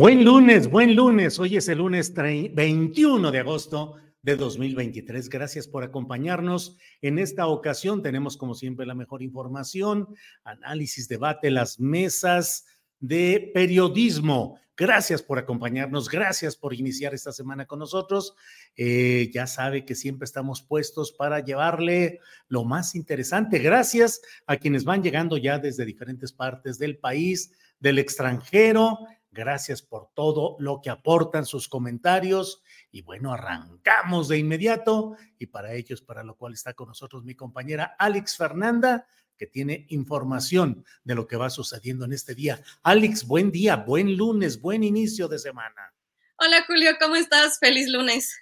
Buen lunes, buen lunes. Hoy es el lunes 21 de agosto de 2023. Gracias por acompañarnos. En esta ocasión tenemos, como siempre, la mejor información, análisis, debate, las mesas de periodismo. Gracias por acompañarnos, gracias por iniciar esta semana con nosotros. Eh, ya sabe que siempre estamos puestos para llevarle lo más interesante. Gracias a quienes van llegando ya desde diferentes partes del país, del extranjero Gracias por todo lo que aportan sus comentarios. Y bueno, arrancamos de inmediato. Y para ellos, para lo cual está con nosotros mi compañera Alex Fernanda, que tiene información de lo que va sucediendo en este día. Alex, buen día, buen lunes, buen inicio de semana. Hola Julio, ¿cómo estás? Feliz lunes.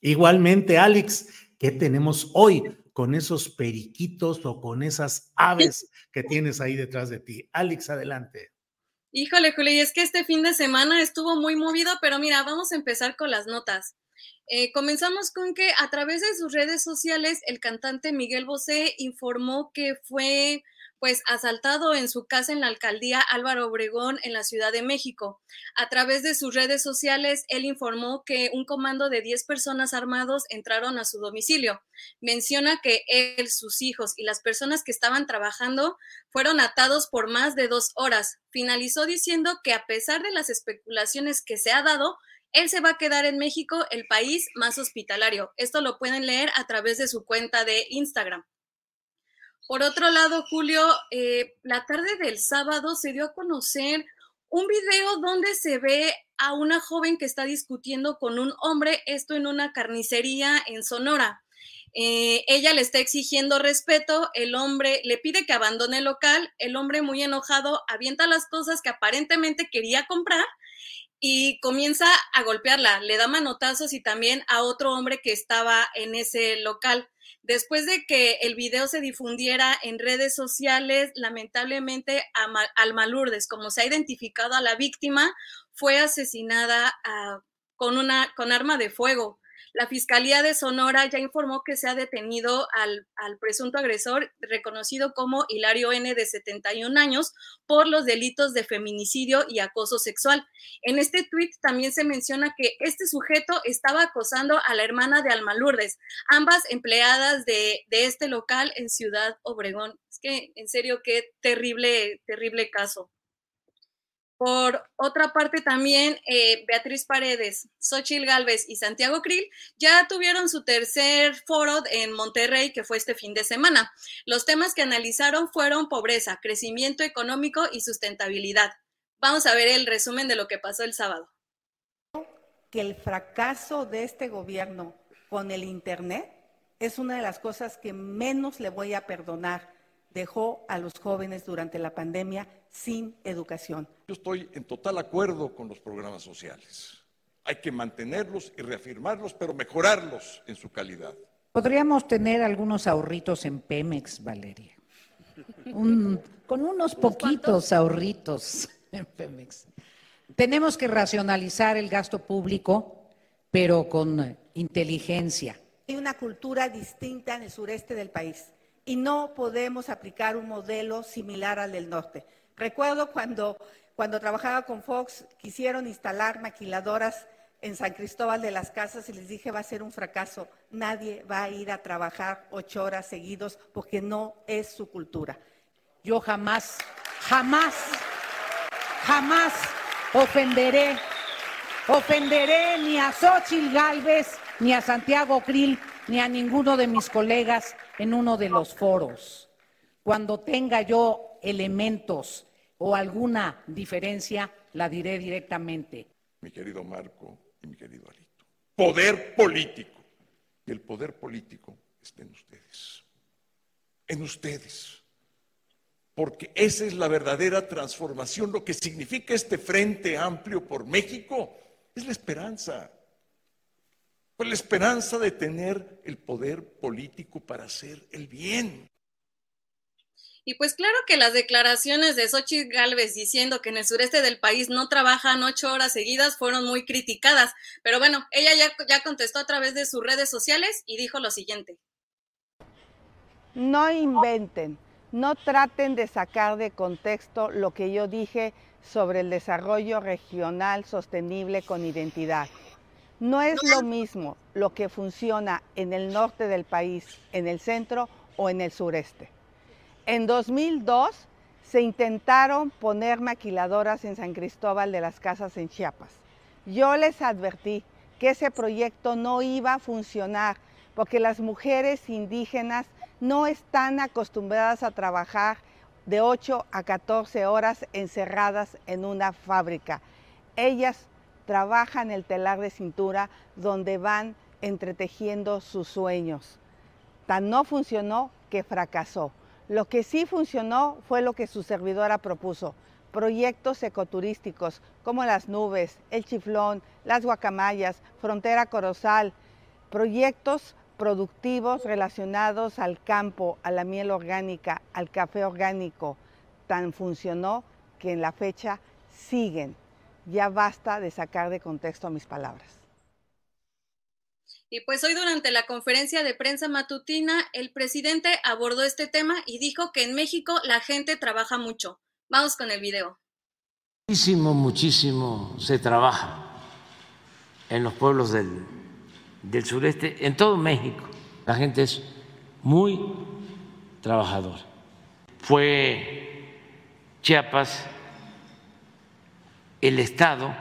Igualmente, Alex, ¿qué tenemos hoy con esos periquitos o con esas aves que tienes ahí detrás de ti? Alex, adelante. Híjole, Julio, y es que este fin de semana estuvo muy movido, pero mira, vamos a empezar con las notas. Eh, comenzamos con que a través de sus redes sociales, el cantante Miguel Bosé informó que fue pues asaltado en su casa en la alcaldía Álvaro Obregón en la Ciudad de México. A través de sus redes sociales, él informó que un comando de 10 personas armados entraron a su domicilio. Menciona que él, sus hijos y las personas que estaban trabajando fueron atados por más de dos horas. Finalizó diciendo que a pesar de las especulaciones que se ha dado, él se va a quedar en México, el país más hospitalario. Esto lo pueden leer a través de su cuenta de Instagram. Por otro lado, Julio, eh, la tarde del sábado se dio a conocer un video donde se ve a una joven que está discutiendo con un hombre, esto en una carnicería en Sonora. Eh, ella le está exigiendo respeto, el hombre le pide que abandone el local, el hombre muy enojado avienta las cosas que aparentemente quería comprar y comienza a golpearla, le da manotazos y también a otro hombre que estaba en ese local. Después de que el video se difundiera en redes sociales, lamentablemente Almalurdes, como se ha identificado a la víctima, fue asesinada ah, con una con arma de fuego. La Fiscalía de Sonora ya informó que se ha detenido al, presunto agresor, reconocido como Hilario N., de 71 años, por los delitos de feminicidio y acoso sexual. En este tuit también se menciona que este sujeto estaba acosando a la hermana de Alma Lourdes, ambas empleadas de, de este local en Ciudad Obregón. Es que, en serio, qué terrible, terrible caso. Por otra parte, también eh, Beatriz Paredes, Xochil Gálvez y Santiago Krill ya tuvieron su tercer foro en Monterrey, que fue este fin de semana. Los temas que analizaron fueron pobreza, crecimiento económico y sustentabilidad. Vamos a ver el resumen de lo que pasó el sábado. Que el fracaso de este gobierno con el Internet es una de las cosas que menos le voy a perdonar. Dejó a los jóvenes durante la pandemia sin educación. Yo estoy en total acuerdo con los programas sociales. Hay que mantenerlos y reafirmarlos, pero mejorarlos en su calidad. Podríamos tener algunos ahorritos en Pemex, Valeria. con unos poquitos ahorritos en Pemex. Tenemos que racionalizar el gasto público, pero con inteligencia. Hay una cultura distinta en el sureste del país y no podemos aplicar un modelo similar al del norte. Recuerdo cuando, cuando trabajaba con Fox, quisieron instalar maquiladoras en San Cristóbal de las Casas y les dije va a ser un fracaso. Nadie va a ir a trabajar ocho horas seguidos porque no es su cultura. Yo jamás, jamás, jamás ofenderé, ofenderé ni a Xochitl Galvez, ni a Santiago Krill, ni a ninguno de mis colegas en uno de los foros. Cuando tenga yo elementos o alguna diferencia, la diré directamente. Mi querido Marco y mi querido Alito. Poder político. Y el poder político está en ustedes. En ustedes. Porque esa es la verdadera transformación. Lo que significa este Frente Amplio por México es la esperanza. Pues la esperanza de tener el poder político para hacer el bien. Y pues claro que las declaraciones de Xochitl Galvez diciendo que en el sureste del país no trabajan ocho horas seguidas fueron muy criticadas. Pero bueno, ella ya, ya contestó a través de sus redes sociales y dijo lo siguiente. No inventen, no traten de sacar de contexto lo que yo dije sobre el desarrollo regional sostenible con identidad. No es lo mismo lo que funciona en el norte del país, en el centro o en el sureste. En 2002 se intentaron poner maquiladoras en San Cristóbal de las Casas en Chiapas. Yo les advertí que ese proyecto no iba a funcionar porque las mujeres indígenas no están acostumbradas a trabajar de 8 a 14 horas encerradas en una fábrica. Ellas trabajan el telar de cintura donde van entretejiendo sus sueños. Tan no funcionó que fracasó. Lo que sí funcionó fue lo que su servidora propuso, proyectos ecoturísticos como las nubes, el chiflón, las guacamayas, frontera corozal, proyectos productivos relacionados al campo, a la miel orgánica, al café orgánico. Tan funcionó que en la fecha siguen. Ya basta de sacar de contexto mis palabras. Y pues hoy durante la conferencia de prensa matutina, el presidente abordó este tema y dijo que en México la gente trabaja mucho. Vamos con el video. Muchísimo, muchísimo se trabaja en los pueblos del, del sureste, en todo México. La gente es muy trabajadora. Fue Chiapas el estado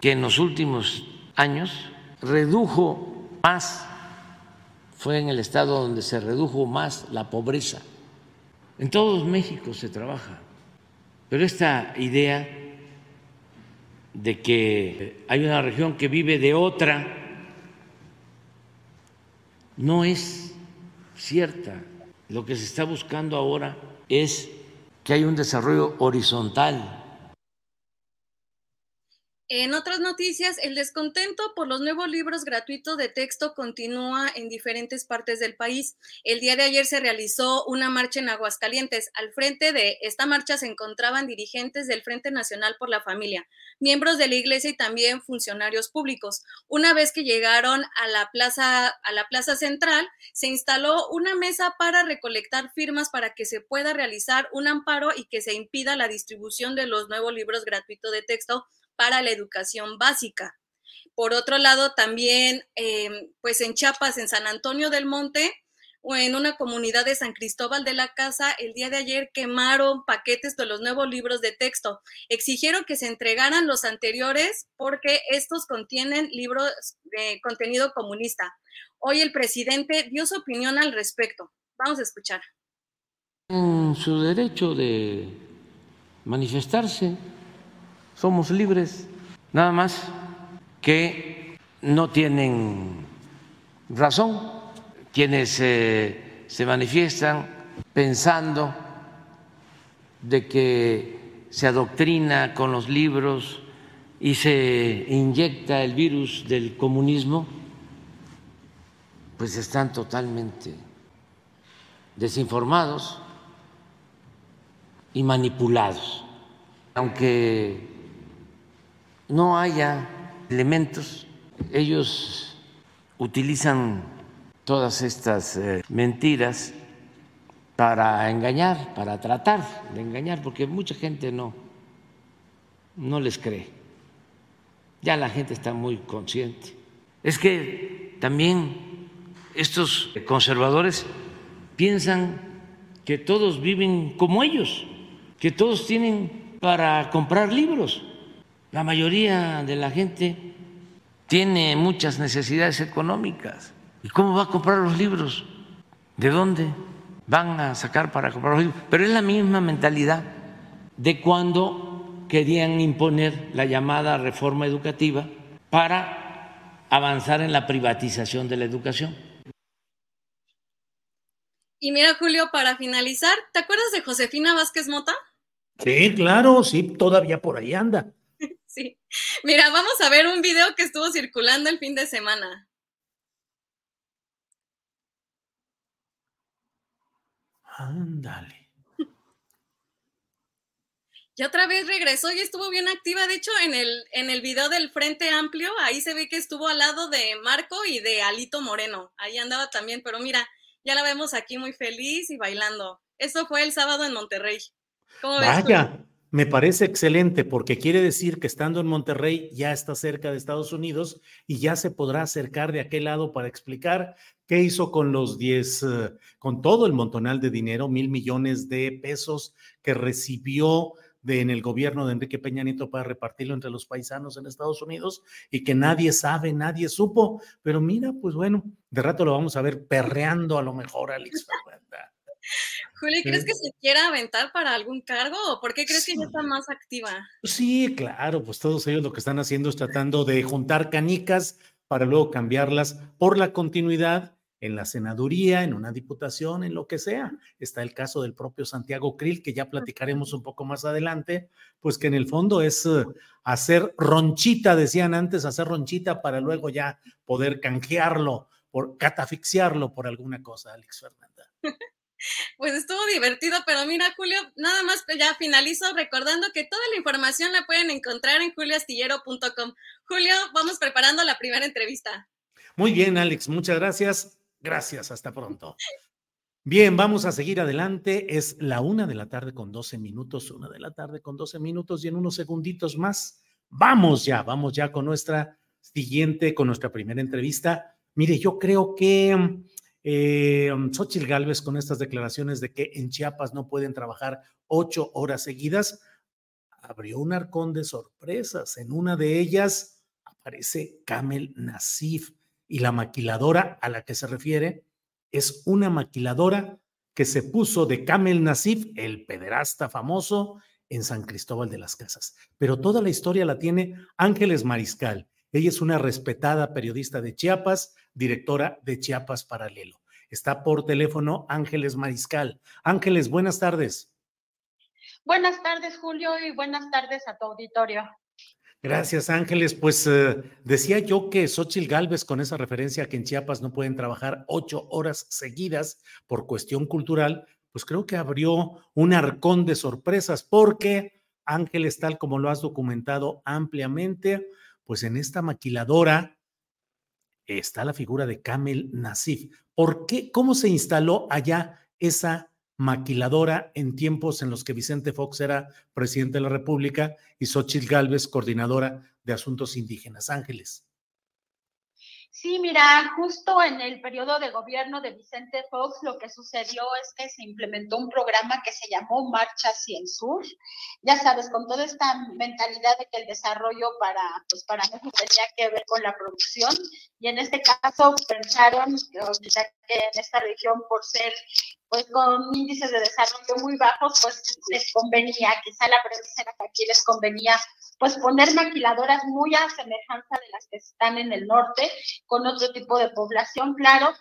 que en los últimos años redujo más, fue en el estado donde se redujo más la pobreza. En todo México se trabaja, pero esta idea de que hay una región que vive de otra no es cierta. Lo que se está buscando ahora es que hay un desarrollo horizontal en otras noticias, el descontento por los nuevos libros gratuitos de texto continúa en diferentes partes del país. El día de ayer se realizó una marcha en Aguascalientes. Al frente de esta marcha se encontraban dirigentes del Frente Nacional por la Familia, miembros de la Iglesia y también funcionarios públicos. Una vez que llegaron a la plaza a la plaza central, se instaló una mesa para recolectar firmas para que se pueda realizar un amparo y que se impida la distribución de los nuevos libros gratuitos de texto para la educación básica. Por otro lado, también, em, pues en Chiapas, en San Antonio del Monte, o en una comunidad de San Cristóbal de la Casa, el día de ayer quemaron paquetes de los nuevos libros de texto. Exigieron que se entregaran los anteriores porque estos contienen libros de contenido comunista. Hoy el presidente dio su opinión al respecto. Vamos a escuchar. su derecho de manifestarse somos libres, nada más que no tienen razón quienes eh, se manifiestan pensando de que se adoctrina con los libros y se inyecta el virus del comunismo, pues están totalmente desinformados y manipulados. Aunque no haya elementos, ellos utilizan todas estas eh, mentiras para engañar, para tratar de engañar, porque mucha gente no, no les cree. Ya la gente está muy consciente. Es que también estos conservadores piensan que todos viven como ellos, que todos tienen para comprar libros. La mayoría de la gente tiene muchas necesidades económicas. ¿Y cómo va a comprar los libros? ¿De dónde van a sacar para comprar los libros? Pero es la misma mentalidad de cuando querían imponer la llamada reforma educativa para avanzar en la privatización de la educación. Y mira, Julio, para finalizar, ¿te acuerdas de Josefina Vázquez Mota? Sí, claro, sí, todavía por ahí anda. Sí. Mira, vamos a ver un video que estuvo circulando el fin de semana. Ándale. Y otra vez regresó y estuvo bien activa. De hecho, en el, en el video del Frente Amplio, ahí se ve que estuvo al lado de Marco y de Alito Moreno. Ahí andaba también, pero mira, ya la vemos aquí muy feliz y bailando. Eso fue el sábado en Monterrey. ¿Cómo ves Vaya, me parece excelente porque quiere decir que estando en Monterrey ya está cerca de Estados Unidos y ya se podrá acercar de aquel lado para explicar qué hizo con los 10, eh, con todo el montonal de dinero, mil millones de pesos que recibió de, en el gobierno de Enrique Peña Nieto para repartirlo entre los paisanos en Estados Unidos y que nadie sabe, nadie supo. Pero mira, pues bueno, de rato lo vamos a ver perreando a lo mejor, Alex. Juli, ¿crees que se quiera aventar para algún cargo o por qué crees que ya está más activa? Sí, claro, pues todos ellos lo que están haciendo es tratando de juntar canicas para luego cambiarlas por la continuidad en la senaduría, en una diputación, en lo que sea. Está el caso del propio Santiago Krill, que ya platicaremos un poco más adelante, pues que en el fondo es eh, hacer ronchita, decían antes, hacer ronchita para luego ya poder canjearlo, por catafixiarlo por alguna cosa, Alex Fernanda. Pues estuvo divertido, pero mira, Julio, nada más ya finalizo recordando que toda la información la pueden encontrar en julioastillero.com. Julio, vamos preparando la primera entrevista. Muy bien, Alex, muchas gracias. Gracias, hasta pronto. Bien, vamos a seguir adelante. Es la una de la tarde con 12 minutos, una de la tarde con 12 minutos y en unos segunditos más. Vamos ya, vamos ya con nuestra siguiente, con nuestra primera entrevista. Mire, yo creo que eh, Xochitl Gálvez con estas declaraciones de que en Chiapas no pueden trabajar ocho horas seguidas, abrió un arcón de sorpresas. En una de ellas aparece Kamel Nasif y la maquiladora a la que se refiere es una maquiladora que se puso de Kamel Nasif, el pederasta famoso, en San Cristóbal de las Casas. Pero toda la historia la tiene Ángeles Mariscal. Ella es una respetada periodista de Chiapas, directora de Chiapas Paralelo. Está por teléfono Ángeles Mariscal. Ángeles, buenas tardes. Buenas tardes, Julio, y buenas tardes a tu auditorio. Gracias, Ángeles. Pues eh, decía yo que Xochitl Galvez, con esa referencia a que en Chiapas no pueden trabajar ocho horas seguidas por cuestión cultural, pues creo que abrió un arcón de sorpresas, porque Ángeles, tal como lo has documentado ampliamente, pues en esta maquiladora está la figura de Kamel Nasif. ¿Por qué? ¿Cómo se instaló allá esa maquiladora en tiempos en los que Vicente Fox era presidente de la República y Xochitl Gálvez, coordinadora de asuntos indígenas. Ángeles. Sí, mira, justo en el periodo de gobierno de Vicente Fox lo que sucedió es que se implementó un programa que se llamó Marcha Cien Sur. Ya sabes, con toda esta mentalidad de que el desarrollo para, pues para México tenía que ver con la producción y en este caso pensaron que en esta región por ser pues con índices de desarrollo muy bajos, pues les convenía, quizá la premisa era que aquí les convenía pues poner maquiladoras muy a semejanza de las que están en el norte, con otro tipo de población, claro,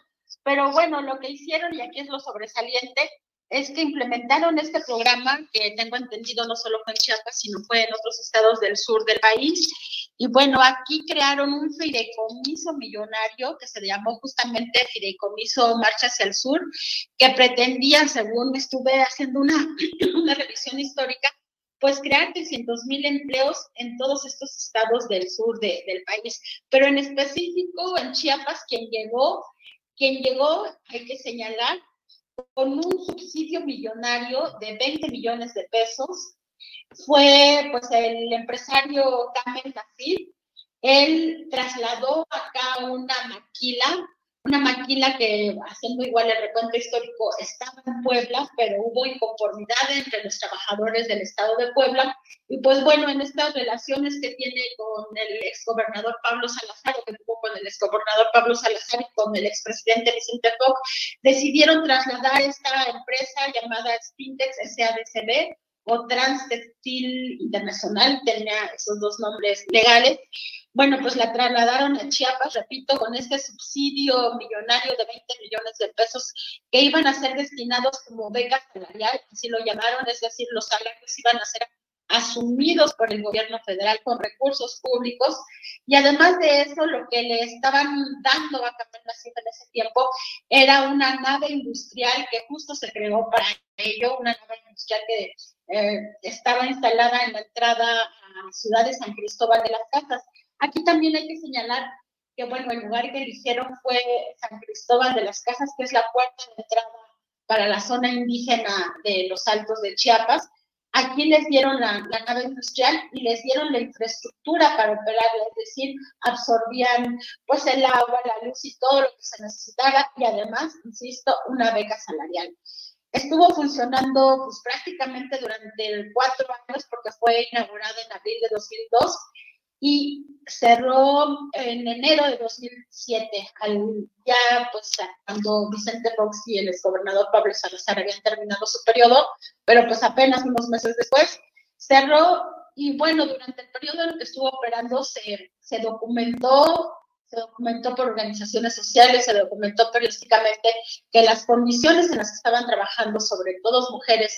pero bueno, lo que hicieron, y aquí es lo sobresaliente, es que implementaron este programa que tengo entendido no solo fue en Chiapas, sino fue en otros estados del sur del país. Y bueno, aquí crearon un fideicomiso millonario que se llamó justamente Fideicomiso Marcha hacia el Sur, que pretendía, según estuve haciendo una, una revisión histórica, pues crear 300 mil empleos en todos estos estados del sur del país. Pero en específico en Chiapas, quien llegó, quien llegó, hay que señalar, con un subsidio millonario de 20 millones de pesos, fue pues el empresario Kamel Nasir. Él trasladó acá una maquila una maquila que, haciendo igual el recuento histórico, estaba en Puebla, pero hubo inconformidad entre los trabajadores del estado de Puebla. Y pues bueno, en estas relaciones que tiene con el exgobernador Pablo Salazar, que tuvo con el exgobernador Pablo Salazar y con el expresidente Vicente Fox, decidieron trasladar esta empresa llamada Spintex SADCB o Transtextil Internacional, tenía esos dos nombres legales, bueno, pues la trasladaron a Chiapas, repito, con este subsidio millonario de 20 millones de pesos que iban a ser destinados como beca salarial, así lo llamaron, es decir, los salarios iban a ser asumidos por el gobierno federal con recursos públicos. Y además de eso lo que le estaban dando a Nación en ese tiempo era una nave industrial que justo se creó para ello, una nave industrial que eh, estaba instalada en la entrada a Ciudad de San Cristóbal de las Casas. Aquí también hay que señalar que, bueno, el lugar que eligieron fue San Cristóbal de las Casas, que es la puerta de entrada para la zona indígena de los Altos de Chiapas. Aquí les dieron la, nave industrial y les dieron la infraestructura para operarla, es decir, absorbían pues el agua, la luz y todo lo que se necesitara y además, insisto, una beca salarial. Estuvo funcionando pues prácticamente durante cuatro años porque fue inaugurada en abril de 2002 y cerró en enero de 2007, ya pues cuando Vicente Fox y el exgobernador Pablo Salazar habían terminado su periodo, pero pues apenas unos meses después cerró y bueno, durante el periodo en el que estuvo operando se, se documentó se documentó por organizaciones sociales, se documentó periodísticamente que las condiciones en las que estaban trabajando, sobre todo mujeres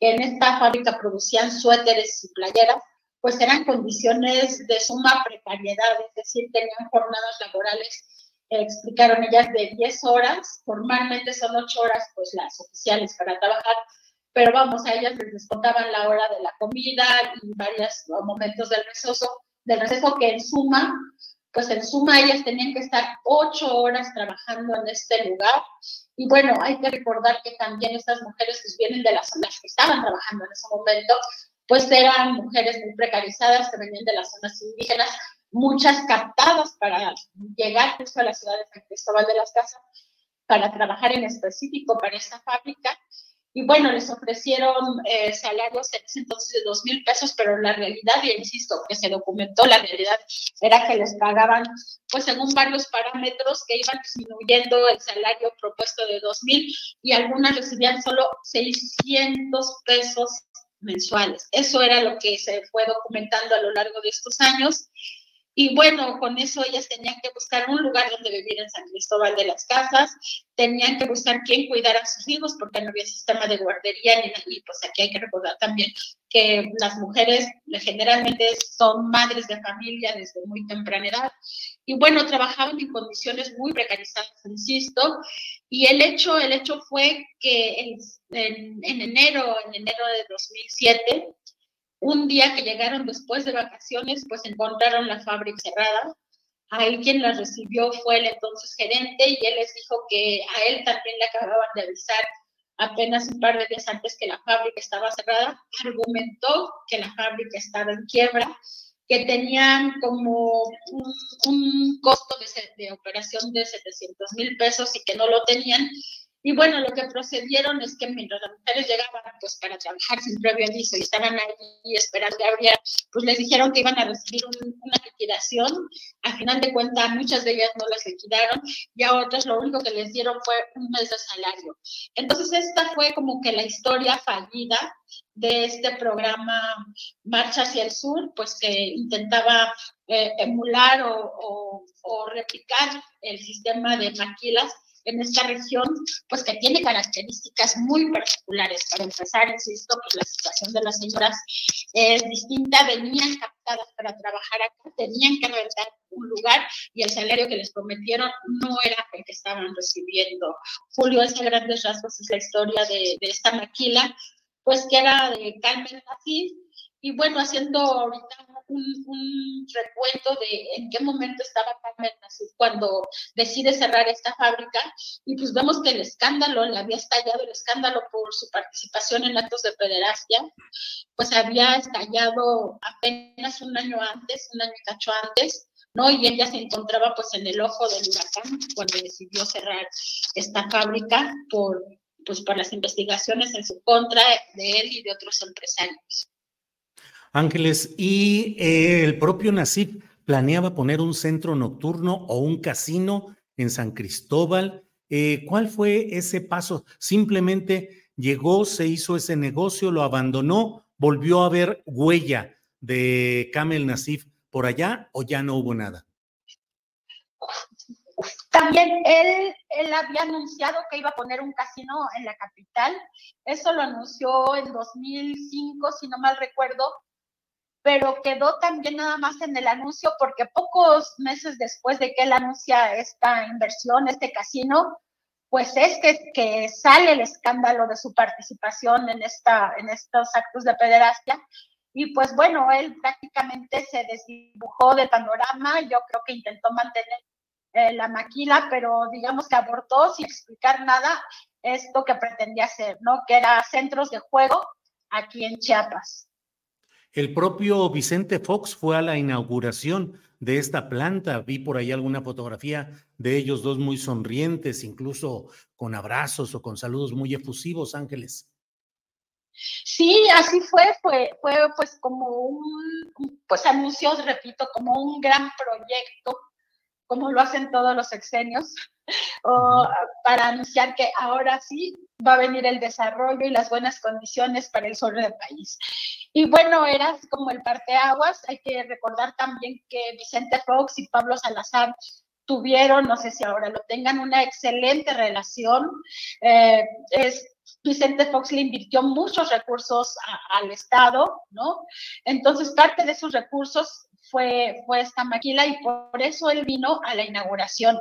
que en esta fábrica producían suéteres y playeras, pues eran condiciones de suma precariedad, es decir, tenían jornadas laborales, eh, explicaron ellas, de 10 horas, formalmente son 8 horas, pues las oficiales para trabajar, pero vamos, a ellas les descontaban la hora de la comida y varios momentos del receso, del receso que en suma, pues en suma ellas tenían que estar 8 horas trabajando en este lugar. Y bueno, hay que recordar que también estas mujeres que vienen de las zonas que estaban trabajando en ese momento, pues eran mujeres muy precarizadas que venían de las zonas indígenas, muchas captadas para llegar justo a la ciudad de San Cristóbal de las Casas para trabajar en específico para esta fábrica. Y bueno, les ofrecieron eh, salarios entonces de dos mil pesos, pero la realidad, y insisto, que se documentó, la realidad era que les pagaban, pues según varios parámetros, que iban disminuyendo el salario propuesto de dos mil y algunas recibían solo 600 pesos mensuales. Eso era lo que se fue documentando a lo largo de estos años. Y bueno, con eso ellas tenían que buscar un lugar donde vivir en San Cristóbal de las Casas, tenían que buscar quién cuidara a sus hijos porque no había sistema de guardería ni y pues aquí hay que recordar también que las mujeres generalmente son madres de familia desde muy temprana edad. Y bueno, trabajaban en condiciones muy precarizadas, insisto, y el hecho, el hecho fue que en, en enero, en enero de 2007, un día que llegaron después de vacaciones, pues encontraron la fábrica cerrada. Ahí quien la recibió fue el entonces gerente y él les dijo que a él también le acababan de avisar apenas un par de días antes que la fábrica estaba cerrada. Argumentó que la fábrica estaba en quiebra que tenían como un, costo de, de, operación de 700 mil pesos y que no lo tenían y bueno, lo que procedieron es que mientras las mujeres llegaban pues para trabajar sin previo aviso y estaban ahí esperando que abriera, pues les dijeron que iban a recibir una liquidación. A final de cuentas, muchas de ellas no las liquidaron y a otras lo único que les dieron fue un mes de salario. Entonces, esta fue como que la historia fallida de este programa Marcha hacia el Sur, pues que intentaba eh, emular o, o, o replicar el sistema de maquilas en esta región, pues que tiene características muy particulares. Para empezar, insisto, que la situación de las señoras es distinta, venían captadas para trabajar acá, tenían que rentar un lugar y el salario que les prometieron no era el que estaban recibiendo. Julio, ese grandes rasgos es la historia de, de esta maquila, pues que era de Carmen Nasif, y bueno, haciendo ahorita un, recuento de en qué momento estaba Nasif cuando decide cerrar esta fábrica, y pues vemos que el escándalo, le había estallado el escándalo por su participación en actos de pederastia, pues había estallado apenas un año antes, un año y cacho antes, ¿no? Y ella se encontraba pues en el ojo del huracán cuando decidió cerrar esta fábrica por, pues, por las investigaciones en su contra de él y de otros empresarios. Ángeles, y eh, el propio Nasif planeaba poner un centro nocturno o un casino en San Cristóbal. Eh, ¿Cuál fue ese paso? Simplemente llegó, se hizo ese negocio, lo abandonó, volvió a ver huella de Kamel Nasif por allá o ya no hubo nada? También él, él había anunciado que iba a poner un casino en la capital. Eso lo anunció en 2005, si no mal recuerdo, pero quedó también nada más en el anuncio porque pocos meses después de que él anuncia esta inversión, este casino, pues es que, que sale el escándalo de su participación en, esta, en estos actos de pederastia y pues bueno, él prácticamente se desdibujó del panorama, yo creo que intentó mantener eh, la maquila, pero digamos que abortó sin explicar nada esto que pretendía hacer, ¿no? Que era centros de juego aquí en Chiapas. El propio Vicente Fox fue a la inauguración de esta planta. Vi por ahí alguna fotografía de ellos dos muy sonrientes, incluso con abrazos o con saludos muy efusivos, Ángeles. Sí, así fue, fue, fue pues como un, pues anunció, repito, como un gran proyecto, como lo hacen todos los exenios, para anunciar que ahora sí va a venir el desarrollo y las buenas condiciones para el sur del país. Y bueno, era como el parteaguas, hay que recordar también que Vicente Fox y Pablo Salazar tuvieron, no sé si ahora lo tengan, una excelente relación. Eh, es, Vicente Fox le invirtió muchos recursos al Estado, ¿no? Entonces, parte de esos recursos fue, fue esta maquila y por eso él vino a la inauguración.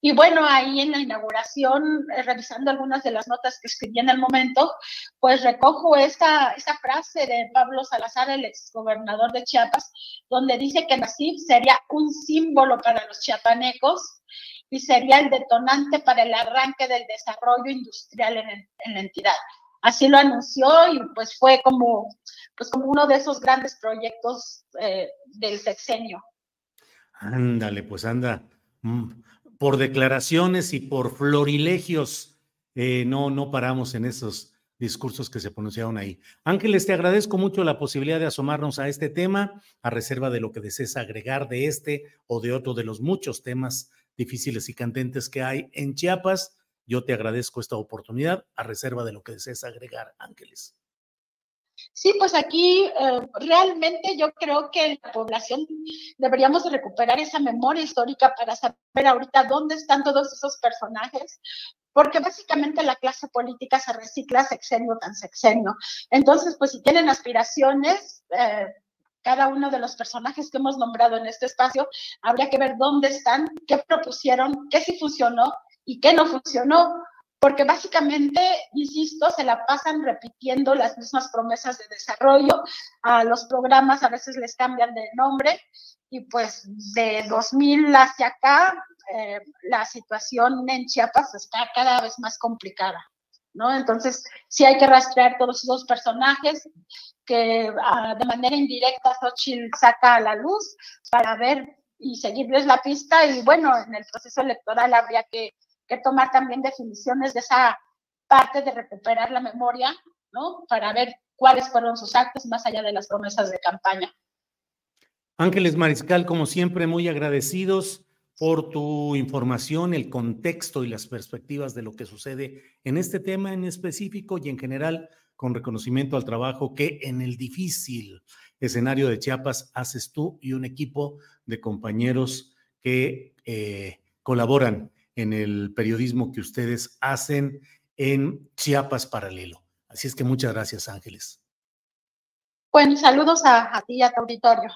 Y bueno, ahí en la inauguración, eh, revisando algunas de las notas que escribí en el momento, pues recojo esta, esta frase de Pablo Salazar, el exgobernador de Chiapas, donde dice que Nasif sería un símbolo para los chiapanecos y sería el detonante para el arranque del desarrollo industrial en, la entidad. Así lo anunció y pues fue como, pues como uno de esos grandes proyectos eh, del sexenio. Ándale, pues anda. Mm, por declaraciones y por florilegios, eh, no, no paramos en esos discursos que se pronunciaron ahí. Ángeles, te agradezco mucho la posibilidad de asomarnos a este tema, a reserva de lo que desees agregar de este o de otro de los muchos temas difíciles y candentes que hay en Chiapas. Yo te agradezco esta oportunidad, a reserva de lo que desees agregar, Ángeles. Sí, pues aquí eh, realmente yo creo que la población deberíamos recuperar esa memoria histórica para saber ahorita dónde están todos esos personajes, porque básicamente la clase política se recicla sexenio tan sexenio. Entonces, pues si tienen aspiraciones, eh, cada uno de los personajes que hemos nombrado en este espacio, habría que ver dónde están, qué propusieron, qué sí funcionó y qué no funcionó porque básicamente, insisto, se la pasan repitiendo las mismas promesas de desarrollo, a los programas a veces les cambian de nombre y pues de 2000 hacia acá eh, la situación en Chiapas está cada vez más complicada, ¿no? Entonces, sí hay que rastrear todos esos personajes que ah, de manera indirecta Xochitl saca a la luz para ver y seguirles la pista y bueno, en el proceso electoral habría que que tomar también definiciones de esa parte de recuperar la memoria, ¿no? Para ver cuáles fueron sus actos más allá de las promesas de campaña. Ángeles Mariscal, como siempre, muy agradecidos por tu información, el contexto y las perspectivas de lo que sucede en este tema en específico y en general con reconocimiento al trabajo que en el difícil escenario de Chiapas haces tú y un equipo de compañeros que eh, colaboran en el periodismo que ustedes hacen en Chiapas Paralelo. Así es que muchas gracias, Ángeles. Bueno, saludos a, a ti y a tu auditorio.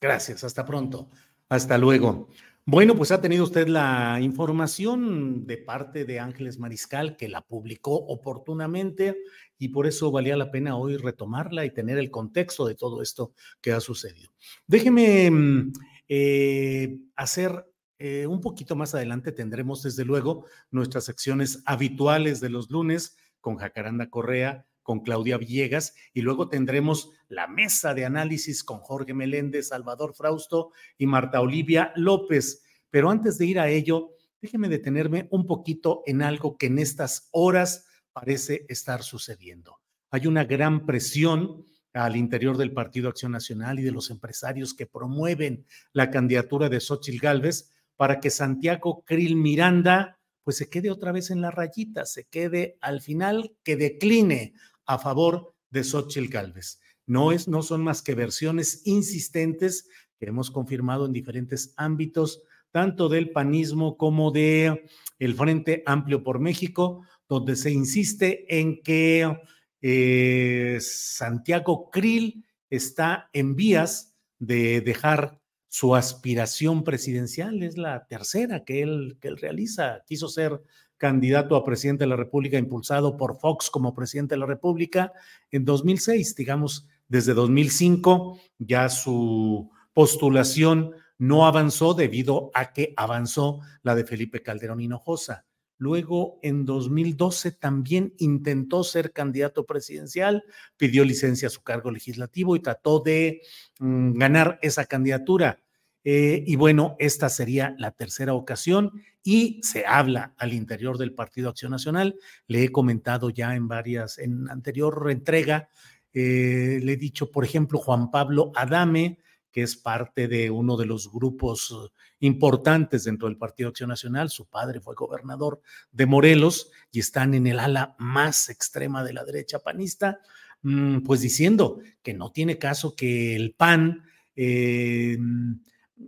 Gracias, hasta pronto. Hasta luego. Bueno, pues ha tenido usted la información de parte de Ángeles Mariscal, que la publicó oportunamente y por eso valía la pena hoy retomarla y tener el contexto de todo esto que ha sucedido. Déjeme mm, eh, hacer eh, un poquito más adelante, tendremos desde luego nuestras secciones habituales de los lunes con Jacaranda Correa, con Claudia Villegas y luego tendremos la mesa de análisis con Jorge Meléndez, Salvador Frausto y Marta Olivia López. Pero antes de ir a ello, déjeme detenerme un poquito en algo que en estas horas parece estar sucediendo. Hay una gran presión al interior del Partido Acción Nacional y de los empresarios que promueven la candidatura de Xochitl Gálvez para que Santiago Krill Miranda pues se quede otra vez en la rayita, se quede al final, que decline a favor de Xochitl Gálvez. No, es, no son más que versiones insistentes que hemos confirmado en diferentes ámbitos, tanto del panismo como de el Frente Amplio por México, donde se insiste en que eh, Santiago Krill está en vías de dejar su aspiración presidencial, es la tercera que él, que él realiza. Quiso ser candidato a presidente de la República, impulsado por Fox como presidente de la República en 2006. Digamos, desde 2005 ya su postulación no avanzó debido a que avanzó la de Felipe Calderón Hinojosa. Luego, en 2012, también intentó ser candidato presidencial, pidió licencia a su cargo legislativo y trató de mm, ganar esa candidatura. Eh, y bueno, esta sería la tercera ocasión y se habla al interior del Partido Acción Nacional. Le he comentado ya en varias, en anterior entrega, eh, le he dicho, por ejemplo, Juan Pablo Adame, que es parte de uno de los grupos importantes dentro del Partido Acción Nacional. Su padre fue gobernador de Morelos y están en el ala más extrema de la derecha panista, mm, pues diciendo que no tiene caso que el PAN eh,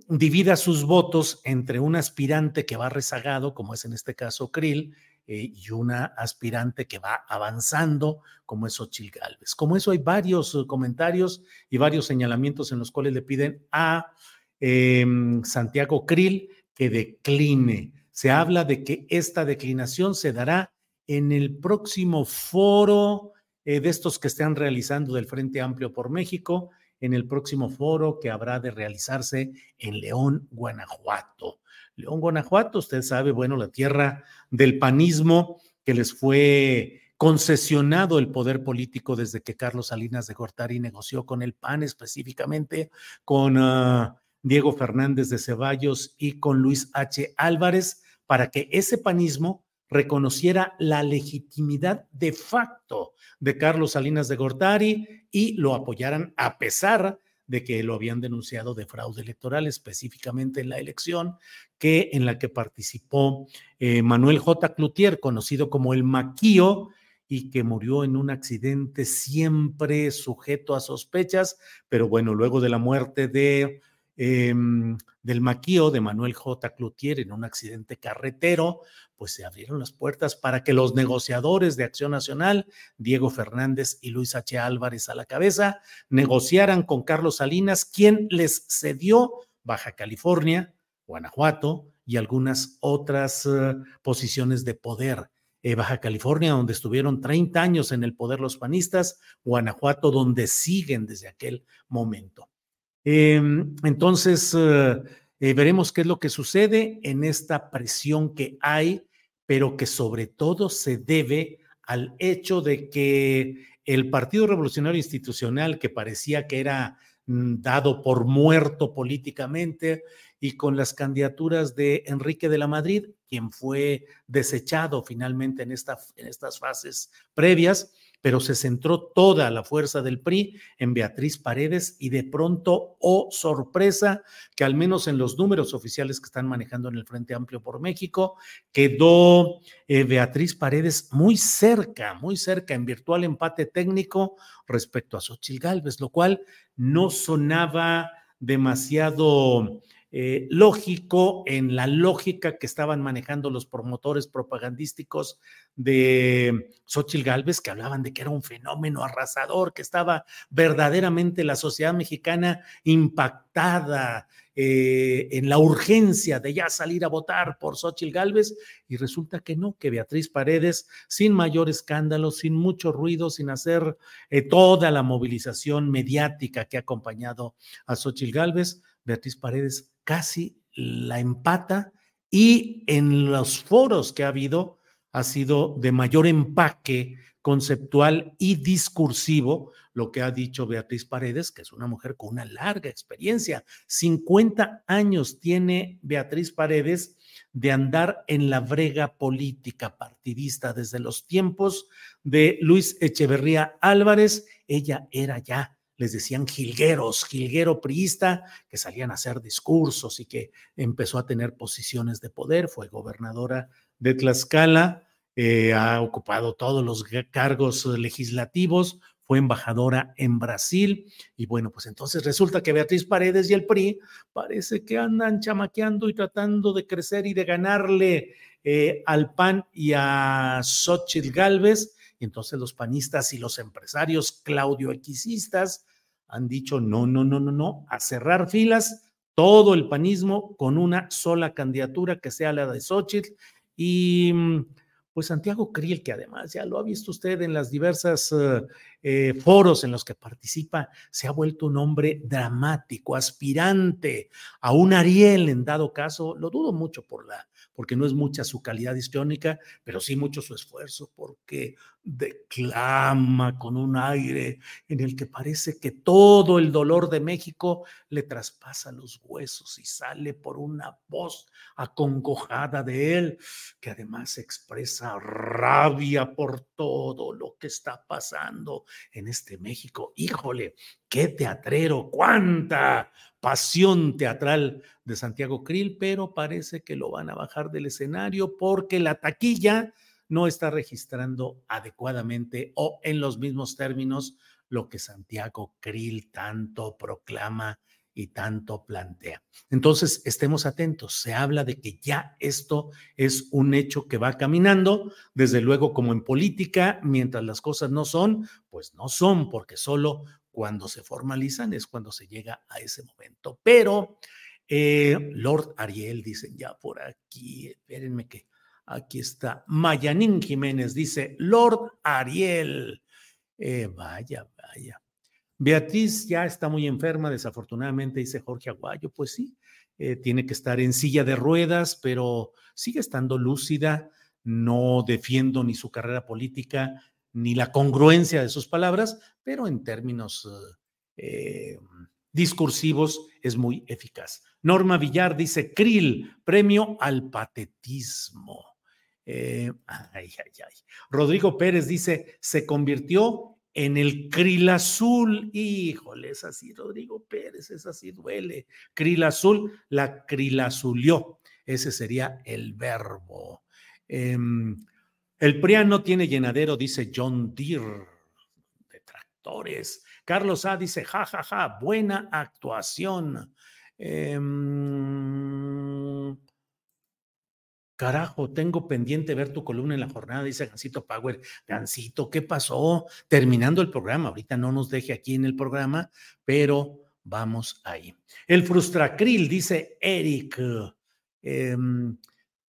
divida sus votos entre un aspirante que va rezagado, como es en este caso Krill, eh, y una aspirante que va avanzando, como es Ochil Gálvez. Como eso hay varios eh, comentarios y varios señalamientos en los cuales le piden a em, Santiago Krill que decline. Se habla de que esta declinación se dará en el próximo foro eh, de estos que están realizando del Frente Amplio por México, en el próximo foro que habrá de realizarse en León, Guanajuato. León, Guanajuato, usted sabe, bueno, la tierra del panismo que les fue concesionado el poder político desde que Carlos Salinas de Gortari negoció con el PAN, específicamente con ah, Diego Fernández de Ceballos y con Luis H. Álvarez, para que ese panismo reconociera la legitimidad de facto de Carlos Salinas de Gortari y lo apoyaran a pesar de que lo habían denunciado de fraude electoral, específicamente en la elección que en la que participó eh, Manuel J. Cloutier, conocido como el Maquío, y que murió en un accidente siempre sujeto a sospechas, pero bueno, luego de la muerte de Em, del maquío de Manuel J. Cloutier en un accidente carretero, pues se abrieron las puertas para que los negociadores de Acción Nacional, Diego Fernández y Luis H. Álvarez a la cabeza, negociaran con Carlos Salinas, quien les cedió Baja California, Guanajuato y algunas otras eh, posiciones de poder. Eh, Baja California, donde estuvieron 30 años en el poder los panistas, Guanajuato, donde siguen desde aquel momento. Em, entonces, eh, eh, veremos qué es lo que sucede en esta presión que hay, pero que sobre todo se debe al hecho de que el Partido Revolucionario Institucional, que parecía que era mm, dado por muerto políticamente, y con las candidaturas de Enrique de la Madrid, quien fue desechado finalmente en, en estas fases previas, pero se centró toda la fuerza del PRI en Beatriz Paredes y de pronto, oh sorpresa, que al menos en los números oficiales que están manejando en el Frente Amplio por México, quedó eh, Beatriz Paredes muy cerca, muy cerca en virtual empate técnico respecto a Xochil Gálvez, lo cual no sonaba demasiado eh, lógico en la lógica que estaban manejando los promotores propagandísticos de Xochitl Galvez, que hablaban de que era un fenómeno arrasador, que estaba verdaderamente la sociedad mexicana impactada eh, en la urgencia de ya salir a votar por Xochitl Galvez, y resulta que no, que Beatriz Paredes, sin mayor escándalo, sin mucho ruido, sin hacer eh, toda la movilización mediática que ha acompañado a Xochitl Galvez, Beatriz Paredes casi la empata y en los foros que ha habido ha sido de mayor empaque conceptual y discursivo lo que ha dicho Beatriz Paredes, que es una mujer con una larga experiencia. 50 años tiene Beatriz Paredes de andar en la brega política partidista desde los tiempos de Luis Echeverría Álvarez. Ella era ya les decían jilgueros, jilguero priista, que salían a hacer discursos y que empezó a tener posiciones de poder, fue gobernadora de Tlaxcala, eh, ha ocupado todos los cargos legislativos, fue embajadora en Brasil y bueno, pues entonces resulta que Beatriz Paredes y el PRI parece que andan chamaqueando y tratando de crecer y de ganarle eh, al PAN y a Xochitl Galvez entonces los panistas y los empresarios claudioequisistas han dicho no, no, no, no, no, a cerrar filas, todo el panismo con una sola candidatura que sea la de Xochitl y mm, pues Santiago Kriel, que además ya lo ha visto usted en las diversas eh, eh, foros en los que participa, se ha vuelto un hombre dramático, aspirante a un Ariel en dado caso, lo dudo mucho por la porque no es mucha su calidad histriónica, pero sí mucho su esfuerzo, porque declama con un aire en el que parece que todo el dolor de México le traspasa los huesos y sale por una voz acongojada de él, que además expresa rabia por todo lo que está pasando en este México. Híjole, qué teatrero, cuánta pasión teatral de Santiago Krill, pero parece que lo van a bajar del escenario porque la taquilla no está registrando adecuadamente o en los mismos términos lo que Santiago Krill tanto proclama y tanto plantea. Entonces, estemos atentos. Se habla de que ya esto es un hecho que va caminando. Desde luego, como en política, mientras las cosas no son, pues no son, porque solo cuando se formalizan es cuando se llega a ese momento. Pero eh, Lord Ariel, dicen ya por aquí, espérenme que aquí está. Mayanín Jiménez dice, Lord Ariel. Eh, vaya, vaya. Beatriz ya está muy enferma, desafortunadamente, dice Jorge Aguayo. Pues sí, eh, tiene que estar en silla de ruedas, pero sigue estando lúcida. No defiendo ni su carrera política ni la congruencia de sus palabras, pero en términos eh, discursivos es muy eficaz. Norma Villar dice, Krill, premio al patetismo. Eh, ay, ay, ay. Rodrigo Pérez dice, se convirtió en el Krill azul. Híjole, es así, Rodrigo Pérez, es así, duele. Krill azul, la Krill azulió. Ese sería el verbo. Em, el PRIA no tiene llenadero, dice John Deere. Detractores. Carlos A dice, ja, ja, ja, buena actuación. Em, carajo, tengo pendiente ver tu columna en la jornada, dice Gancito Power. Gancito, ¿qué pasó? Terminando el programa, ahorita no nos deje aquí en el programa, pero vamos ahí. El Frustracril, dice Eric. Em,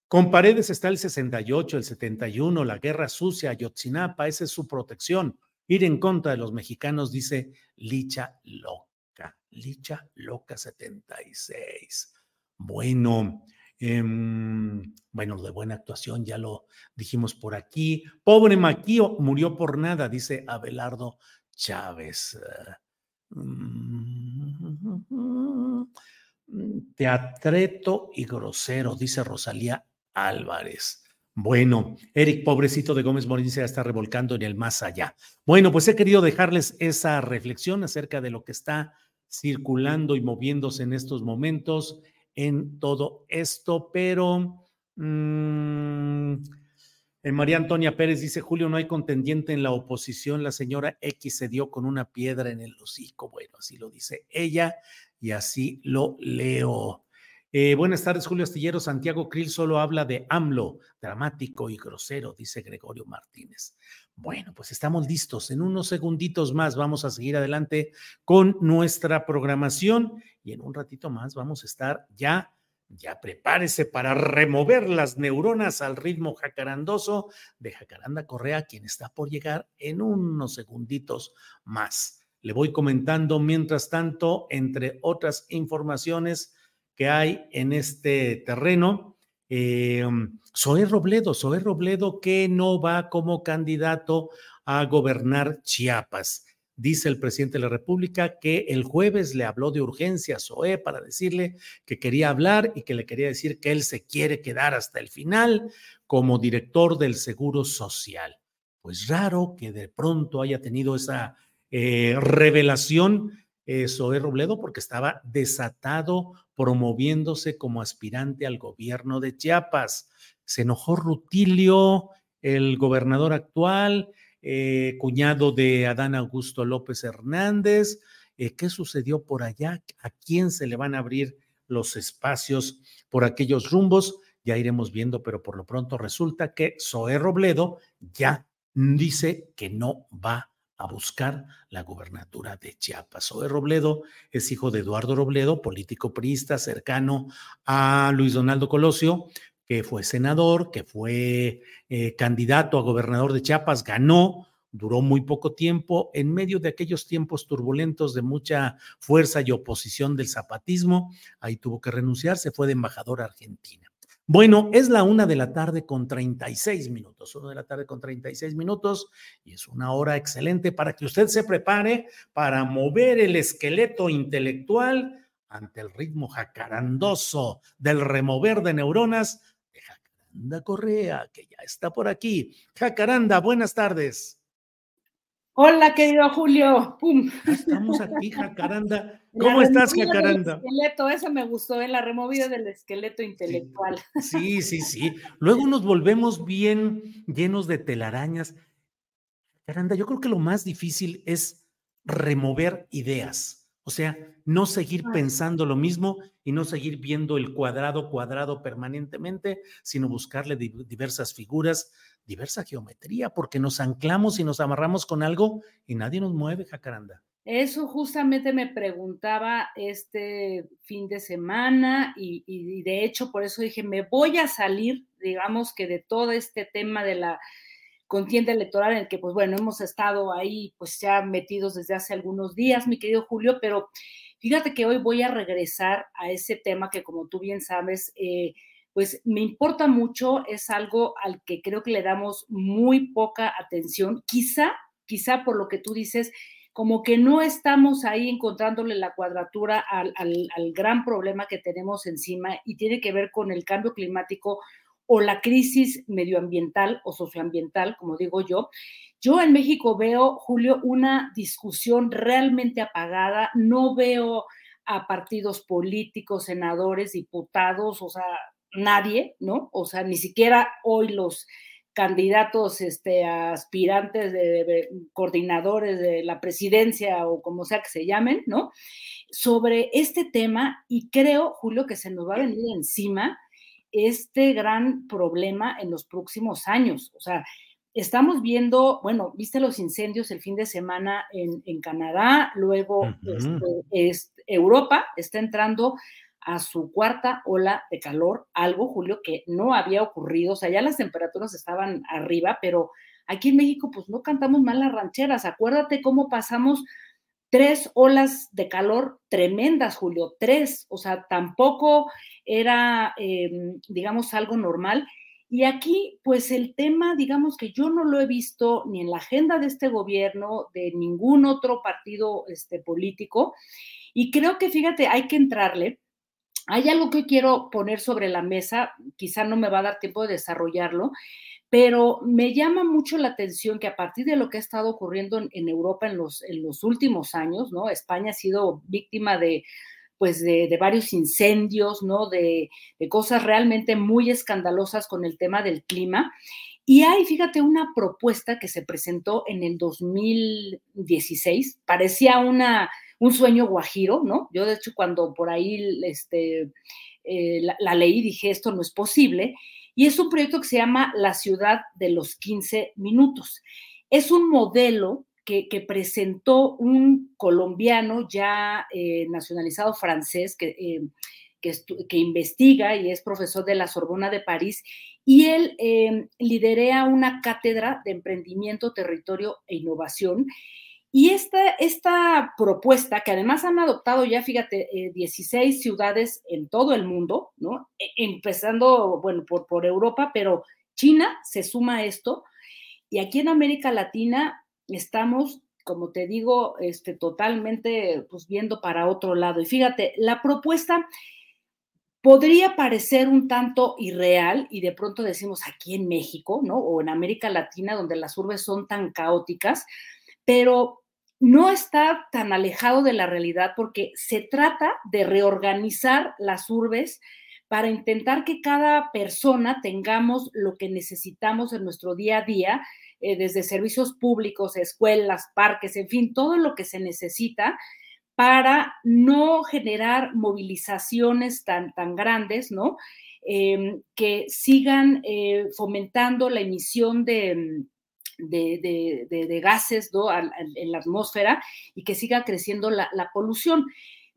con Paredes está el 68, el 71, la guerra sucia, Ayotzinapa, esa es su protección. Ir en contra de los mexicanos, dice Licha Loca. Licha Loca 76. Bueno, em, bueno, de buena actuación, ya lo dijimos por aquí. Pobre Maquío, murió por nada, dice Abelardo Chávez. Mm, teatreto y grosero, dice Rosalía Álvarez. Bueno, Eric, pobrecito de Gómez Morín, se está revolcando en el más allá. Bueno, pues he querido dejarles esa reflexión acerca de lo que está circulando y moviéndose en estos momentos en todo esto, pero mmm, María Antonia Pérez dice, Julio, no hay contendiente en la oposición, la señora X se dio con una piedra en el hocico. Bueno, así lo dice ella y así lo leo. Eh, buenas tardes, Julio Astillero. Santiago Krill solo habla de AMLO, dramático y grosero, dice Gregorio Martínez. Bueno, pues estamos listos. En unos segunditos más vamos a seguir adelante con nuestra programación y en un ratito más vamos a estar ya ya prepárese para remover las neuronas al ritmo jacarandoso de Jacaranda Correa, quien está por llegar en unos segunditos más. Le voy comentando mientras tanto, entre otras informaciones que hay en este terreno, eh, Zoé Robledo, Zoé Robledo que no va como candidato a gobernar Chiapas. Dice el presidente de la República que el jueves le habló de urgencia a Zoé para decirle que quería hablar y que le quería decir que él se quiere quedar hasta el final como director del Seguro Social. Pues raro que de pronto haya tenido esa eh, revelación eh, Zoé Robledo porque estaba desatado promoviéndose como aspirante al gobierno de Chiapas. Se enojó Rutilio, el gobernador actual, eh, cuñado de Adán Augusto López Hernández. Eh, ¿Qué sucedió por allá? ¿A quién se le van a abrir los espacios por aquellos rumbos? Ya iremos viendo, pero por lo pronto resulta que Zoé Robledo ya dice que no va a buscar la gubernatura de Chiapas. Zoé Robledo es hijo de Eduardo Robledo, político priista cercano a Luis Donaldo Colosio, que fue senador, que fue eh, candidato a gobernador de Chiapas, ganó, duró muy poco tiempo, en medio de aquellos tiempos turbulentos de mucha fuerza y oposición del zapatismo, ahí tuvo que renunciar, se fue de embajador a Argentina. Bueno, es la una de la tarde con 36 minutos, una de la tarde con 36 minutos y es una hora excelente para que usted se prepare para mover el esqueleto intelectual ante el ritmo jacarandoso del remover de neuronas Jacaranda Correa, que ya está por aquí. Jacaranda, buenas tardes. Hola, querido Julio. estamos aquí, Jacaranda. ¿Cómo estás, Jacaranda? esqueleto, eso me gustó, ¿eh? la removida del esqueleto intelectual. Sí, sí, sí. Luego nos volvemos bien llenos de telarañas. Jacaranda, yo creo que lo más difícil es remover ideas o sea, no seguir pensando lo mismo y no seguir viendo el cuadrado cuadrado permanentemente, sino buscarle diversas figuras, diversa geometría, porque nos anclamos y nos amarramos con algo y nadie nos mueve, Jacaranda. Eso justamente me preguntaba este fin de semana y, de hecho por eso dije, me voy a salir, digamos que de todo este tema de la contienda electoral en el que, pues bueno, hemos estado ahí, pues ya metidos desde hace algunos días, mi querido Julio, pero fíjate que hoy voy a regresar a ese tema que, como tú bien sabes, eh, pues me importa mucho, es algo al que creo que le damos muy poca atención, quizá, quizá por lo que tú dices, como que no estamos ahí encontrándole la cuadratura al, gran problema que tenemos encima y tiene que ver con el cambio climático o la crisis medioambiental o socioambiental, como digo yo. Yo en México veo, Julio, una discusión realmente apagada, no veo a partidos políticos, senadores, diputados, o sea, nadie, ¿no? O sea, ni siquiera hoy los candidatos este, aspirantes de, coordinadores de la presidencia o como sea que se llamen, ¿no? Sobre este tema y creo, Julio, que se nos va a venir encima este gran problema en los próximos años. O sea, estamos viendo, bueno, viste los incendios el fin de semana en, Canadá, luego este, Europa está entrando a su cuarta ola de calor, algo, Julio, que no había ocurrido. O sea, ya las temperaturas estaban arriba, pero aquí en México, pues no cantamos mal las rancheras. Acuérdate cómo pasamos tres olas de calor tremendas, Julio, tres, o sea, tampoco era, em, digamos, algo normal. Y aquí, pues el tema, digamos que yo no lo he visto ni en la agenda de este gobierno, de ningún otro partido este, político. Y creo que, fíjate, hay que entrarle. Hay algo que quiero poner sobre la mesa, quizá no me va a dar tiempo de desarrollarlo, pero me llama mucho la atención que a partir de lo que ha estado ocurriendo en, Europa en los, últimos años. España ha sido víctima de pues de, varios incendios, ¿no? De, de, cosas realmente muy escandalosas con el tema del clima. Y hay, fíjate, una propuesta que se presentó en el 2016, parecía una, un sueño guajiro, ¿no? Yo de hecho cuando por ahí este, eh, la, leí dije, esto no es posible. Y es un proyecto que se llama La ciudad de los 15 minutos. Es un modelo que, presentó un colombiano ya eh, nacionalizado francés que, eh, que, investiga y es profesor de la Sorbona de París. Y él liderea una cátedra de emprendimiento, territorio e innovación. Y esta, esta propuesta, que además han adoptado ya, fíjate, eh, 16 ciudades en todo el mundo, ¿no? E, empezando, bueno, por, por Europa, pero China se suma a esto. Y aquí en América Latina estamos, como te digo, este, totalmente pues, viendo para otro lado. Y fíjate, la propuesta podría parecer un tanto irreal y de pronto decimos aquí en México, ¿no? O en América Latina, donde las urbes son tan caóticas, pero no está tan alejado de la realidad porque se trata de reorganizar las urbes para intentar que cada persona tengamos lo que necesitamos en nuestro día a día eh, desde servicios públicos, escuelas, parques, en fin, todo lo que se necesita para no generar movilizaciones tan, tan grandes, ¿no? Eh, que sigan eh, fomentando la emisión de, de, de, de gases en la atmósfera y que siga creciendo la, la polución.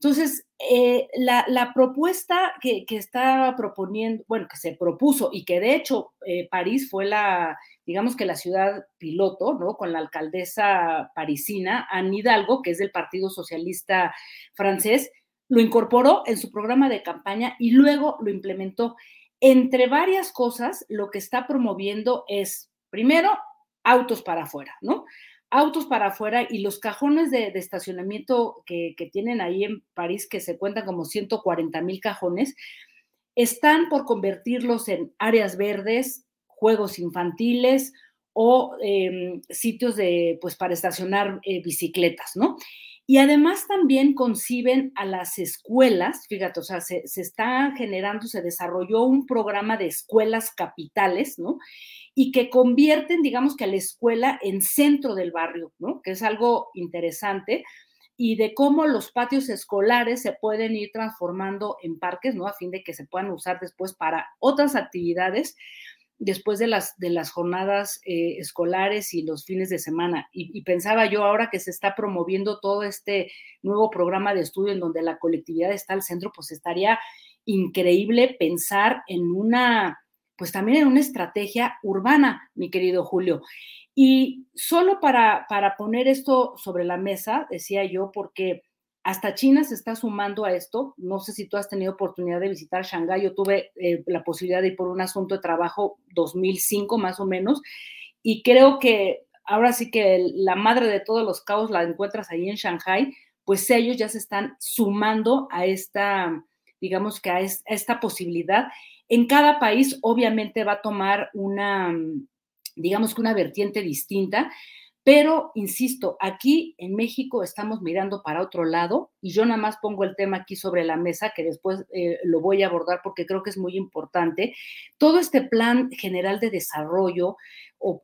Entonces, eh, la, la, propuesta que, que, está proponiendo, bueno, que se propuso y que de hecho eh, París fue la, digamos que la ciudad piloto, ¿no? Con la alcaldesa parisina, Anne Hidalgo, que es del Partido Socialista francés, lo incorporó en su programa de campaña y luego lo implementó. Entre varias cosas, lo que está promoviendo es, primero, autos para afuera, ¿no? autos para afuera y los cajones de, estacionamiento que, tienen ahí en París, que se cuentan como 140 mil cajones, están por convertirlos en áreas verdes, juegos infantiles o eh, sitios de, pues, para estacionar eh, bicicletas, ¿no? Y además también conciben a las escuelas, fíjate, o sea, se, se está generando, se desarrolló un programa de escuelas capitales, ¿no? Y que convierten, digamos que a la escuela en centro del barrio, ¿no? Que es algo interesante y de cómo los patios escolares se pueden ir transformando en parques, ¿no? A fin de que se puedan usar después para otras actividades después de las, de las jornadas eh, escolares y los fines de semana. Y, y, pensaba yo ahora que se está promoviendo todo este nuevo programa de estudio en donde la colectividad está al centro, pues estaría increíble pensar en una pues también en una estrategia urbana, mi querido Julio. Y solo para, para poner esto sobre la mesa, decía yo, porque hasta China se está sumando a esto. No sé si tú has tenido oportunidad de visitar Shanghái. Yo tuve eh, la posibilidad de ir por un asunto de trabajo 2005 más o menos. Y creo que ahora sí que la madre de todos los caos la encuentras ahí en Shanghái. Pues ellos ya se están sumando a esta, digamos que a, es, a esta posibilidad en cada país obviamente va a tomar una, digamos que una vertiente distinta, pero, insisto, aquí en México estamos mirando para otro lado y yo nada más pongo el tema aquí sobre la mesa, que después eh, lo voy a abordar porque creo que es muy importante. Todo este plan general de desarrollo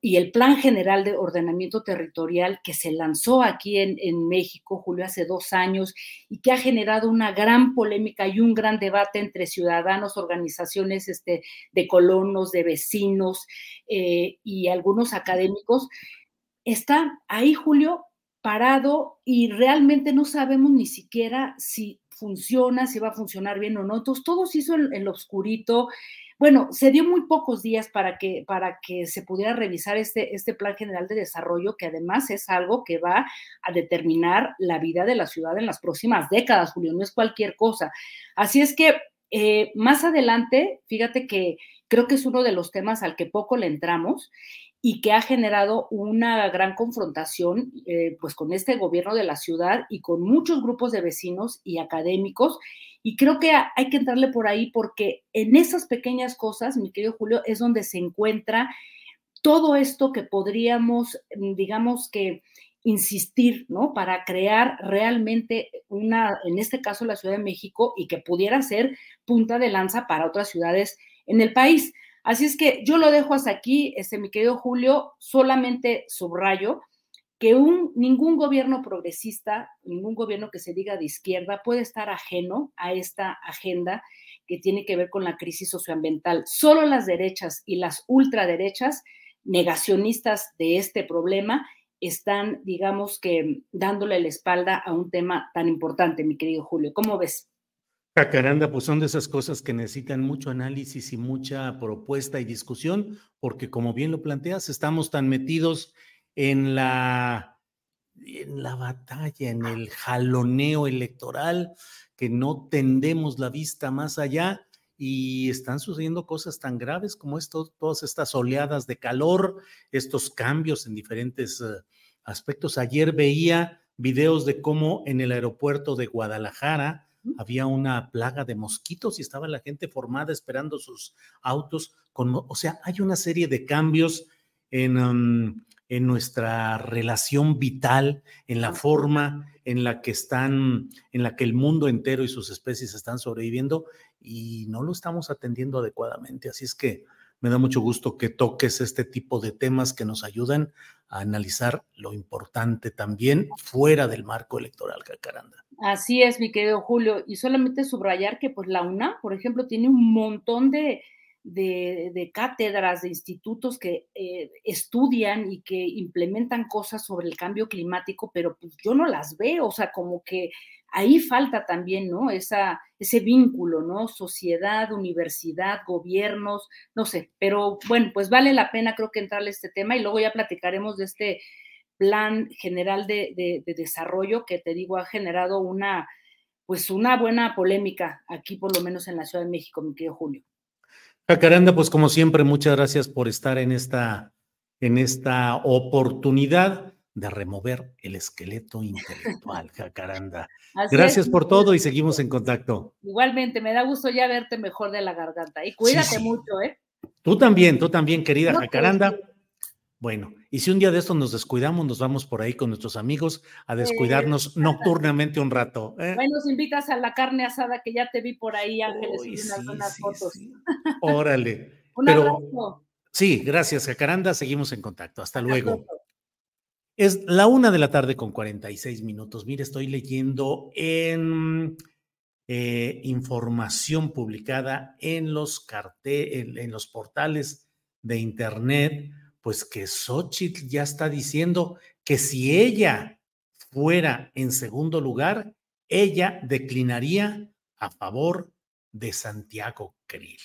y el plan general de ordenamiento territorial que se lanzó aquí en, en México, Julio, hace dos años y que ha generado una gran polémica y un gran debate entre ciudadanos, organizaciones este, de colonos, de vecinos eh, y algunos académicos está ahí, Julio, parado y realmente no sabemos ni siquiera si funciona, si va a funcionar bien o no. Entonces, todo se hizo en, lo oscurito. Bueno, se dio muy pocos días para que, para que se pudiera revisar este, este plan general de desarrollo, que además es algo que va a determinar la vida de la ciudad en las próximas décadas, Julio, no es cualquier cosa. Así es que eh, más adelante, fíjate que creo que es uno de los temas al que poco le entramos y que ha generado una gran confrontación eh, pues con este gobierno de la ciudad y con muchos grupos de vecinos y académicos. Y creo que hay que entrarle por ahí porque en esas pequeñas cosas, mi querido Julio, es donde se encuentra todo esto que podríamos, mm, digamos que, insistir, ¿no? Para crear realmente una, en este caso la Ciudad de México, y que pudiera ser punta de lanza para otras ciudades en el país. Así es que yo lo dejo hasta aquí, este, mi querido Julio, solamente subrayo que un, ningún gobierno progresista, ningún gobierno que se diga de izquierda puede estar ajeno a esta agenda que tiene que ver con la crisis socioambiental. Solo las derechas y las ultraderechas negacionistas de este problema están, digamos que, dándole la espalda a un tema tan importante, mi querido Julio. ¿Cómo ves? Jacaranda, pues son de esas cosas que necesitan mucho análisis y mucha propuesta y discusión, porque como bien lo planteas, estamos tan metidos en la, en la batalla, en el jaloneo electoral, que no tendemos la vista más allá y están sucediendo cosas tan graves como esto, todas estas oleadas de calor, estos cambios en diferentes eh, aspectos. Ayer veía videos de cómo en el aeropuerto de Guadalajara había una plaga de mosquitos y estaba la gente formada esperando sus autos. Con, o sea, hay una serie de cambios en, um, en nuestra relación vital, en la forma en la que están, en la que el mundo entero y sus especies están sobreviviendo y no lo estamos atendiendo adecuadamente. Así es que me da mucho gusto que toques este tipo de temas que nos ayudan analizar lo importante también fuera del marco electoral, Cacaranda. Así es, mi querido Julio. Y solamente subrayar que pues la UNAM, por ejemplo, tiene un montón de, de, cátedras, de institutos que eh, estudian y que implementan cosas sobre el cambio climático, pero pues yo no las veo, o sea, como que ahí falta también, ¿no? Esa, ese vínculo, ¿no? Sociedad, universidad, gobiernos, no sé, pero bueno, pues vale la pena creo que entrarle a este tema y luego ya platicaremos de este plan general de, de desarrollo que te digo ha generado una, pues una buena polémica aquí por lo menos en la Ciudad de México, mi querido Julio. Jacaranda, pues como siempre, muchas gracias por estar en esta, en esta oportunidad de remover el esqueleto intelectual, Jacaranda. gracias por todo y seguimos en contacto. Igualmente, me da gusto ya verte mejor de la garganta y cuídate mucho, ¿eh? Tú también, tú también, querida Jacaranda. Bueno, y si un día de esto nos descuidamos, nos vamos por ahí con nuestros amigos a descuidarnos nocturnamente un rato. ¿eh? Bueno, nos invitas a la carne asada que ya te vi por ahí, Ángeles, en algunas fotos. Órale. un abrazo. Sí, gracias, Jacaranda. Seguimos en contacto. Hasta, luego. Es la una de la tarde con 46 minutos. Mire, estoy leyendo en eh, información publicada en los, en los portales de Internet pues que Xochitl ya está diciendo que si ella fuera en segundo lugar, ella declinaría a favor de Santiago Krill.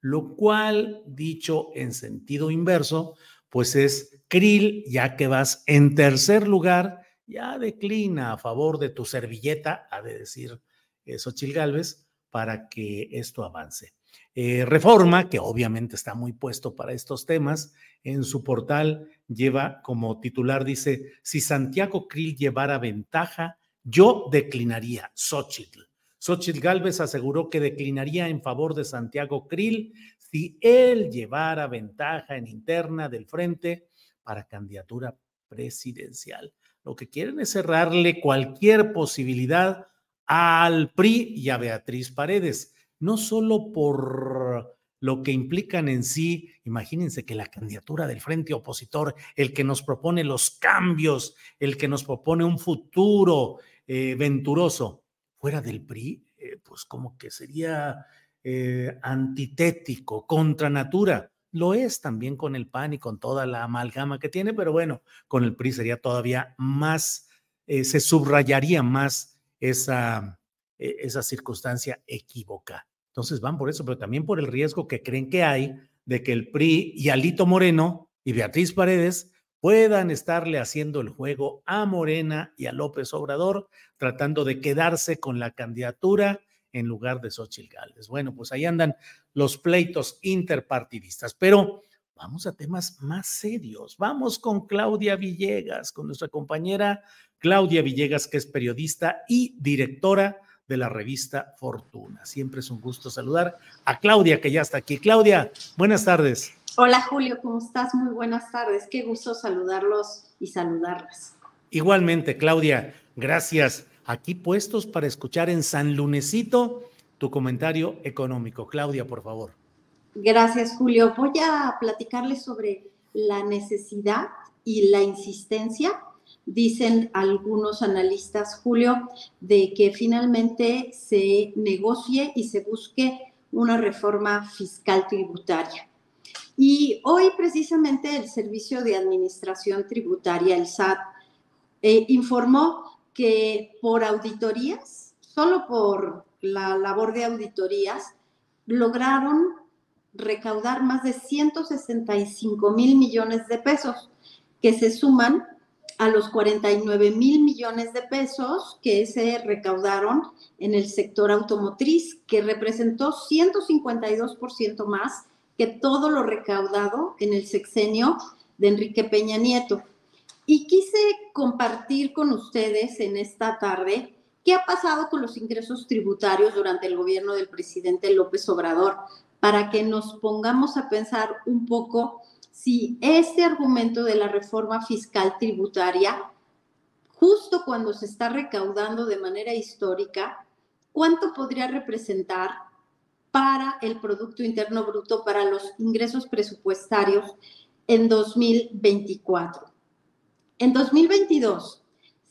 Lo cual, dicho en sentido inverso, pues es Krill, ya que vas en tercer lugar, ya declina a favor de tu servilleta, ha de decir eh, Xochitl Gálvez, para que esto avance. Eh, Reforma, que obviamente está muy puesto para estos temas, en su portal lleva como titular, dice, si Santiago Krill llevara ventaja, yo declinaría Xochitl. Xochitl Galvez aseguró que declinaría en favor de Santiago Krill si él llevara ventaja en interna del frente para candidatura presidencial. Lo que quieren es cerrarle cualquier posibilidad al PRI y a Beatriz Paredes no solo por lo que implican en sí, imagínense que la candidatura del frente opositor, el que nos propone los cambios, el que nos propone un futuro eh, venturoso, fuera del PRI, eh, pues como que sería eh, antitético, contra natura. Lo es también con el PAN y con toda la amalgama que tiene, pero bueno, con el PRI sería todavía más, se subrayaría más esa, esa circunstancia equívoca. Entonces van por eso, pero también por el riesgo que creen que hay de que el PRI y Alito Moreno y Beatriz Paredes puedan estarle haciendo el juego a Morena y a López Obrador, tratando de quedarse con la candidatura en lugar de Xochitl Gálvez. Bueno, pues ahí andan los pleitos interpartidistas, pero vamos a temas más serios. Vamos con Claudia Villegas, con nuestra compañera Claudia Villegas, que es periodista y directora de la revista Fortuna. Siempre es un gusto saludar a Claudia, que ya está aquí. Claudia, buenas tardes. Hola Julio, ¿cómo estás? Muy buenas tardes. Qué gusto saludarlos y saludarlas. Igualmente, Claudia, gracias. Aquí puestos para escuchar en San Lunesito tu comentario económico. Claudia, por favor. Gracias, Julio. Voy a platicarles sobre la necesidad y la insistencia dicen algunos analistas, Julio, de que finalmente se negocie y se busque una reforma fiscal tributaria. Y hoy precisamente el Servicio de Administración Tributaria, el SAT, eh, informó que por auditorías, solo por la labor de auditorías, lograron recaudar más de 165 mil millones de pesos, que se suman a los 49 mil millones de pesos que se recaudaron en el sector automotriz, que representó 152% más que todo lo recaudado en el sexenio de Enrique Peña Nieto. Y quise compartir con ustedes en esta tarde qué ha pasado con los ingresos tributarios durante el gobierno del presidente López Obrador, para que nos pongamos a pensar un poco si este argumento de la reforma fiscal tributaria, justo cuando se está recaudando de manera histórica, cuánto podría representar para el Producto Interno Bruto, para los ingresos presupuestarios en 2024. En 2022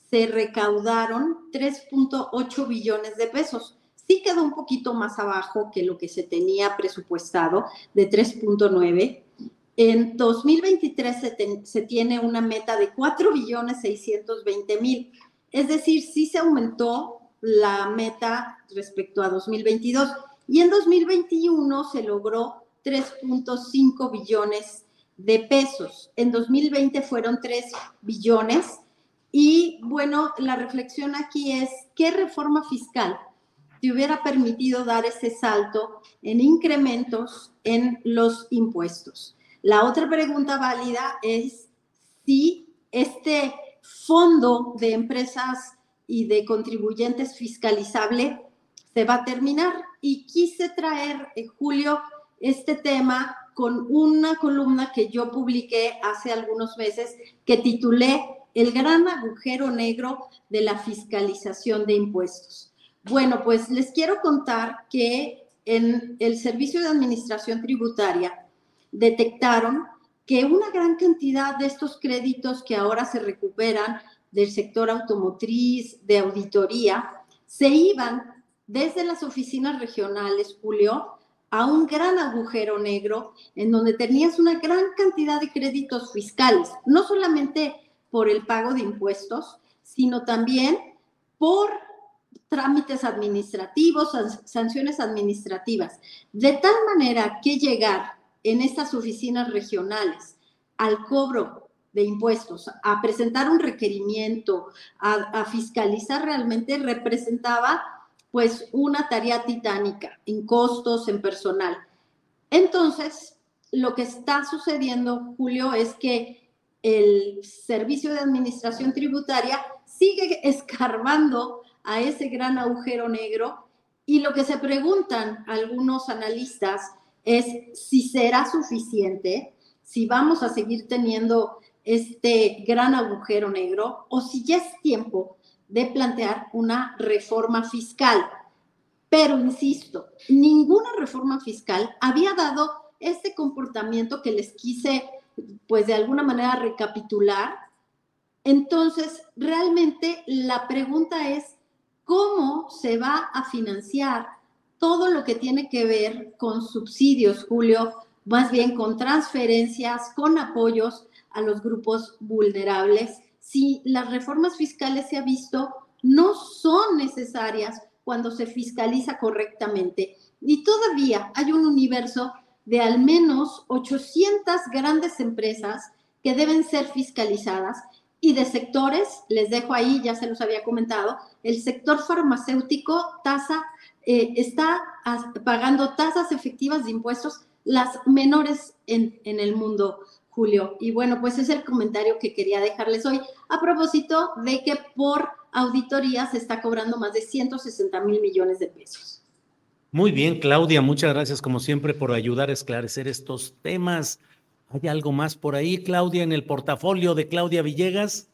se recaudaron 3.8 billones de pesos. Sí quedó un poquito más abajo que lo que se tenía presupuestado de 3.9 en 2023 se, tiene una meta de 4 billones 620 mil. Es decir, sí se aumentó la meta respecto a 2022 y en 2021 se logró 3.5 billones de pesos. En 2020 fueron 3 billones y bueno, la reflexión aquí es, ¿qué reforma fiscal te hubiera permitido dar ese salto en incrementos en los impuestos? La otra pregunta válida es si este fondo de empresas y de contribuyentes fiscalizable se va a terminar. Y quise traer, en Julio, este tema con una columna que yo publiqué hace algunos meses que titulé El gran agujero negro de la fiscalización de impuestos. Bueno, pues les quiero contar que en el Servicio de Administración Tributaria detectaron que una gran cantidad de estos créditos que ahora se recuperan del sector automotriz, de auditoría, se iban desde las oficinas regionales, Julio, a un gran agujero negro en donde tenías una gran cantidad de créditos fiscales, no solamente por el pago de impuestos, sino también por trámites administrativos, sanciones administrativas, de tal manera que llegar en estas oficinas regionales al cobro de impuestos, a presentar un requerimiento, a, fiscalizar realmente, representaba pues una tarea titánica en costos, en personal. Entonces, lo que está sucediendo, Julio, es que el Servicio de Administración Tributaria sigue escarbando a ese gran agujero negro y lo que se preguntan algunos analistas es si será suficiente, si vamos a seguir teniendo este gran agujero negro o si ya es tiempo de plantear una reforma fiscal. Pero insisto, ninguna reforma fiscal había dado este comportamiento que les quise, pues de alguna manera, recapitular. Entonces, realmente la pregunta es, ¿cómo se va a financiar todo lo que tiene que ver con subsidios, Julio, más bien con transferencias, con apoyos a los grupos vulnerables, si las reformas fiscales se ha visto no son necesarias cuando se fiscaliza correctamente. Y todavía hay un universo de al menos 800 grandes empresas que deben ser fiscalizadas y de sectores, les dejo ahí, ya se los había comentado, el sector farmacéutico tasa eh, está pagando tasas efectivas de impuestos las menores en, en el mundo, Julio. Y bueno, pues es el comentario que quería dejarles hoy a propósito de que por auditoría se está cobrando más de 160 mil millones de pesos. Muy bien, Claudia, muchas gracias como siempre por ayudar a esclarecer estos temas. ¿Hay algo más por ahí, Claudia, en el portafolio de Claudia Villegas?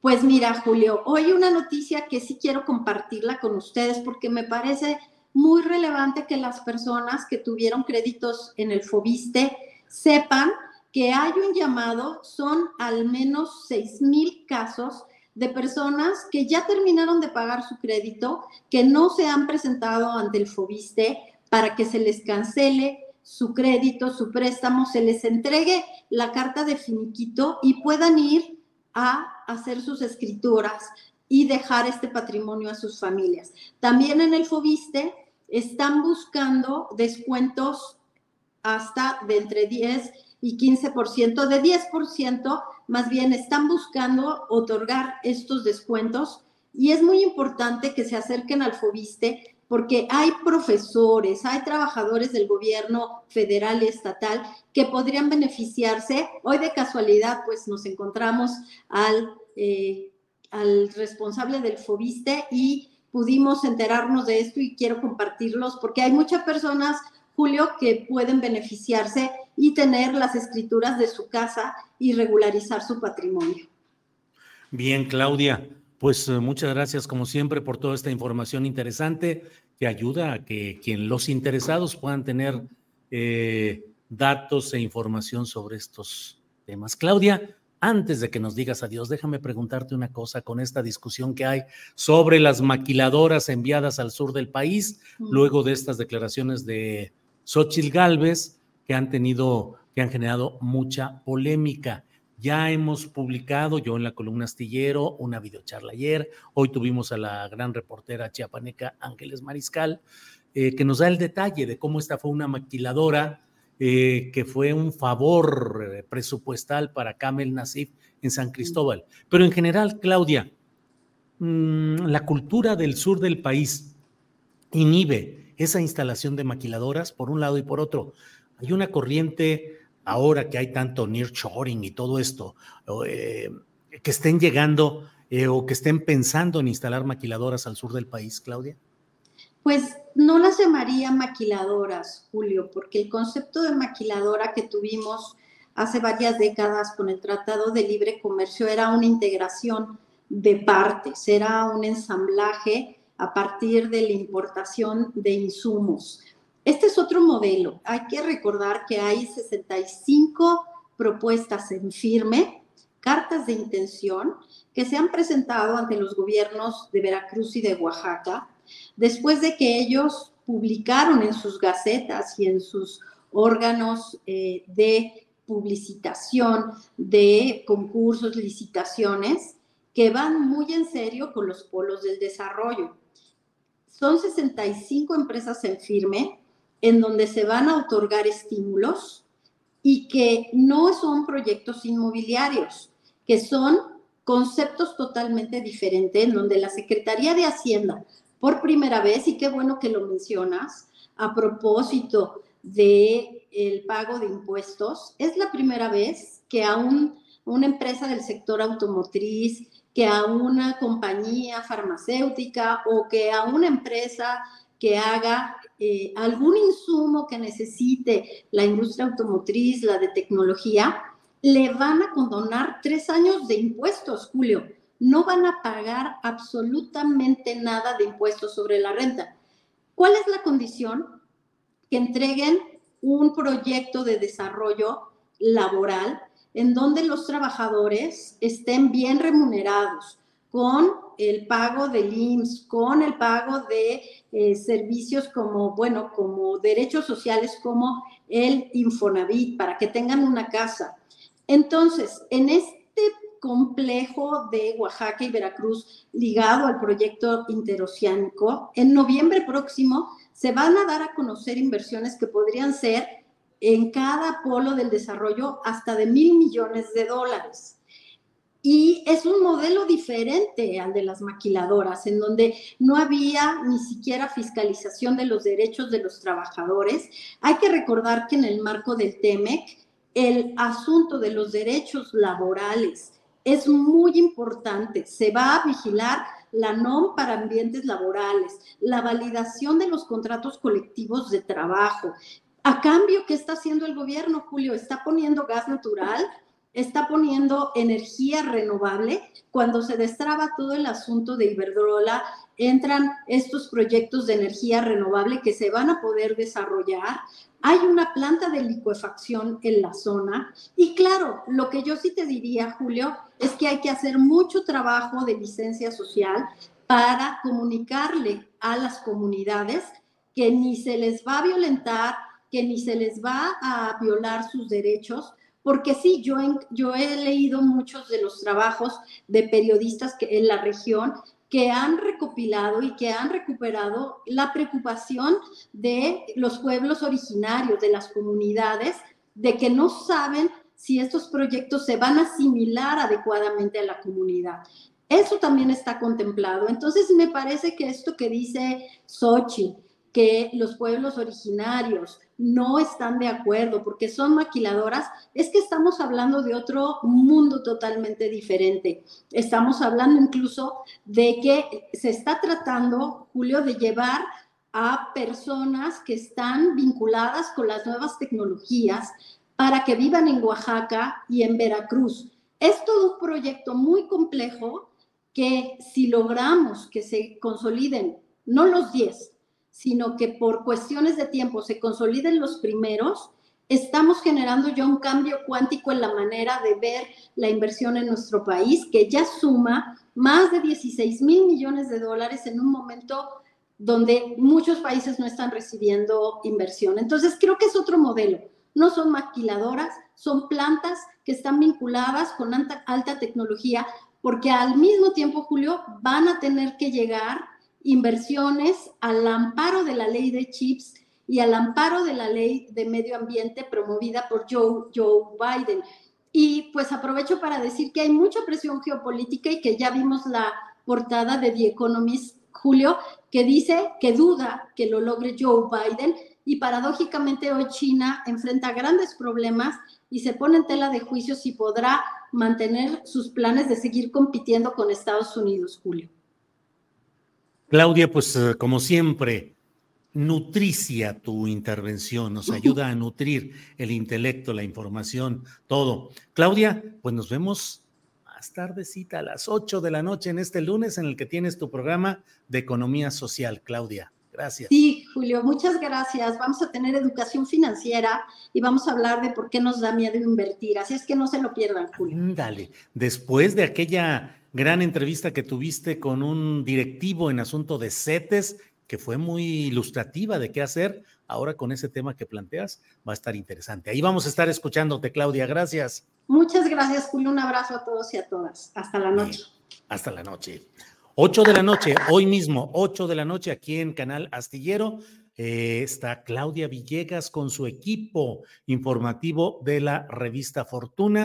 Pues mira, Julio, hoy una noticia que sí quiero compartirla con ustedes porque me parece muy relevante que las personas que tuvieron créditos en el FOBISTE sepan que hay un llamado, son al menos 6 mil casos de personas que ya terminaron de pagar su crédito, que no se han presentado ante el FOBISTE para que se les cancele su crédito, su préstamo, se les entregue la carta de finiquito y puedan ir a hacer sus escrituras y dejar este patrimonio a sus familias. También en el FOBISTE están buscando descuentos hasta de entre 10 y 15%, de 10% más bien están buscando otorgar estos descuentos y es muy importante que se acerquen al FOBISTE porque hay profesores, hay trabajadores del gobierno federal y estatal que podrían beneficiarse. Hoy de casualidad, pues nos encontramos al, eh, al responsable del FOBISTE y pudimos enterarnos de esto y quiero compartirlos porque hay muchas personas, Julio, que pueden beneficiarse y tener las escrituras de su casa y regularizar su patrimonio. Bien, Claudia, pues eh, muchas gracias como siempre por toda esta información interesante que ayuda a que quien los interesados puedan tener eh, datos e información sobre estos temas. Claudia, antes de que nos digas adiós, déjame preguntarte una cosa con esta discusión que hay sobre las maquiladoras enviadas al sur del país, luego de estas declaraciones de Xochitl Galvez, que han tenido, que han generado mucha polémica. Ya hemos publicado, yo en la columna astillero, una videocharla ayer. Hoy tuvimos a la gran reportera chiapaneca Ángeles Mariscal, eh, que nos da el detalle de cómo esta fue una maquiladora eh, que fue un favor eh, presupuestal para Kamel Nasif en San Cristóbal. Pero en general, Claudia, mm, la cultura del sur del país inhibe esa instalación de maquiladoras por un lado y por otro. Hay una corriente ahora que hay tanto nearshoring y todo esto, eh, que estén llegando eh, o que estén pensando en instalar maquiladoras al sur del país, Claudia? Pues no las llamaría maquiladoras, Julio, porque el concepto de maquiladora que tuvimos hace varias décadas con el Tratado de Libre Comercio era una integración de partes, era un ensamblaje a partir de la importación de insumos. Este es otro modelo. Hay que recordar que hay 65 propuestas en firme, cartas de intención, que se han presentado ante los gobiernos de Veracruz y de Oaxaca, después de que ellos publicaron en sus gacetas y en sus órganos eh, de publicitación de concursos, licitaciones, que van muy en serio con los polos del desarrollo. Son 65 empresas en firme en donde se van a otorgar estímulos y que no son proyectos inmobiliarios, que son conceptos totalmente diferentes, en donde la Secretaría de Hacienda, por primera vez, y qué bueno que lo mencionas, a propósito de el pago de impuestos, es la primera vez que a una empresa del sector automotriz, que a una compañía farmacéutica o que a una empresa que haga eh, algún insumo que necesite la industria automotriz, la de tecnología, le van a condonar tres años de impuestos, Julio. No van a pagar absolutamente nada de impuestos sobre la renta. ¿Cuál es la condición? Que entreguen un proyecto de desarrollo laboral en donde los trabajadores estén bien remunerados, con el pago del IMSS, con el pago de eh, servicios como, bueno, como derechos sociales como el Infonavit, para que tengan una casa. Entonces, en este complejo de Oaxaca y Veracruz ligado al proyecto interoceánico, en noviembre próximo se van a dar a conocer inversiones que podrían ser en cada polo del desarrollo hasta de mil millones de dólares. Y es un modelo diferente al de las maquiladoras, en donde no había ni siquiera fiscalización de los derechos de los trabajadores. Hay que recordar que en el marco del TEMEC, el asunto de los derechos laborales es muy importante. Se va a vigilar la NOM para ambientes laborales, la validación de los contratos colectivos de trabajo. A cambio, ¿qué está haciendo el gobierno, Julio? Está poniendo gas natural está poniendo energía renovable. Cuando se destraba todo el asunto de Iberdrola, entran estos proyectos de energía renovable que se van a poder desarrollar. Hay una planta de licuefacción en la zona y claro, lo que yo sí te diría, Julio, es que hay que hacer mucho trabajo de licencia social para comunicarle a las comunidades que ni se les va a violentar, que ni se les va a violar sus derechos, porque sí, yo, yo he leído muchos de los trabajos de periodistas en la región que han recopilado y que han recuperado la preocupación de los pueblos originarios, de las comunidades, de que no saben si estos proyectos se van a asimilar adecuadamente a la comunidad. Eso también está contemplado. Entonces, me parece que esto que dice Sochi, que los pueblos originarios no están de acuerdo porque son maquiladoras, es que estamos hablando de otro mundo totalmente diferente. Estamos hablando incluso de que se está tratando, Julio, de llevar a personas que están vinculadas con las nuevas tecnologías para que vivan en Oaxaca y en Veracruz. Es todo un proyecto muy complejo que si logramos que se consoliden, no los 10, sino que por cuestiones de tiempo se consoliden los primeros, estamos generando ya un cambio cuántico en la manera de ver la inversión en nuestro país, que ya suma más de 16 mil millones de dólares en un momento donde muchos países no están recibiendo inversión. Entonces, creo que es otro modelo. No son maquiladoras, son plantas que están vinculadas con alta, alta tecnología, porque al mismo tiempo, Julio, van a tener que llegar inversiones al amparo de la ley de chips y al amparo de la ley de medio ambiente promovida por Joe, Joe Biden. Y pues aprovecho para decir que hay mucha presión geopolítica y que ya vimos la portada de The Economist, Julio, que dice que duda que lo logre Joe Biden y paradójicamente hoy China enfrenta grandes problemas y se pone en tela de juicio si podrá mantener sus planes de seguir compitiendo con Estados Unidos, Julio. Claudia, pues eh, como siempre, nutricia tu intervención, nos ayuda a nutrir el intelecto, la información, todo. Claudia, pues nos vemos más tardecita a las 8 de la noche en este lunes en el que tienes tu programa de economía social, Claudia. Gracias. Sí, Julio, muchas gracias. Vamos a tener educación financiera y vamos a hablar de por qué nos da miedo invertir. Así es que no se lo pierdan, Julio. Dale. Después de aquella gran entrevista que tuviste con un directivo en asunto de CETES, que fue muy ilustrativa de qué hacer. Ahora con ese tema que planteas va a estar interesante. Ahí vamos a estar escuchándote, Claudia. Gracias. Muchas gracias, Julio. Un abrazo a todos y a todas. Hasta la noche. hasta la noche. 8 de la noche, hoy mismo, 8 de la noche, aquí en Canal Astillero. Eh, está Claudia Villegas con su equipo informativo de la revista Fortuna.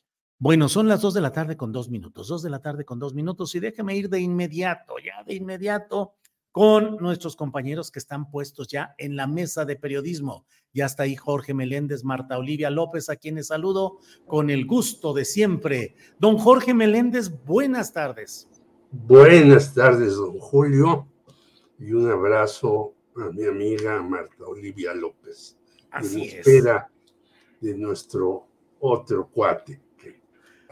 Bueno, son las dos de la tarde con dos minutos, dos de la tarde con dos minutos y déjame ir de inmediato, ya de inmediato con nuestros compañeros que están puestos ya en la mesa de periodismo. Ya está ahí Jorge Meléndez, Marta Olivia López, a quienes saludo con el gusto de siempre. Don Jorge Meléndez, buenas tardes. Buenas tardes, don Julio, y un abrazo a mi amiga Marta Olivia López. Así en espera de nuestro otro cuate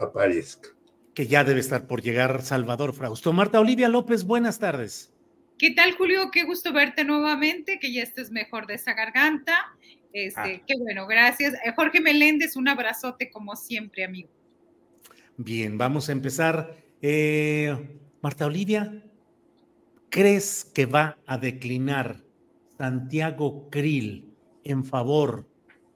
aparezca. Que ya debe estar por llegar Salvador Frausto. Marta Olivia López, buenas tardes. ¿Qué tal, Julio? Qué gusto verte nuevamente, que ya estés mejor de esa garganta. Este, Ah. Qué bueno, gracias. Eh, Jorge Meléndez, un abrazote como siempre, amigo. Bien, vamos a empezar. Eh, Marta Olivia, ¿crees que va a declinar Santiago Krill en favor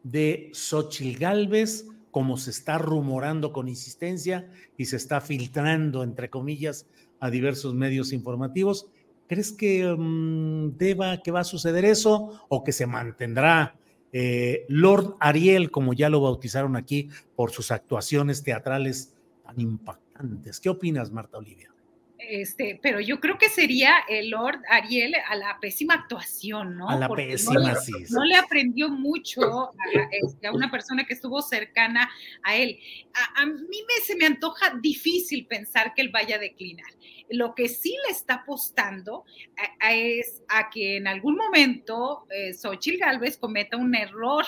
de Xochil Gálvez, como se está rumorando con insistencia y se está filtrando, entre comillas, a diversos medios informativos? ¿Crees que mm, deba, que va a suceder eso o que se mantendrá eh, Lord Ariel, como ya lo bautizaron aquí, por sus actuaciones teatrales tan impactantes? ¿Qué opinas, Marta Olivia? Este, pero yo creo que sería el Lord Ariel a la pésima actuación, ¿no? A la Porque no pésima, le- sí. No le aprendió mucho a, este, a una persona que estuvo cercana a él. A, a mí me, se me antoja difícil pensar que él vaya a declinar. Lo que sí le está apostando a es a que en algún momento eh, Xochitl Galvez cometa un error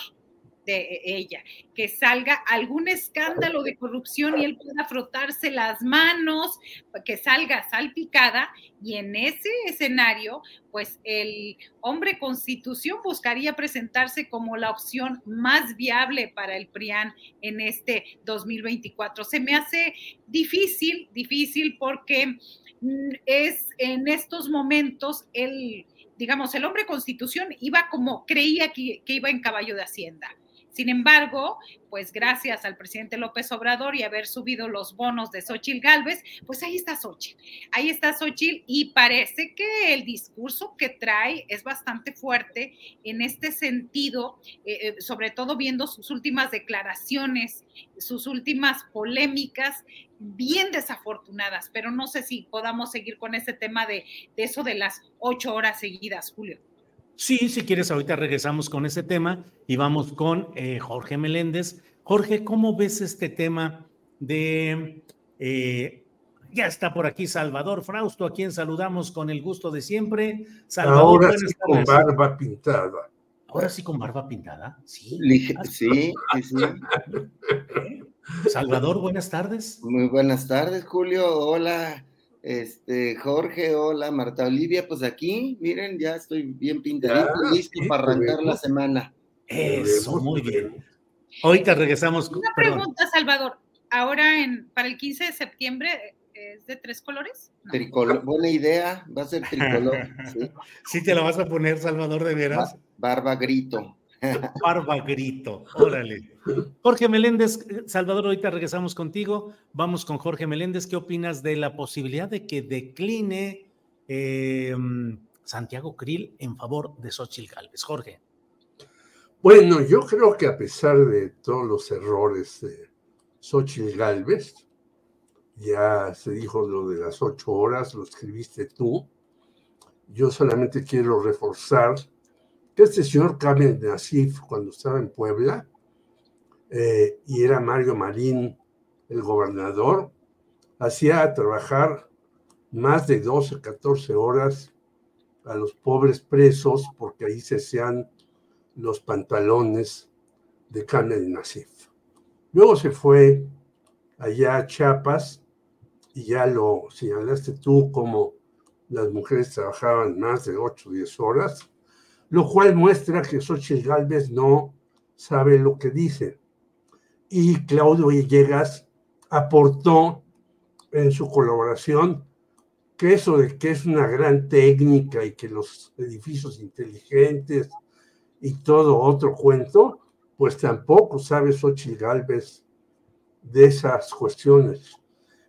de ella, que salga algún escándalo de corrupción y él pueda frotarse las manos, que salga salpicada y en ese escenario, pues el hombre constitución buscaría presentarse como la opción más viable para el PRIAN en este 2024. Se me hace difícil, difícil porque mm, es en estos momentos el, digamos, el hombre constitución iba como creía que, que iba en caballo de hacienda. Sin embargo, pues gracias al presidente López Obrador y haber subido los bonos de Xochitl Galvez, pues ahí está Xochitl. Ahí está Xochitl y parece que el discurso que trae es bastante fuerte en este sentido, eh, eh, sobre todo viendo sus últimas declaraciones, sus últimas polémicas bien desafortunadas, pero no sé si podamos seguir con ese tema de eso de las ocho horas seguidas, Julio. Sí, si quieres, ahorita regresamos con ese tema y vamos con eh, Jorge Meléndez. Jorge, ¿cómo ves este tema de... eh, ya está por aquí Salvador Frausto, a quien saludamos con el gusto de siempre. Salvador, Ahora sí con barba pintada. Ahora sí con barba pintada. Sí. Lige- Sí, sí, sí. Salvador, buenas tardes. Muy buenas tardes, Julio. Hola, este, Jorge. Hola, Marta Olivia. Pues aquí, miren, ya estoy bien pintadito, Ya, listo sí, para arrancar la semana. Eso, muy bien. Ahorita regresamos. con- Una perdón. pregunta, Salvador. Ahora, en, para el 15 de septiembre, ¿es de tres colores? Tricolor, buena idea, va a ser tricolor. Sí. Sí te la vas a poner, Salvador, de veras. Ba- Barba grito. Barba grito, órale. Jorge Meléndez, Salvador, ahorita regresamos contigo. Vamos con Jorge Meléndez. ¿Qué opinas de la posibilidad de que decline eh, Santiago Krill en favor de Xochitl Gálvez? Jorge. Bueno, yo creo que a pesar de todos los errores de Xochitl Galvez, ya se dijo lo de las ocho horas, lo escribiste tú. Yo solamente quiero reforzar que este señor Kamel Nasif, cuando estaba en Puebla, eh, y era Mario Marín el gobernador, hacía trabajar más de 12, 14 horas a los pobres presos porque ahí se hacían los pantalones de Kamel Nasif. Luego se fue allá a Chiapas y ya lo señalaste tú como las mujeres trabajaban más de 8 o 10 horas, lo cual muestra que Xochitl Galvez no sabe lo que dice. Y Claudio Villegas aportó en su colaboración que eso de que es una gran técnica y que los edificios inteligentes y todo otro cuento, pues tampoco sabe Xochitl Galvez de esas cuestiones.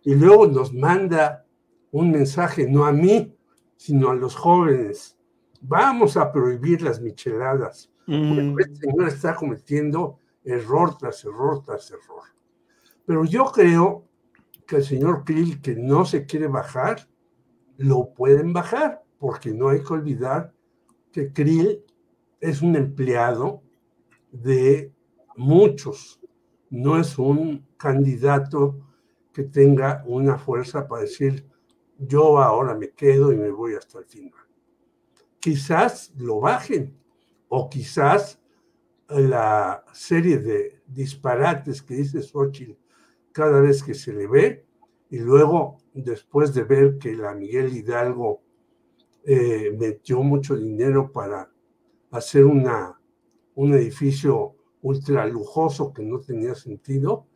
Y luego nos manda un mensaje, no a mí, sino a los jóvenes. Vamos a prohibir las micheladas. Bueno, este señor está cometiendo error tras error tras error. Pero yo creo que el señor Krill, que no se quiere bajar, lo pueden bajar, porque no hay que olvidar que Krill es un empleado de muchos, no es un candidato que tenga una fuerza para decir, yo ahora me quedo y me voy hasta el final. Quizás lo bajen, o quizás la serie de disparates que dice Xochitl cada vez que se le ve, y luego después de ver que la Miguel Hidalgo eh, metió mucho dinero para hacer una, un edificio ultra lujoso que no tenía sentido,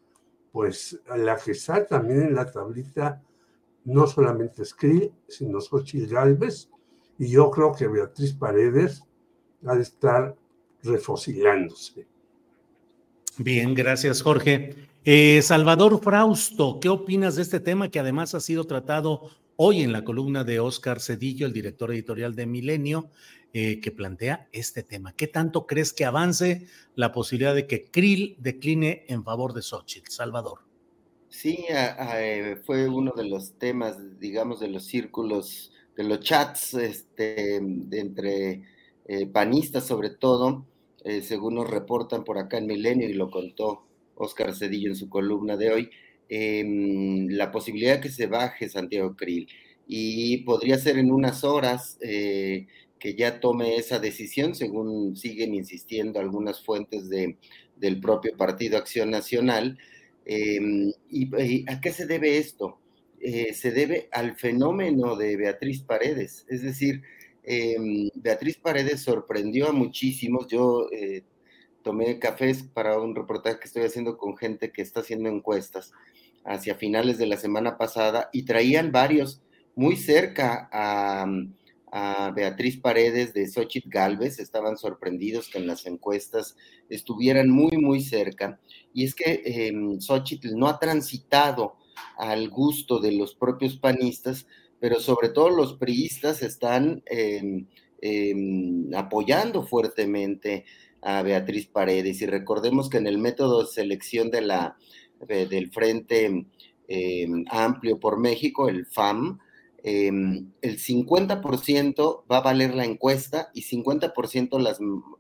pues la está también en la tablita no solamente es sino Xochitl Galvez, y yo creo que Beatriz Paredes ha de estar refocilándose. Bien, gracias Jorge. Eh, Salvador Frausto, ¿qué opinas de este tema que además ha sido tratado hoy en la columna de Oscar Cedillo, el director editorial de Milenio, eh, que plantea este tema? ¿Qué tanto crees que avance la posibilidad de que Krill decline en favor de Xochitl? Salvador. Sí, eh, fue uno de los temas, digamos, de los círculos, de los chats este, entre panistas sobre todo, según nos reportan por acá en Milenio y lo contó Oscar Cedillo en su columna de hoy, em, la posibilidad que se baje Santiago Krill y podría ser en unas horas eh, que ya tome esa decisión, según siguen insistiendo algunas fuentes de, del propio Partido Acción Nacional. Em, y, a qué se debe esto? Eh, se debe al fenómeno de Beatriz Paredes, es decir, em, Beatriz Paredes sorprendió a muchísimos, yo eh, tomé cafés para un reportaje que estoy haciendo con gente que está haciendo encuestas hacia finales de la semana pasada y traían varios. Muy cerca a, Beatriz Paredes de Xochitl Galvez, estaban sorprendidos que en las encuestas estuvieran muy, muy cerca. Y es que eh, Xochitl no ha transitado al gusto de los propios panistas, pero sobre todo los priistas están em, em, apoyando fuertemente a Beatriz Paredes. Y recordemos que en el método de selección de la, del Frente eh, Amplio por México, el FAM, em, el 50% va a valer la encuesta y 50% las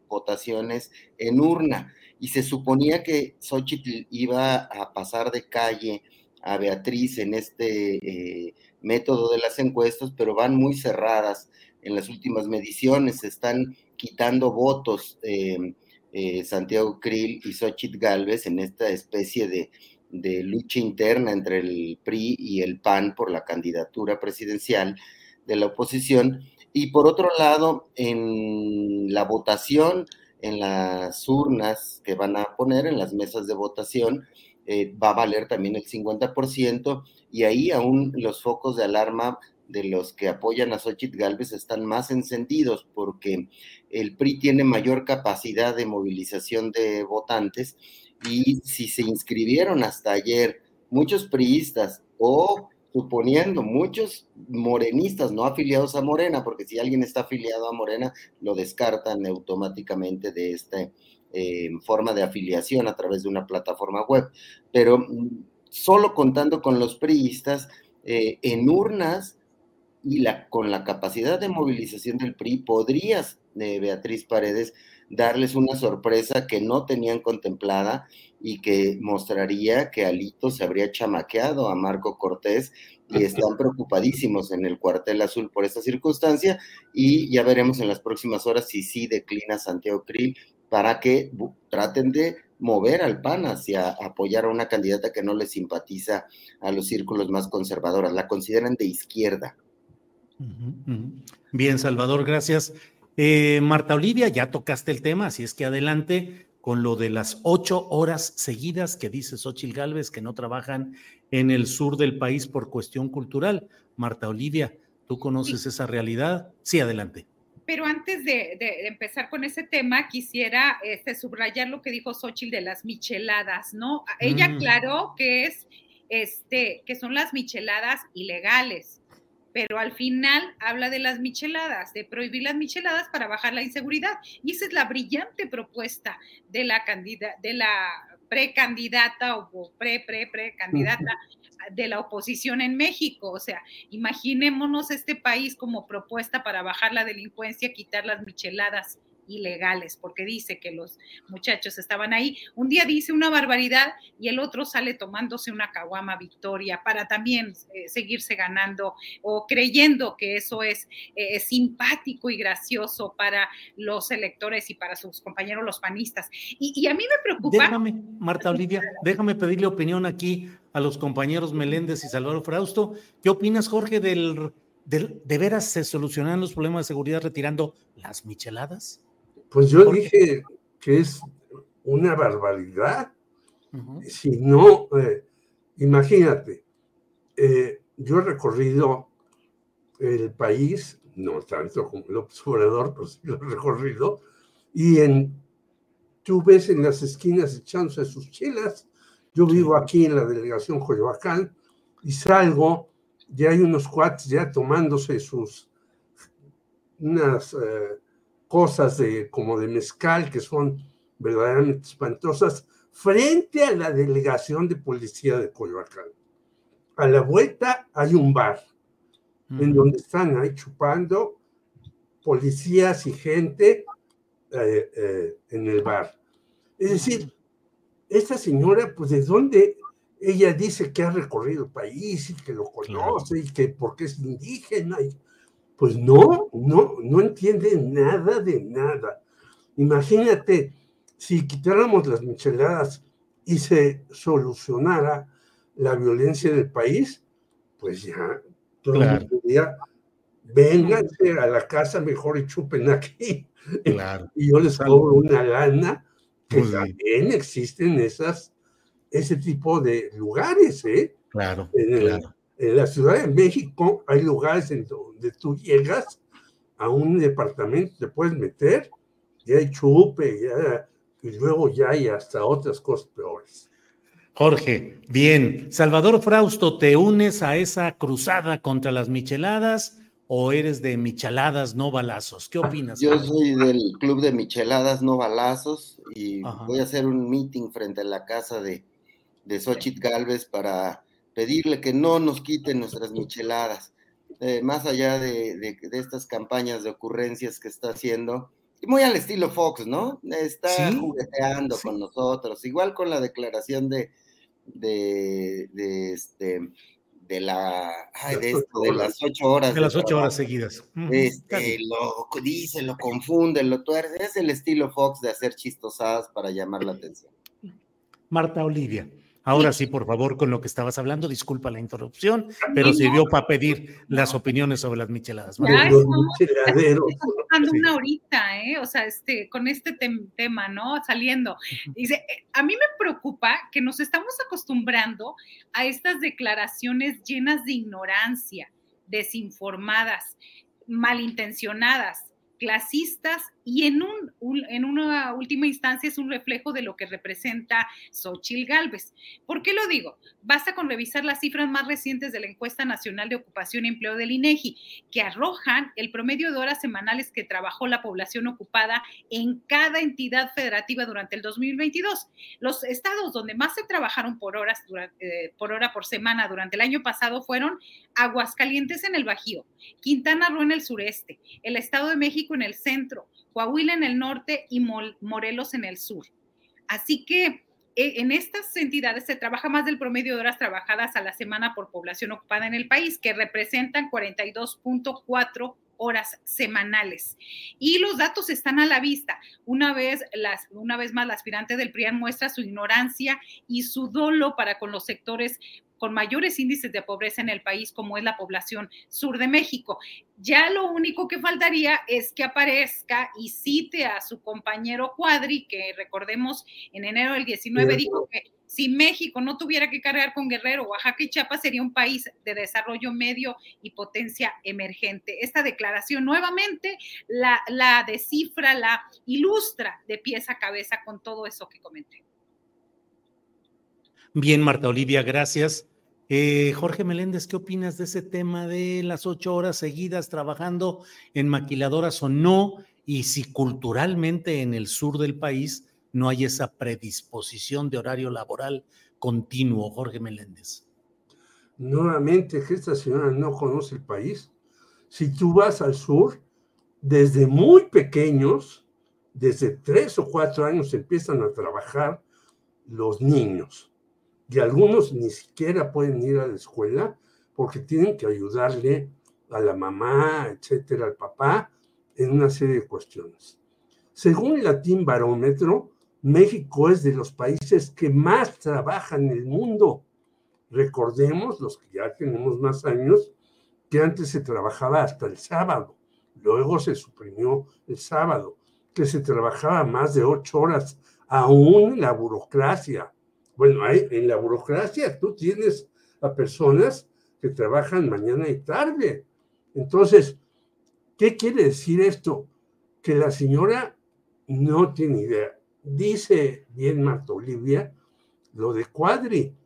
votaciones en urna. Y se suponía que Xochitl iba a pasar de calle a Beatriz en este eh, método de las encuestas, pero van muy cerradas en las últimas mediciones, están quitando votos eh, eh, Santiago Krill y Xochitl Galvez en esta especie de, lucha interna entre el PRI y el PAN por la candidatura presidencial de la oposición. Y por otro lado, en la votación, en las urnas que van a poner, en las mesas de votación, eh, va a valer también el 50% y ahí aún los focos de alarma de los que apoyan a Xochitl Galvez están más encendidos porque el PRI tiene mayor capacidad de movilización de votantes y si se inscribieron hasta ayer muchos priistas o suponiendo muchos morenistas no afiliados a Morena, porque si alguien está afiliado a Morena, lo descartan automáticamente de esta eh, forma de afiliación a través de una plataforma web. Pero mm, solo contando con los priistas, eh, en urnas y con la capacidad de movilización del PRI, podrías, de Beatriz Paredes, darles una sorpresa que no tenían contemplada y que mostraría que Alito se habría chamaqueado a Marco Cortés y están preocupadísimos en el cuartel azul por esta circunstancia y ya veremos en las próximas horas si sí declina Santiago Krill para que traten de mover al PAN hacia apoyar a una candidata que no le simpatiza a los círculos más conservadores, la consideran de izquierda. Bien, Salvador, gracias. Eh, Marta Olivia, ya tocaste el tema, así es que adelante con lo de las ocho horas seguidas que dice Xochil Gálvez que no trabajan en el sur del país por cuestión cultural. Marta Olivia, ¿tú conoces esa realidad? Sí, adelante. Pero antes de, empezar con ese tema, quisiera este, subrayar lo que dijo Xochitl de las micheladas, ¿no? Ella mm. aclaró que es este, que son las micheladas ilegales pero al final habla de las micheladas, de prohibir las micheladas para bajar la inseguridad. Y esa es la brillante propuesta de la, de la precandidata o pre-pre-precandidata de la oposición en México. O sea, imaginémonos este país como propuesta para bajar la delincuencia, quitar las micheladas ilegales, porque dice que los muchachos estaban ahí. Un día dice una barbaridad y el otro sale tomándose una caguama victoria para también eh, seguirse ganando o creyendo que eso es eh, simpático y gracioso para los electores y para sus compañeros los panistas. Y, a mí me preocupa. Déjame, Marta Olivia, déjame pedirle opinión aquí a los compañeros Meléndez y Salvador Frausto. ¿Qué opinas, Jorge, del ¿De, de veras se solucionan los problemas de seguridad retirando las micheladas? Pues yo dije que es una barbaridad. Si no, eh, imagínate, eh, yo he recorrido el país, no tanto como el observador, pero sí lo he recorrido, y en, tú ves en las esquinas echándose sus chelas. Yo vivo aquí en la delegación Coyoacán y salgo, ya hay unos cuates ya tomándose sus unas eh, cosas de como de mezcal que son verdaderamente espantosas frente a la delegación de policía de Coyoacán. A la vuelta hay un bar en donde están ahí chupando policías y gente eh, eh, en el bar. Es decir, esta señora, pues de dónde ella dice que ha recorrido el país y que lo conoce y que porque es indígena. Y, pues no, no, no entiende nada de nada. Imagínate si quitáramos las micheladas y se solucionara la violencia del país, pues ya todo el mundo diría, vénganse a la casa mejor y chupen aquí. Y yo les cobro una lana, que también existen esas, ese tipo de lugares, ¿eh? Claro, en, en la Ciudad de México hay lugares en donde tú llegas a un departamento, te puedes meter, y hay chupe, ya, y luego ya hay hasta otras cosas peores. Jorge, bien. Salvador Frausto, ¿te unes a esa cruzada contra las micheladas o eres de micheladas no balazos? ¿Qué opinas? Yo soy del club de micheladas no balazos y voy a hacer un meeting frente a la casa de, de Xochitl Galvez para pedirle que no nos quiten nuestras micheladas. Eh, más allá de, de, de, estas campañas de ocurrencias que está haciendo, muy al estilo Fox, ¿no? Está ¿Sí? jugueteando sí. con nosotros, igual con la declaración de, de, de este de la ay, de, esto, de, las ocho horas de las ocho horas seguidas este, lo dice lo confunde lo tuerce es el estilo Fox de hacer chistosadas para llamar la atención Marta Olivia Ahora sí, por favor, con lo que estabas hablando, disculpa la interrupción, pero sirvió para pedir las opiniones sobre las micheladas. Ya estamos, estamos una horita, ¿eh? O sea, este, con este tem tema, ¿no? Saliendo. Dice, a mí me preocupa que nos estamos acostumbrando a estas declaraciones llenas de ignorancia, desinformadas, malintencionadas clasistas y en, un, en una última instancia es un reflejo de lo que representa Xochil Gálvez. ¿Por qué lo digo? Basta con revisar las cifras más recientes de la encuesta nacional de ocupación y empleo del INEGI, que arrojan el promedio de horas semanales que trabajó la población ocupada en cada entidad federativa durante el 2022. Los estados donde más se trabajaron por horas eh, por hora por semana durante el año pasado fueron Aguascalientes en el Bajío, Quintana Roo en el sureste, el Estado de México en el centro, Coahuila en el norte y Morelos en el sur. Así que en estas entidades se trabaja más del promedio de horas trabajadas a la semana por población ocupada en el país, que representan 42.4 horas semanales. Y los datos están a la vista. Una vez, las, una vez más, la aspirante del PRIAN muestra su ignorancia y su dolo para con los sectores con mayores índices de pobreza en el país, como es la población sur de México. Ya lo único que faltaría es que aparezca y cite a su compañero Cuadri, que recordemos en enero del 19 dijo que si México no tuviera que cargar con Guerrero, Oaxaca y Chiapas sería un país de desarrollo medio y potencia emergente. Esta declaración nuevamente la, la descifra, la ilustra de pies a cabeza con todo eso que comenté. Bien, Marta Olivia, gracias. Eh, Jorge Meléndez, ¿qué opinas de ese tema de las ocho horas seguidas trabajando en maquiladoras o no? Y si culturalmente en el sur del país no hay esa predisposición de horario laboral continuo, Jorge Meléndez. Nuevamente, que esta señora no conoce el país. Si tú vas al sur, desde muy pequeños, desde tres o cuatro años empiezan a trabajar los niños y algunos ni siquiera pueden ir a la escuela porque tienen que ayudarle a la mamá, etcétera, al papá, en una serie de cuestiones. Según el Latín Barómetro, México es de los países que más trabajan en el mundo. Recordemos, los que ya tenemos más años, que antes se trabajaba hasta el sábado, luego se suprimió el sábado, que se trabajaba más de ocho horas, aún en la burocracia. Bueno, en la burocracia tú tienes a personas que trabajan mañana y tarde. Entonces, ¿qué quiere decir esto? Que la señora no tiene idea. Dice bien Marta Olivia lo de Cuadri,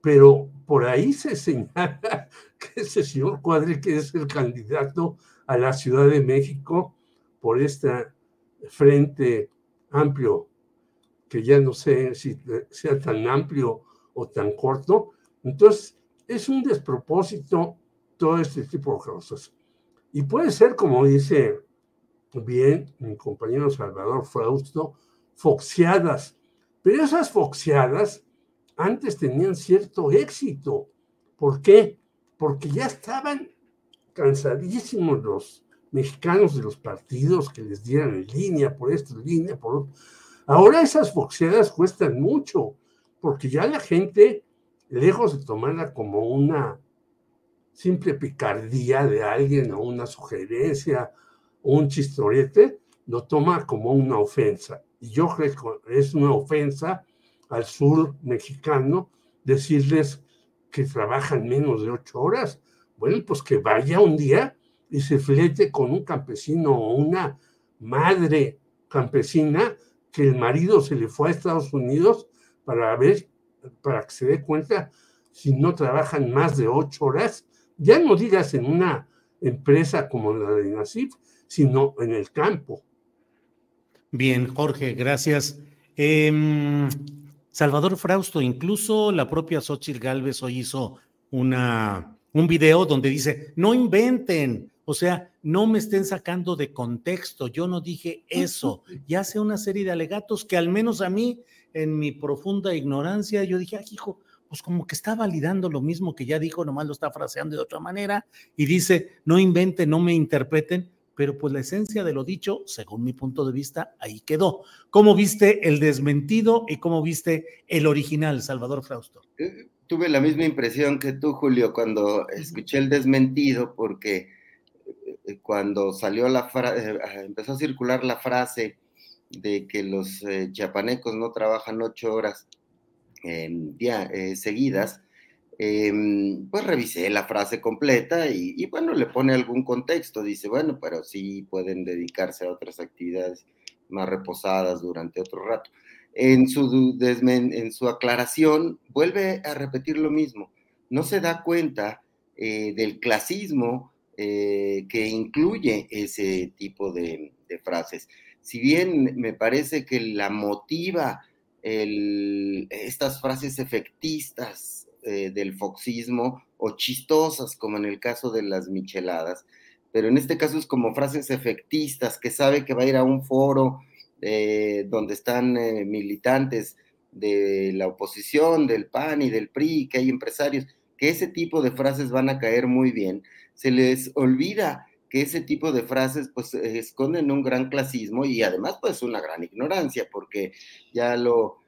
pero por ahí se señala que ese señor Cuadri, que es el candidato a la Ciudad de México por este frente amplio, que ya no sé si sea tan amplio o tan corto. Entonces, es un despropósito todo este tipo de cosas. Y puede ser, como dice bien mi compañero Salvador Frausto, foxeadas. Pero esas foxeadas antes tenían cierto éxito. ¿Por qué? Porque ya estaban cansadísimos los mexicanos de los partidos que les dieran línea, por esto, en línea, por otro. Ahora esas foxeadas cuestan mucho, porque ya la gente, lejos de tomarla como una simple picardía de alguien o una sugerencia o un chistorete, lo toma como una ofensa. Y yo creo que es una ofensa al sur mexicano decirles que trabajan menos de ocho horas. Bueno, pues que vaya un día y se flete con un campesino o una madre campesina que el marido se le fue a Estados Unidos para ver, para que se dé cuenta si no trabajan más de ocho horas, ya no digas en una empresa como la de Nasif, sino en el campo. Bien, Jorge, gracias. Em, Salvador Frausto, incluso la propia Xochitl Galvez hoy hizo una, un video donde dice, no inventen, o sea, no me estén sacando de contexto, yo no dije eso, y hace una serie de alegatos que al menos a mí, en mi profunda ignorancia, yo dije, ah, hijo, pues como que está validando lo mismo que ya dijo, nomás lo está fraseando de otra manera, y dice, no inventen, no me interpreten, pero pues la esencia de lo dicho, según mi punto de vista, ahí quedó. ¿Cómo viste el desmentido y cómo viste el original, Salvador Frausto? Eh, tuve la misma impresión que tú, Julio, cuando escuché el desmentido, porque eh, cuando salió la frase, eh, empezó a circular la frase de que los chiapanecos no trabajan ocho horas ya, seguidas, Em, pues revisé la frase completa y, bueno, le pone algún contexto. Dice, bueno, pero sí pueden dedicarse a otras actividades más reposadas durante otro rato. En su, en su aclaración vuelve a repetir lo mismo. No se da cuenta eh, del clasismo eh, que incluye ese tipo de, frases. Si bien me parece que la motiva estas frases efectistas eh, del foxismo o chistosas, como en el caso de las micheladas, pero en este caso es como frases efectistas, que sabe que va a ir a un foro eh, donde están eh, militantes de la oposición, del PAN y del PRI, que hay empresarios, que ese tipo de frases van a caer muy bien. Se les olvida que ese tipo de frases pues esconden un gran clasismo y además pues una gran ignorancia, porque ya lo,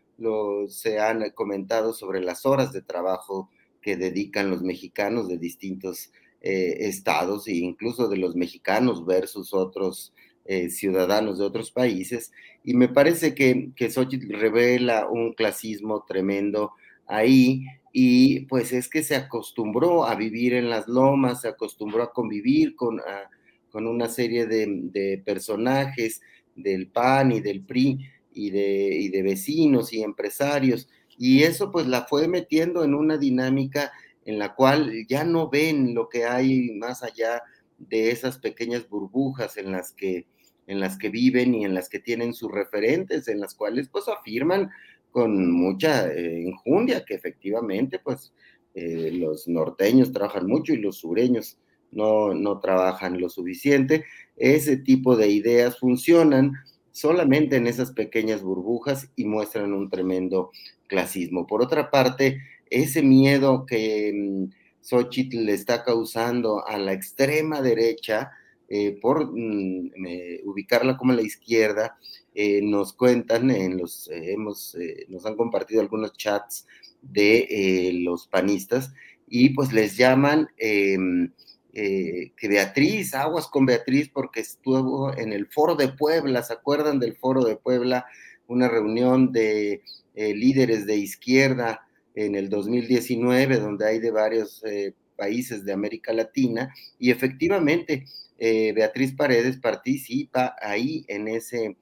se han comentado sobre las horas de trabajo que dedican los mexicanos de distintos eh, estados e incluso de los mexicanos versus otros eh, ciudadanos de otros países. Y me parece que, que Xochitl revela un clasismo tremendo ahí y pues es que se acostumbró a vivir en las lomas, se acostumbró a convivir con, con una serie de personajes del PAN y del PRI y de, de vecinos y empresarios. Y eso pues la fue metiendo en una dinámica en la cual ya no ven lo que hay más allá de esas pequeñas burbujas en las que en las que viven y en las que tienen sus referentes, en las cuales pues afirman con mucha eh, injundia que efectivamente pues eh, los norteños trabajan mucho y los sureños no, no trabajan lo suficiente. Ese tipo de ideas funcionan solamente en esas pequeñas burbujas y muestran un tremendo clasismo. Por otra parte, ese miedo que mm, Xochitl le está causando a la extrema derecha, eh, por mm, ubicarla como la izquierda, eh, nos cuentan, en los, eh, hemos, nos han compartido algunos chats de los panistas y pues les llaman em, eh, que Beatriz, aguas con Beatriz, porque estuvo en el Foro de Puebla, ¿se acuerdan del Foro de Puebla? Una reunión de eh, líderes de izquierda en el 2019, donde hay de varios eh, países de América Latina, y efectivamente Beatriz Paredes participa ahí en ese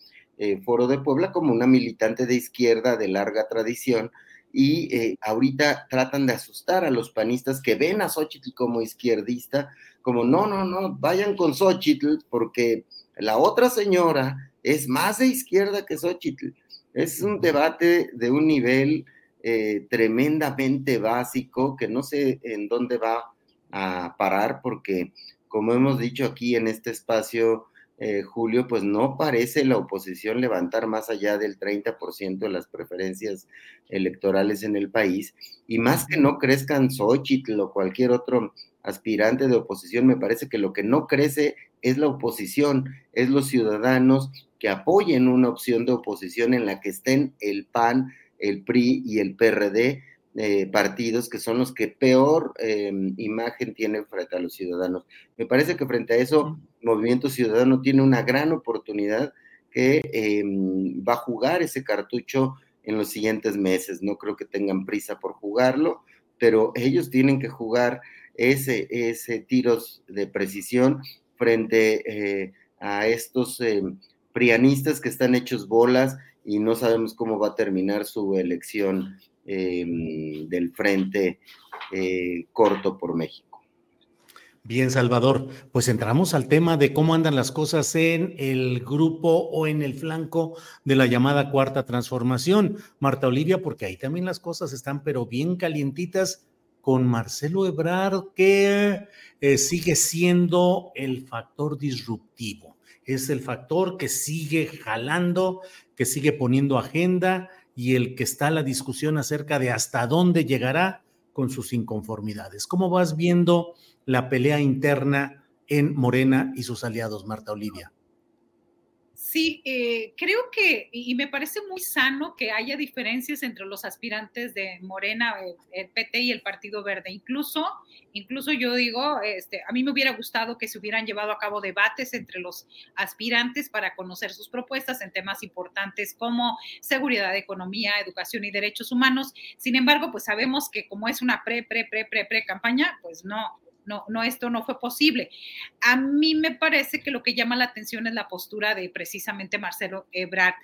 Foro de Puebla como una militante de izquierda de larga tradición, y eh, ahorita tratan de asustar a los panistas que ven a Xochitl como izquierdista, como no, no, no, vayan con Xochitl porque la otra señora es más de izquierda que Xochitl. Es un debate de un nivel eh, tremendamente básico que no sé en dónde va a parar porque, como hemos dicho aquí en este espacio, eh, Julio, pues no parece la oposición levantar más allá del 30% de las preferencias electorales en el país, y más que no crezcan Xochitl o cualquier otro aspirante de oposición, me parece que lo que no crece es la oposición, es los ciudadanos que apoyen una opción de oposición en la que estén el PAN, el PRI y el PRD, eh, partidos que son los que peor eh, imagen tienen frente a los ciudadanos. Me parece que frente a eso, Movimiento Ciudadano tiene una gran oportunidad que eh, va a jugar ese cartucho en los siguientes meses. No creo que tengan prisa por jugarlo, pero ellos tienen que jugar ese, ese tiros de precisión frente a estos prianistas que están hechos bolas y no sabemos cómo va a terminar su elección Em, del Frente eh, Corto por México. Bien, Salvador, pues entramos al tema de cómo andan las cosas en el grupo o en el flanco de la llamada cuarta transformación. Marta Olivia, porque ahí también las cosas están pero bien calientitas con Marcelo Ebrard, que eh, sigue siendo el factor disruptivo. Es el factor que sigue jalando, que sigue poniendo agenda y el que está la discusión acerca de hasta dónde llegará con sus inconformidades. ¿Cómo vas viendo la pelea interna en Morena y sus aliados, Marta Olivia? Sí, eh, creo que, y me parece muy sano que haya diferencias entre los aspirantes de Morena, el, PT y el Partido Verde. Incluso, incluso yo digo, este, a mí me hubiera gustado que se hubieran llevado a cabo debates entre los aspirantes para conocer sus propuestas en temas importantes como seguridad, economía, educación y derechos humanos. Sin embargo, pues sabemos que como es una pre, pre, pre, pre, pre campaña, pues no, no, no, esto no fue posible. A mí me parece que lo que llama la atención es la postura de precisamente Marcelo Ebrard.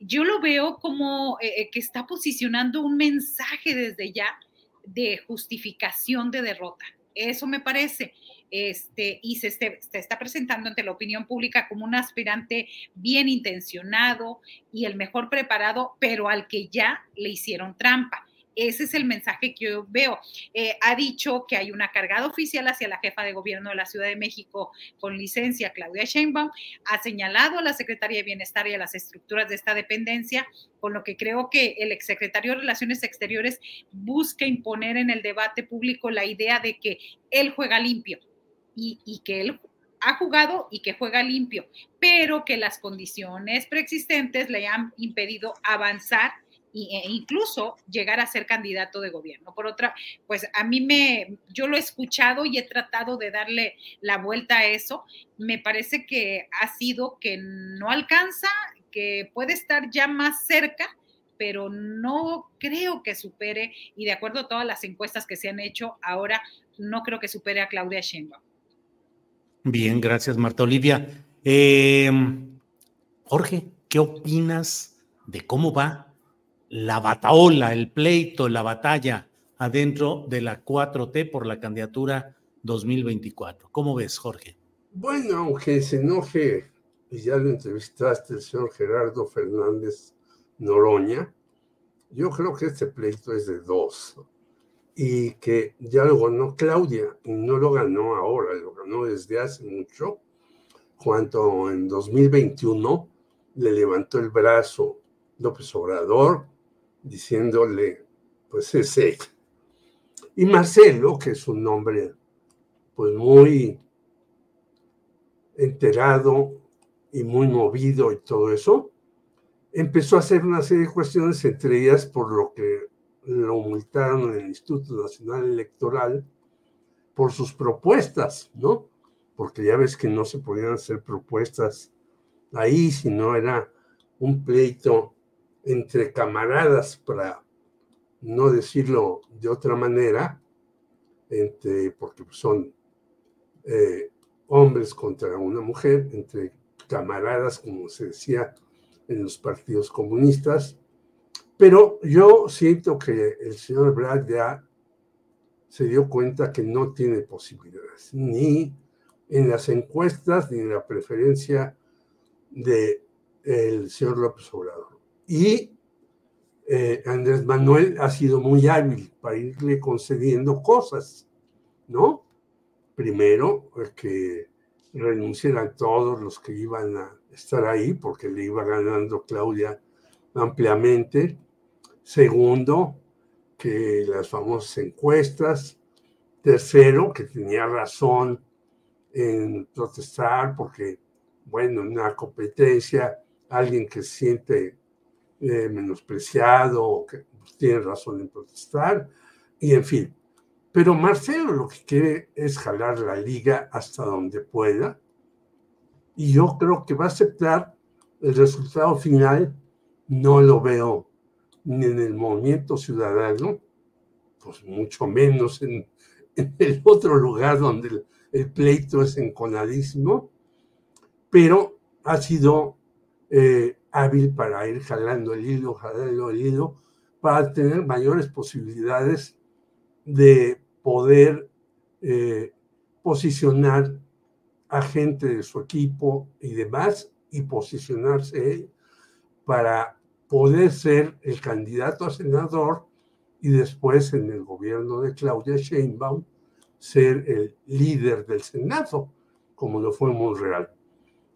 Yo lo veo como eh, eh, que está posicionando un mensaje desde ya de justificación de derrota. Eso me parece. Este, y se, se, está presentando ante la opinión pública como un aspirante bien intencionado y el mejor preparado, pero al que ya le hicieron trampa. Ese es el mensaje que yo veo. Eh, ha dicho que hay una cargada oficial hacia la jefa de gobierno de la Ciudad de México con licencia, Claudia Sheinbaum. Ha señalado a la Secretaría de Bienestar y a las estructuras de esta dependencia, con lo que creo que el exsecretario de Relaciones Exteriores busca imponer en el debate público la idea de que él juega limpio y, y que él ha jugado y que juega limpio, pero que las condiciones preexistentes le han impedido avanzar e incluso llegar a ser candidato de gobierno. Por otra, pues a mí me, yo lo he escuchado y he tratado de darle la vuelta a eso. Me parece que ha sido que no alcanza, que puede estar ya más cerca, pero no creo que supere, y de acuerdo a todas las encuestas que se han hecho ahora, no creo que supere a Claudia Sheinbaum. Bien, gracias Marta Olivia. Em, Jorge, ¿qué opinas de cómo va la bataola, el pleito, la batalla adentro de la 4T por la candidatura 2024. ¿Cómo ves, Jorge? Bueno, aunque se enoje, y ya lo entrevistaste, el señor Gerardo Fernández Noroña, yo creo que este pleito es de dos y que ya lo ganó Claudia y no lo ganó ahora, lo ganó desde hace mucho, cuando en 2021 le levantó el brazo López Obrador diciéndole, pues es él. Y Marcelo, que es un hombre pues muy enterado y muy movido y todo eso, empezó a hacer una serie de cuestiones, entre ellas por lo que lo multaron en el Instituto Nacional Electoral por sus propuestas, ¿no? Porque ya ves que no se podían hacer propuestas ahí, si no era un pleito entre camaradas, para no decirlo de otra manera, entre, porque son eh, hombres contra una mujer, entre camaradas, como se decía en los partidos comunistas. Pero yo siento que el señor Brad ya se dio cuenta que no tiene posibilidades, ni en las encuestas, ni en la preferencia del el señor López Obrador. Y eh, Andrés Manuel ha sido muy hábil para irle concediendo cosas, ¿no? Primero, que renunciaran todos los que iban a estar ahí, porque le iba ganando Claudia ampliamente. Segundo, que las famosas encuestas. Tercero, que tenía razón en protestar, porque, bueno, en una competencia, alguien que se siente eh, menospreciado que tiene razón en protestar, y en fin. Pero Marcelo lo que quiere es jalar la liga hasta donde pueda, y yo creo que va a aceptar el resultado final, no lo veo ni en el movimiento ciudadano, pues mucho menos en, el otro lugar donde el, el, pleito es enconadísimo, pero ha sido eh, hábil para ir jalando el hilo, jalando el hilo, para tener mayores posibilidades de poder eh, posicionar a gente de su equipo y demás y posicionarse para poder ser el candidato a senador y después en el gobierno de Claudia Sheinbaum ser el líder del Senado, como lo fue en Monreal.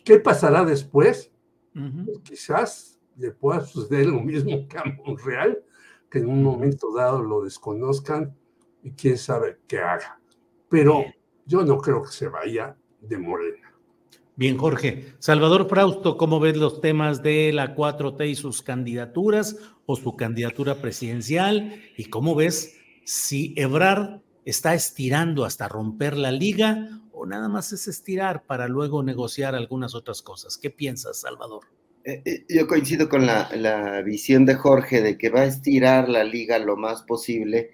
¿Qué pasará después? Pues quizás le pueda suceder lo mismo que a Monreal, que en un momento dado lo desconozcan y quién sabe qué haga. Pero yo no creo que se vaya de Morena. Bien, Jorge. Salvador Frausto, ¿cómo ves los temas de la 4T y sus candidaturas o su candidatura presidencial? ¿Y cómo ves si Ebrard está estirando hasta romper la liga o nada más es estirar para luego negociar algunas otras cosas? ¿Qué piensas, Salvador? Eh, eh, yo coincido con la, visión de Jorge de que va a estirar la liga lo más posible,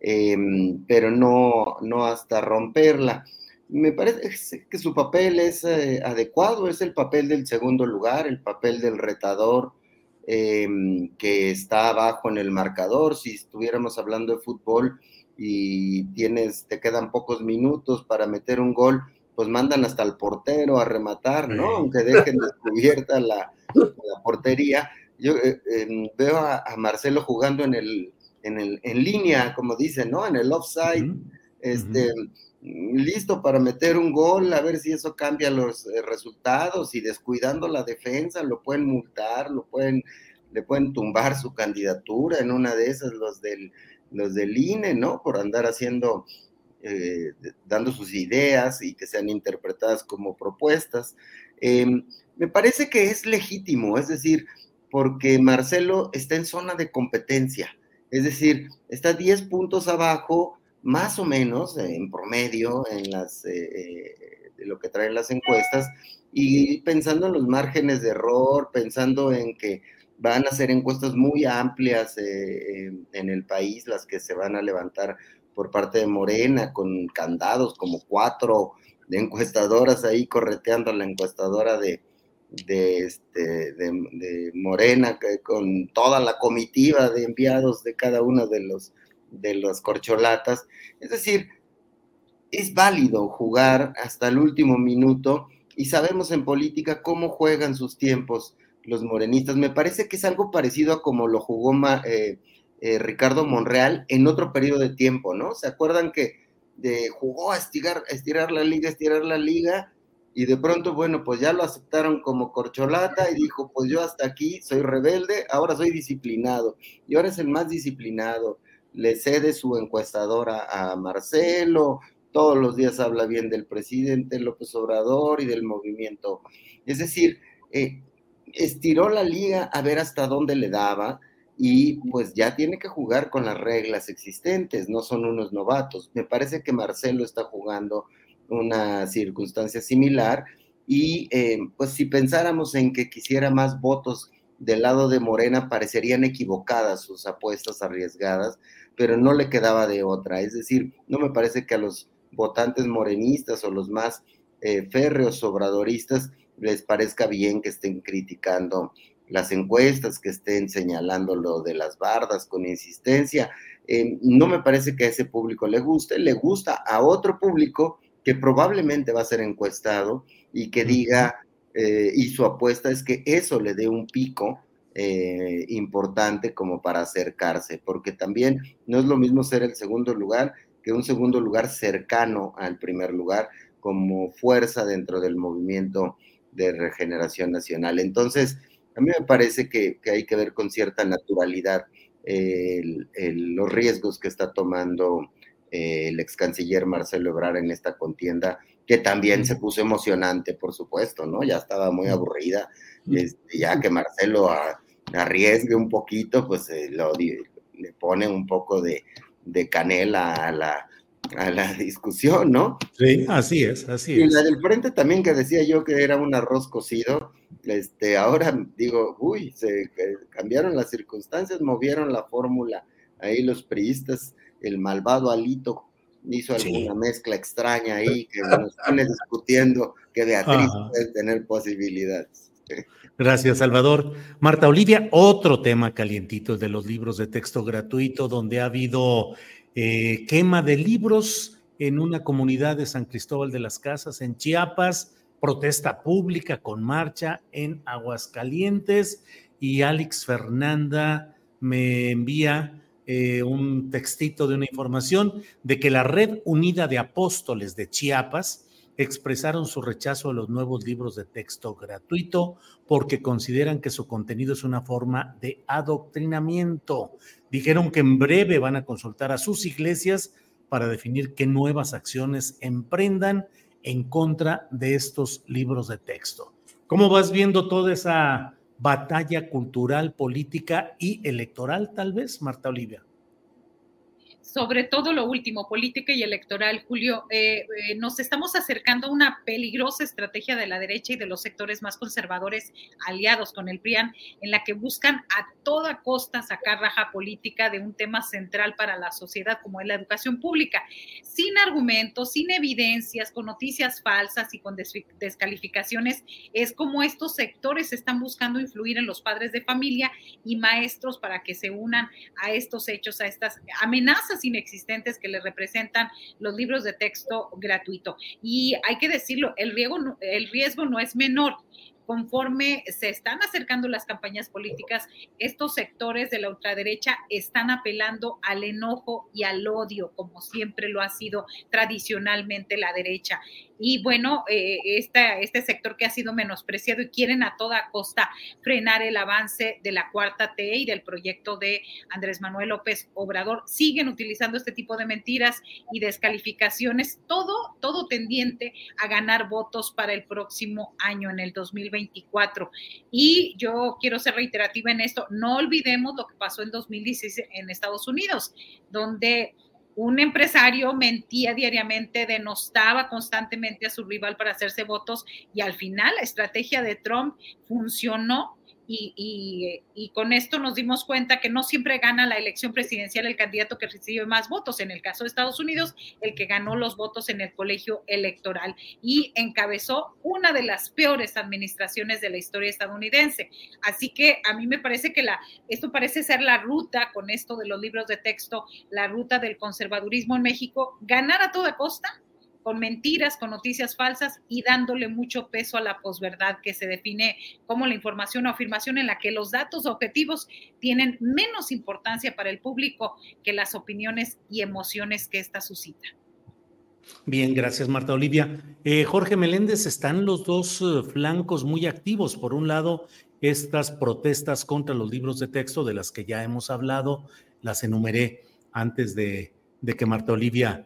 em, pero no, no hasta romperla me parece que su papel es eh, adecuado, es el papel del segundo lugar, el papel del retador em, que está abajo en el marcador. Si estuviéramos hablando de fútbol y tienes, te quedan pocos minutos para meter un gol, pues mandan hasta el portero a rematar, ¿no? Aunque dejen descubierta la, la portería. Yo eh, em, veo a, Marcelo jugando en el, en el, en línea, como dicen, ¿no? En el offside. Este, listo para meter un gol, a ver si eso cambia los eh, resultados y descuidando la defensa lo pueden multar, lo pueden, le pueden tumbar su candidatura en una de esas los del, los del INE, ¿no? Por andar haciendo, eh, dando sus ideas y que sean interpretadas como propuestas. Em, me parece que es legítimo, es decir, porque Marcelo está en zona de competencia, es decir, está 10 puntos abajo más o menos en promedio en las, eh, eh, de lo que traen las encuestas y pensando en los márgenes de error, pensando en que van a ser encuestas muy amplias eh, en el país, las que se van a levantar por parte de Morena, con candados como cuatro de encuestadoras ahí correteando a la encuestadora de, de, este, de Morena, con toda la comitiva de enviados de cada uno de los de los corcholatas. Es decir, es válido jugar hasta el último minuto y sabemos en política cómo juegan sus tiempos los morenistas. Me parece que es algo parecido a como lo jugó eh, eh, Ricardo Monreal en otro periodo de tiempo, ¿no? ¿Se acuerdan que de, jugó a estirar, a estirar la liga, estirar la liga? Y de pronto, bueno, pues ya lo aceptaron como corcholata y dijo, pues yo hasta aquí soy rebelde, ahora soy disciplinado. Y ahora es el más disciplinado le cede su encuestadora a Marcelo, todos los días habla bien del presidente López Obrador y del movimiento. Es decir, eh, estiró la liga a ver hasta dónde le daba y pues ya tiene que jugar con las reglas existentes, no son unos novatos. Me parece que Marcelo está jugando una circunstancia similar y eh, pues si pensáramos en que quisiera más votos del lado de Morena, parecerían equivocadas sus apuestas arriesgadas, pero no le quedaba de otra. Es decir, no me parece que a los votantes morenistas o los más eh, férreos obradoristas les parezca bien que estén criticando las encuestas, que estén señalando lo de las bardas con insistencia. Eh, no me parece que a ese público le guste, le gusta a otro público que probablemente va a ser encuestado y que diga, eh, y su apuesta es que eso le dé un pico eh, importante como para acercarse, porque también no es lo mismo ser el segundo lugar que un segundo lugar cercano al primer lugar como fuerza dentro del movimiento de regeneración nacional. Entonces, a mí me parece que, hay que ver con cierta naturalidad los riesgos que está tomando eh, el ex canciller Marcelo Ebrard en esta contienda, que también se puso emocionante, por supuesto, ¿no? Ya estaba muy aburrida, este, ya que Marcelo arriesgue un poquito, pues eh, le pone un poco de, de canela a la, a la discusión, ¿no? Sí, así es, así es. Y la del frente también que decía yo que era un arroz cocido, este, ahora digo, uy, se cambiaron las circunstancias, movieron la fórmula, ahí los priistas, el malvado Alito hizo alguna mezcla extraña ahí que nos pone discutiendo que Beatriz puede tener posibilidades. Gracias, Salvador. Marta Olivia, otro tema calientito de los libros de texto gratuito, donde ha habido eh, quema de libros en una comunidad de San Cristóbal de las Casas, en Chiapas, protesta pública con marcha en Aguascalientes y Alex Fernanda me envía eh, un textito de una información de que la Red Unida de Apóstoles de Chiapas expresaron su rechazo a los nuevos libros de texto gratuito porque consideran que su contenido es una forma de adoctrinamiento. Dijeron que en breve van a consultar a sus iglesias para definir qué nuevas acciones emprendan en contra de estos libros de texto. ¿Cómo vas viendo toda esa batalla cultural, política y electoral, tal vez, Marta Olivia? Sobre todo lo último, política y electoral, Julio, eh, eh, nos estamos acercando a una peligrosa estrategia de la derecha y de los sectores más conservadores aliados con el PRIAN, en la que buscan a toda costa sacar raja política de un tema central para la sociedad como es la educación pública, sin argumentos, sin evidencias, con noticias falsas y con descalificaciones. Es como estos sectores están buscando influir en los padres de familia y maestros para que se unan a estos hechos, a estas amenazas inexistentes que le representan los libros de texto gratuito. Y hay que decirlo, el riesgo, el riesgo no es menor conforme se están acercando las campañas políticas, estos sectores de la ultraderecha están apelando al enojo y al odio, como siempre lo ha sido tradicionalmente la derecha. Y bueno, eh, este sector que ha sido menospreciado y quieren a toda costa frenar el avance de la cuarta T y del proyecto de Andrés Manuel López Obrador, siguen utilizando este tipo de mentiras y descalificaciones, todo, todo tendiente a ganar votos para el próximo año, en el 2024. Y yo quiero ser reiterativa en esto, no olvidemos lo que pasó en 2016 en Estados Unidos, donde un empresario mentía diariamente, denostaba constantemente a su rival para hacerse votos y al final la estrategia de Trump funcionó y, con esto nos dimos cuenta que no siempre gana la elección presidencial el candidato que recibe más votos. En el caso de Estados Unidos, el que ganó los votos en el colegio electoral y encabezó una de las peores administraciones de la historia estadounidense. Así que a mí me parece que la, esto parece ser la ruta con esto de los libros de texto, la ruta del conservadurismo en México, ganar a toda costa con mentiras, con noticias falsas y dándole mucho peso a la posverdad que se define como la información o afirmación en la que los datos objetivos tienen menos importancia para el público que las opiniones y emociones que ésta suscita. Bien, gracias Marta Olivia. Eh, Jorge Meléndez, están los dos eh, flancos muy activos. Por un lado, estas protestas contra los libros de texto de las que ya hemos hablado, las enumeré antes de, de que Marta Olivia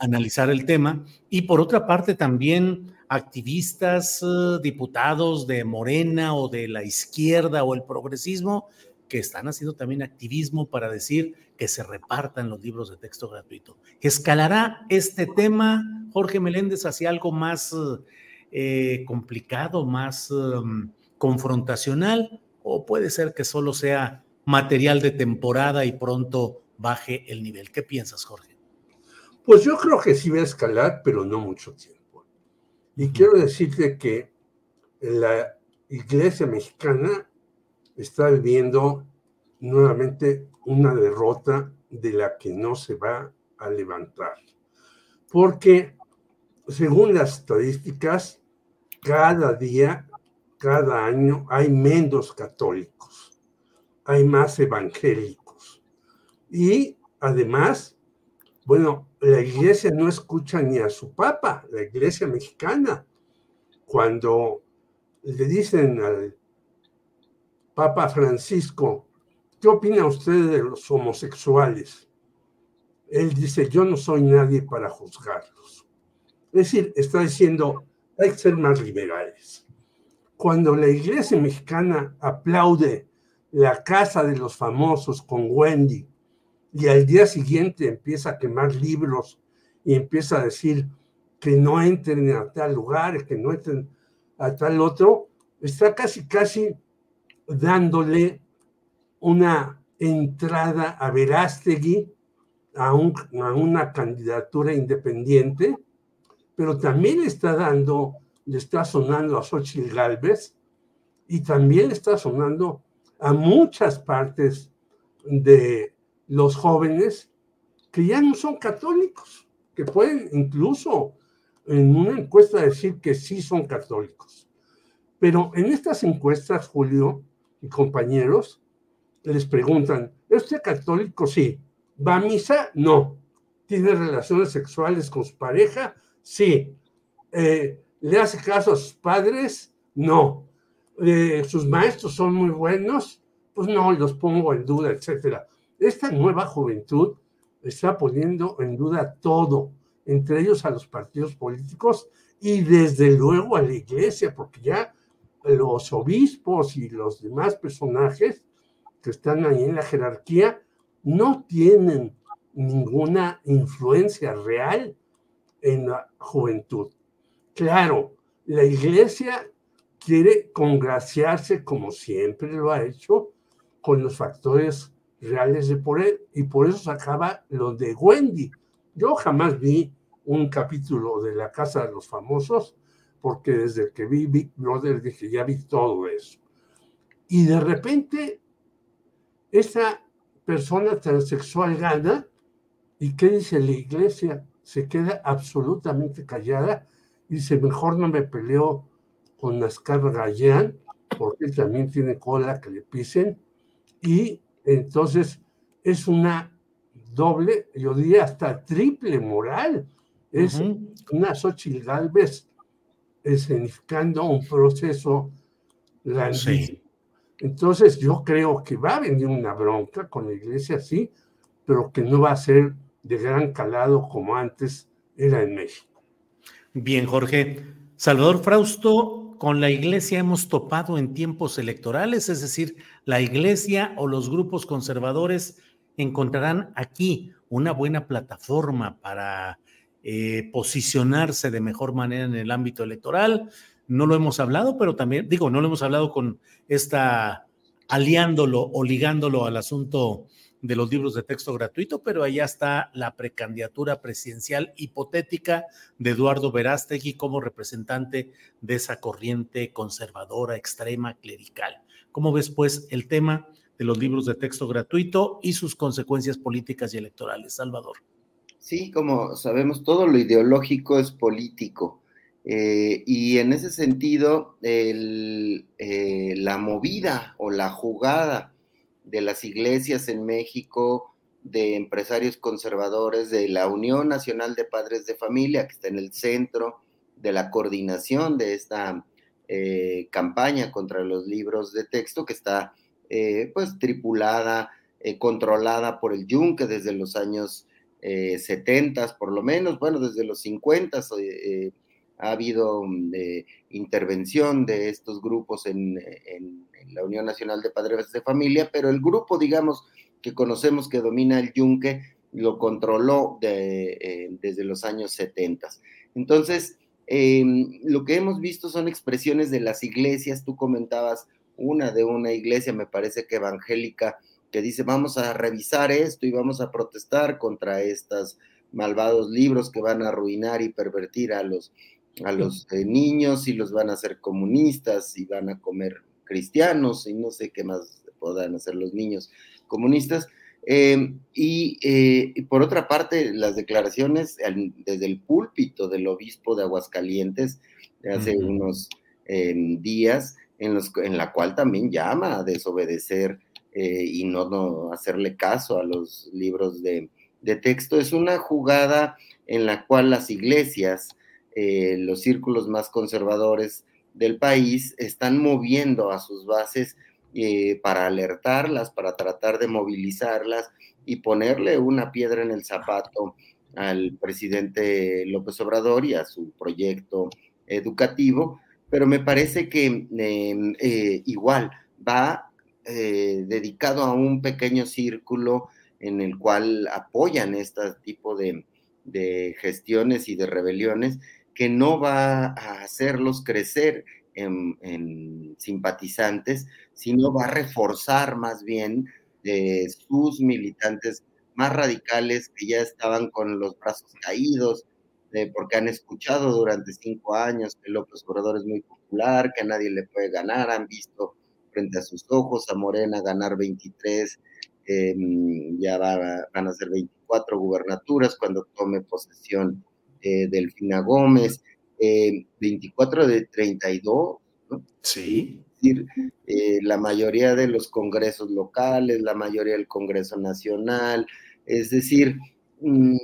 analizara el tema. Y por otra parte, también activistas, eh, diputados de Morena o de la izquierda o el progresismo que están haciendo también activismo para decir que se repartan los libros de texto gratuito. ¿Escalará este tema, Jorge Meléndez, hacia algo más eh, complicado, más um, confrontacional? ¿O puede ser que solo sea material de temporada y pronto baje el nivel? ¿Qué piensas, Jorge? Pues yo creo que sí va a escalar, pero no mucho tiempo. Y quiero decirte que la iglesia mexicana está viviendo nuevamente una derrota de la que no se va a levantar. Porque según las estadísticas, cada día, cada año hay menos católicos, hay más evangélicos. Y además, bueno, la iglesia no escucha ni a su papa, la iglesia mexicana. Cuando le dicen al Papa Francisco, ¿qué opina usted de los homosexuales? Él dice, yo no soy nadie para juzgarlos. Es decir, está diciendo, hay que ser más liberales. Cuando la iglesia mexicana aplaude la casa de los famosos con Wendy y al día siguiente empieza a quemar libros y empieza a decir que no entren a tal lugar, que no entren a tal otro, está casi, casi dándole una entrada a Verástegui a, a una candidatura independiente, pero también está dando, le está sonando a Xochitl Galvez y también está sonando a muchas partes de los jóvenes que ya no son católicos, que pueden incluso en una encuesta decir que sí son católicos. Pero en estas encuestas, Julio y compañeros, les preguntan, ¿es usted católico? Sí. ¿Va a misa? No. ¿Tiene relaciones sexuales con su pareja? Sí. Eh, ¿Le hace caso a sus padres? No. Eh, ¿Sus maestros son muy buenos? Pues no, los pongo en duda, etcétera. Esta nueva juventud está poniendo en duda todo, entre ellos a los partidos políticos y desde luego a la iglesia, porque ya los obispos y los demás personajes que están ahí en la jerarquía no tienen ninguna influencia real en la juventud. Claro, la iglesia quiere congraciarse como siempre lo ha hecho con los factores reales de poder y por eso sacaba lo de Wendy. Yo jamás vi un capítulo de La Casa de los Famosos porque desde que vi Big Brother dije, ya vi todo eso. Y de repente, esa persona transexual gana, ¿y qué dice la iglesia? Se queda absolutamente callada y dice, mejor no me peleo con Nascar Gallán, porque él también tiene cola que le pisen, y entonces es una doble, yo diría hasta triple moral. Es una Xochitl Galvez escenificando un proceso grandísimo. Entonces yo creo que va a venir una bronca con la iglesia, sí, pero que no va a ser de gran calado como antes era en México. Bien, Jorge. Salvador Frausto, con la iglesia hemos topado en tiempos electorales, es decir, la iglesia o los grupos conservadores encontrarán aquí una buena plataforma para eh, posicionarse de mejor manera en el ámbito electoral. No lo hemos hablado, pero también, digo, no lo hemos hablado con esta, aliándolo o ligándolo al asunto de los libros de texto gratuito, pero allá está la precandidatura presidencial hipotética de Eduardo Verástegui como representante de esa corriente conservadora, extrema, clerical. ¿Cómo ves, pues, el tema de los libros de texto gratuito y sus consecuencias políticas y electorales? Salvador. Sí, como sabemos, todo lo ideológico es político. Eh, y en ese sentido, eh, la movida o la jugada de las iglesias en México, de empresarios conservadores, de la Unión Nacional de Padres de Familia, que está en el centro de la coordinación de esta eh, campaña contra los libros de texto, que está pues tripulada, controlada por el Yunque desde los años eh, 70 por lo menos, bueno, desde los 50 eh, ha habido mm, intervención de estos grupos en, la Unión Nacional de Padres de Familia, pero el grupo, digamos, que conocemos que domina el yunque, lo controló eh, desde los años 70. Entonces, em, lo que hemos visto son expresiones de las iglesias, tú comentabas una de una iglesia, me parece que evangélica, que dice, vamos a revisar esto y vamos a protestar contra estos malvados libros que van a arruinar y pervertir a los, a los eh, niños y los van a hacer comunistas y van a comer cristianos y no sé qué más puedan hacer los niños comunistas. Em, eh, y, por otra parte, las declaraciones desde el púlpito del obispo de Aguascalientes de hace unos días, en, los, en la cual también llama a desobedecer eh, y no, hacerle caso a los libros de, texto. Es una jugada en la cual las iglesias, eh, los círculos más conservadores del país, están moviendo a sus bases eh, para alertarlas, para tratar de movilizarlas y ponerle una piedra en el zapato al presidente López Obrador y a su proyecto educativo, pero me parece que em, igual va eh, dedicado a un pequeño círculo en el cual apoyan este tipo de, gestiones y de rebeliones que no va a hacerlos crecer en, simpatizantes, sino va a reforzar más bien eh, sus militantes más radicales que ya estaban con los brazos caídos, eh, porque han escuchado durante cinco años que López Obrador es muy popular, que nadie le puede ganar, han visto frente a sus ojos, a Morena ganar 23, em, ya van a ser 24 gubernaturas cuando tome posesión eh, Delfina Gómez, 24 em, de 32, ¿no? Sí. Es decir, eh, la mayoría de los congresos locales, la mayoría del Congreso Nacional, es decir, mm,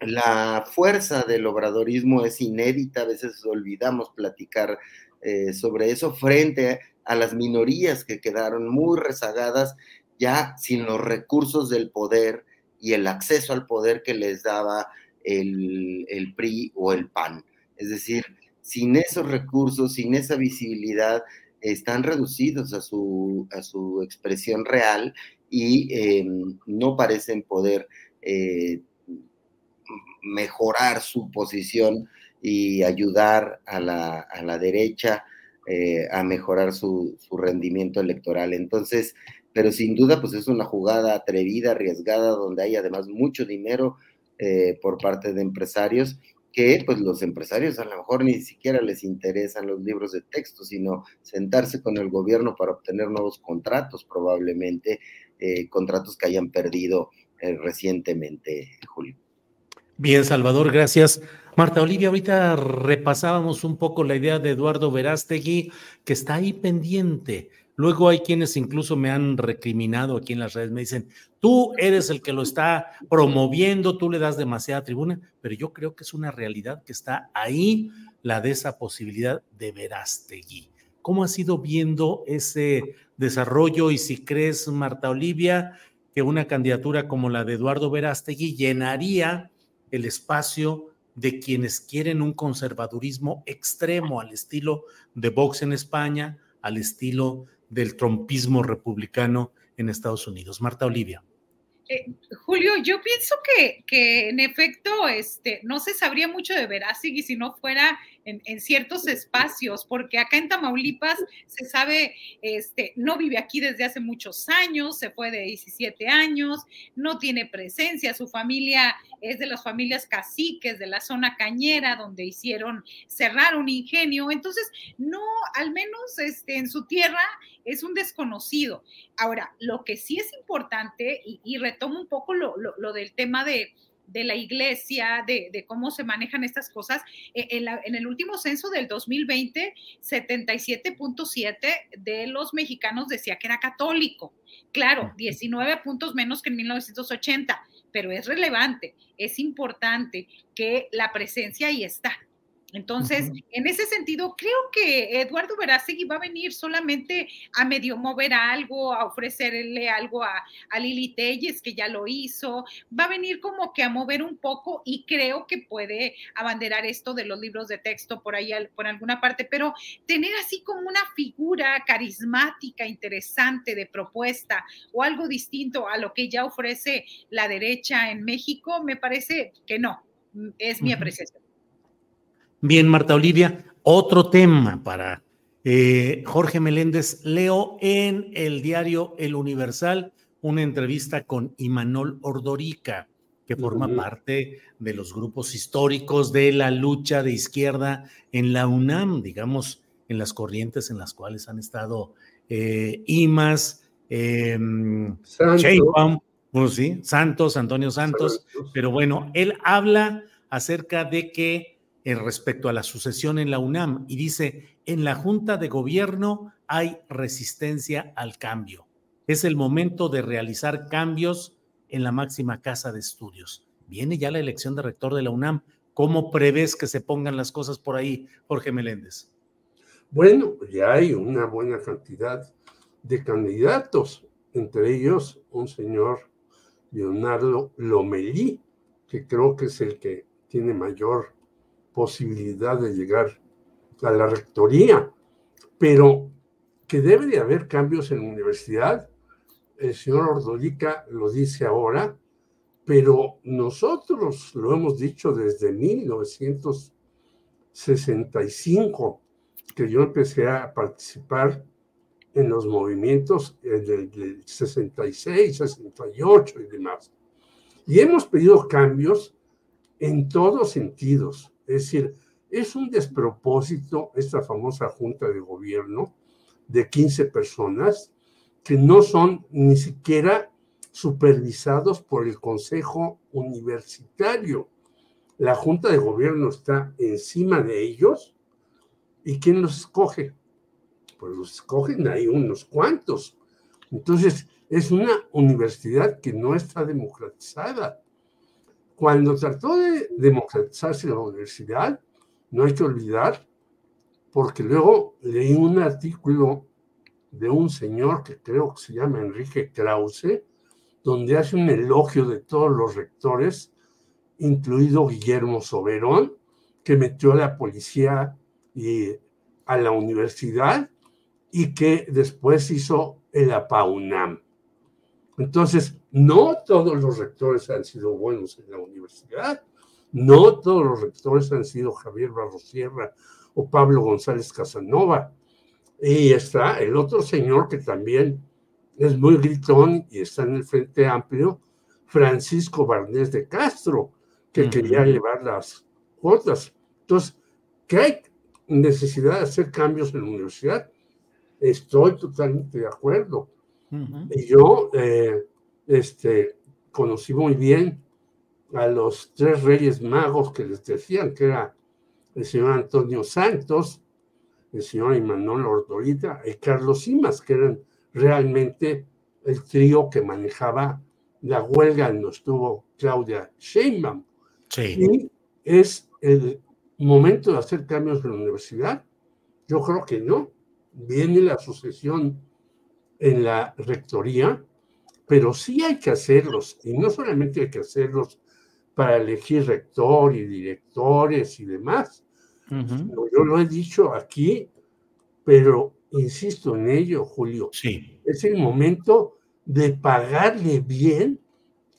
la fuerza del obradorismo es inédita, a veces olvidamos platicar eh, sobre eso frente a las minorías que quedaron muy rezagadas ya sin los recursos del poder y el acceso al poder que les daba el, PRI o el PAN. Es decir, sin esos recursos, sin esa visibilidad, están reducidos a su, a su expresión real y em, no parecen poder eh, mejorar su posición y ayudar a la, a la derecha eh, a mejorar su, rendimiento electoral. Entonces, pero sin duda, pues es una jugada atrevida, arriesgada, donde hay además mucho dinero eh, por parte de empresarios que pues los empresarios a lo mejor ni siquiera les interesan los libros de texto, sino sentarse con el gobierno para obtener nuevos contratos, probablemente eh, contratos que hayan perdido recientemente, Julio. Bien, Salvador, gracias. Marta Olivia, ahorita repasábamos un poco la idea de Eduardo Verástegui, que está ahí pendiente. Luego hay quienes incluso me han recriminado aquí en las redes, me dicen, tú eres el que lo está promoviendo, tú le das demasiada tribuna, pero yo creo que es una realidad que está ahí la de esa posibilidad de Verástegui. ¿Cómo has ido viendo ese desarrollo y si crees, Marta Olivia, que una candidatura como la de Eduardo Verástegui llenaría el espacio de quienes quieren un conservadurismo extremo al estilo de Vox en España, al estilo del trompismo republicano en Estados Unidos. Marta Olivia. Eh, Julio, yo pienso que, que, en efecto este, no se sabría mucho de Verástegui si no fuera en, ciertos espacios, porque acá en Tamaulipas se sabe, este, no vive aquí desde hace muchos años, se fue de 17 años, no tiene presencia, su familia es de las familias caciques de la zona cañera, donde hicieron cerrar un ingenio, entonces no, al menos este, en su tierra es un desconocido. Ahora, lo que sí es importante, y, retomo un poco lo del tema de de la iglesia, de, cómo se manejan estas cosas. E, en, el último censo del 2020, 77.7 de los mexicanos decía que era católico. Claro, 19 puntos menos que en 1980, pero es relevante, es importante que la presencia ahí está. Entonces, en ese sentido, creo que Eduardo Verástegui va a venir solamente a medio mover algo, a ofrecerle algo a, Lili Telles, que ya lo hizo, va a venir como que a mover un poco y creo que puede abanderar esto de los libros de texto por ahí, por alguna parte, pero tener así como una figura carismática, interesante de propuesta o algo distinto a lo que ya ofrece la derecha en México, me parece que no, es mi apreciación. Bien, Marta Olivia, otro tema para eh, Jorge Meléndez. Leo en el diario El Universal una entrevista con Imanol Ordorica, que forma parte de los grupos históricos de la lucha de izquierda en la UNAM, digamos, en las corrientes en las cuales han estado eh, Imas, eh, sí, Santos, Antonio Santos, pero bueno, él habla acerca de que respecto a la sucesión en la UNAM y dice, en la Junta de Gobierno hay resistencia al cambio. Es el momento de realizar cambios en la máxima casa de estudios. Viene ya la elección de rector de la UNAM. ¿Cómo prevés que se pongan las cosas por ahí, Jorge Meléndez? Bueno, ya hay una buena cantidad de candidatos, entre ellos un señor Leonardo Lomelí, que creo que es el que tiene mayor posibilidad de llegar a la rectoría, pero que debe de haber cambios en la universidad. El señor Ordolica lo dice ahora, pero nosotros lo hemos dicho desde 1965, que yo empecé a participar en los movimientos del, 66, 68 y demás. Y hemos pedido cambios en todos sentidos. Es decir, es un despropósito esta famosa junta de gobierno de 15 personas que no son ni siquiera supervisados por el Consejo Universitario. La junta de gobierno está encima de ellos y ¿quién los escoge? Pues los escogen ahí unos cuantos. Entonces, es una universidad que no está democratizada. Cuando trató de democratizarse la universidad, no hay que olvidar, porque luego leí un artículo de un señor que creo que se llama Enrique Krause, donde hace un elogio de todos los rectores, incluido Guillermo Soberón, que metió a la policía y a la universidad y que después hizo el APAUNAM. Entonces, no todos los rectores han sido buenos en la universidad, no todos los rectores han sido Javier Barrosierra o Pablo González Casanova. Y está el otro señor que también es muy gritón y está en el Frente Amplio, Francisco Barnés de Castro, que quería llevar las cuotas. Entonces, ¿qué hay necesidad de hacer cambios en la universidad? Estoy totalmente de acuerdo. Y yo eh, este, conocí muy bien a los tres reyes magos que les decían, que era el señor Antonio Santos, el señor Imanol Ordorita y Carlos Simas, que eran realmente el trío que manejaba la huelga en donde estuvo Claudia Sheinbaum. Y es el momento de hacer cambios en la universidad. Yo creo que no. Viene la sucesión en la rectoría, pero sí hay que hacerlos, y no solamente hay que hacerlos para elegir rector y directores y demás. Yo lo he dicho aquí, pero insisto en ello, Julio. Sí. Es el momento de pagarle bien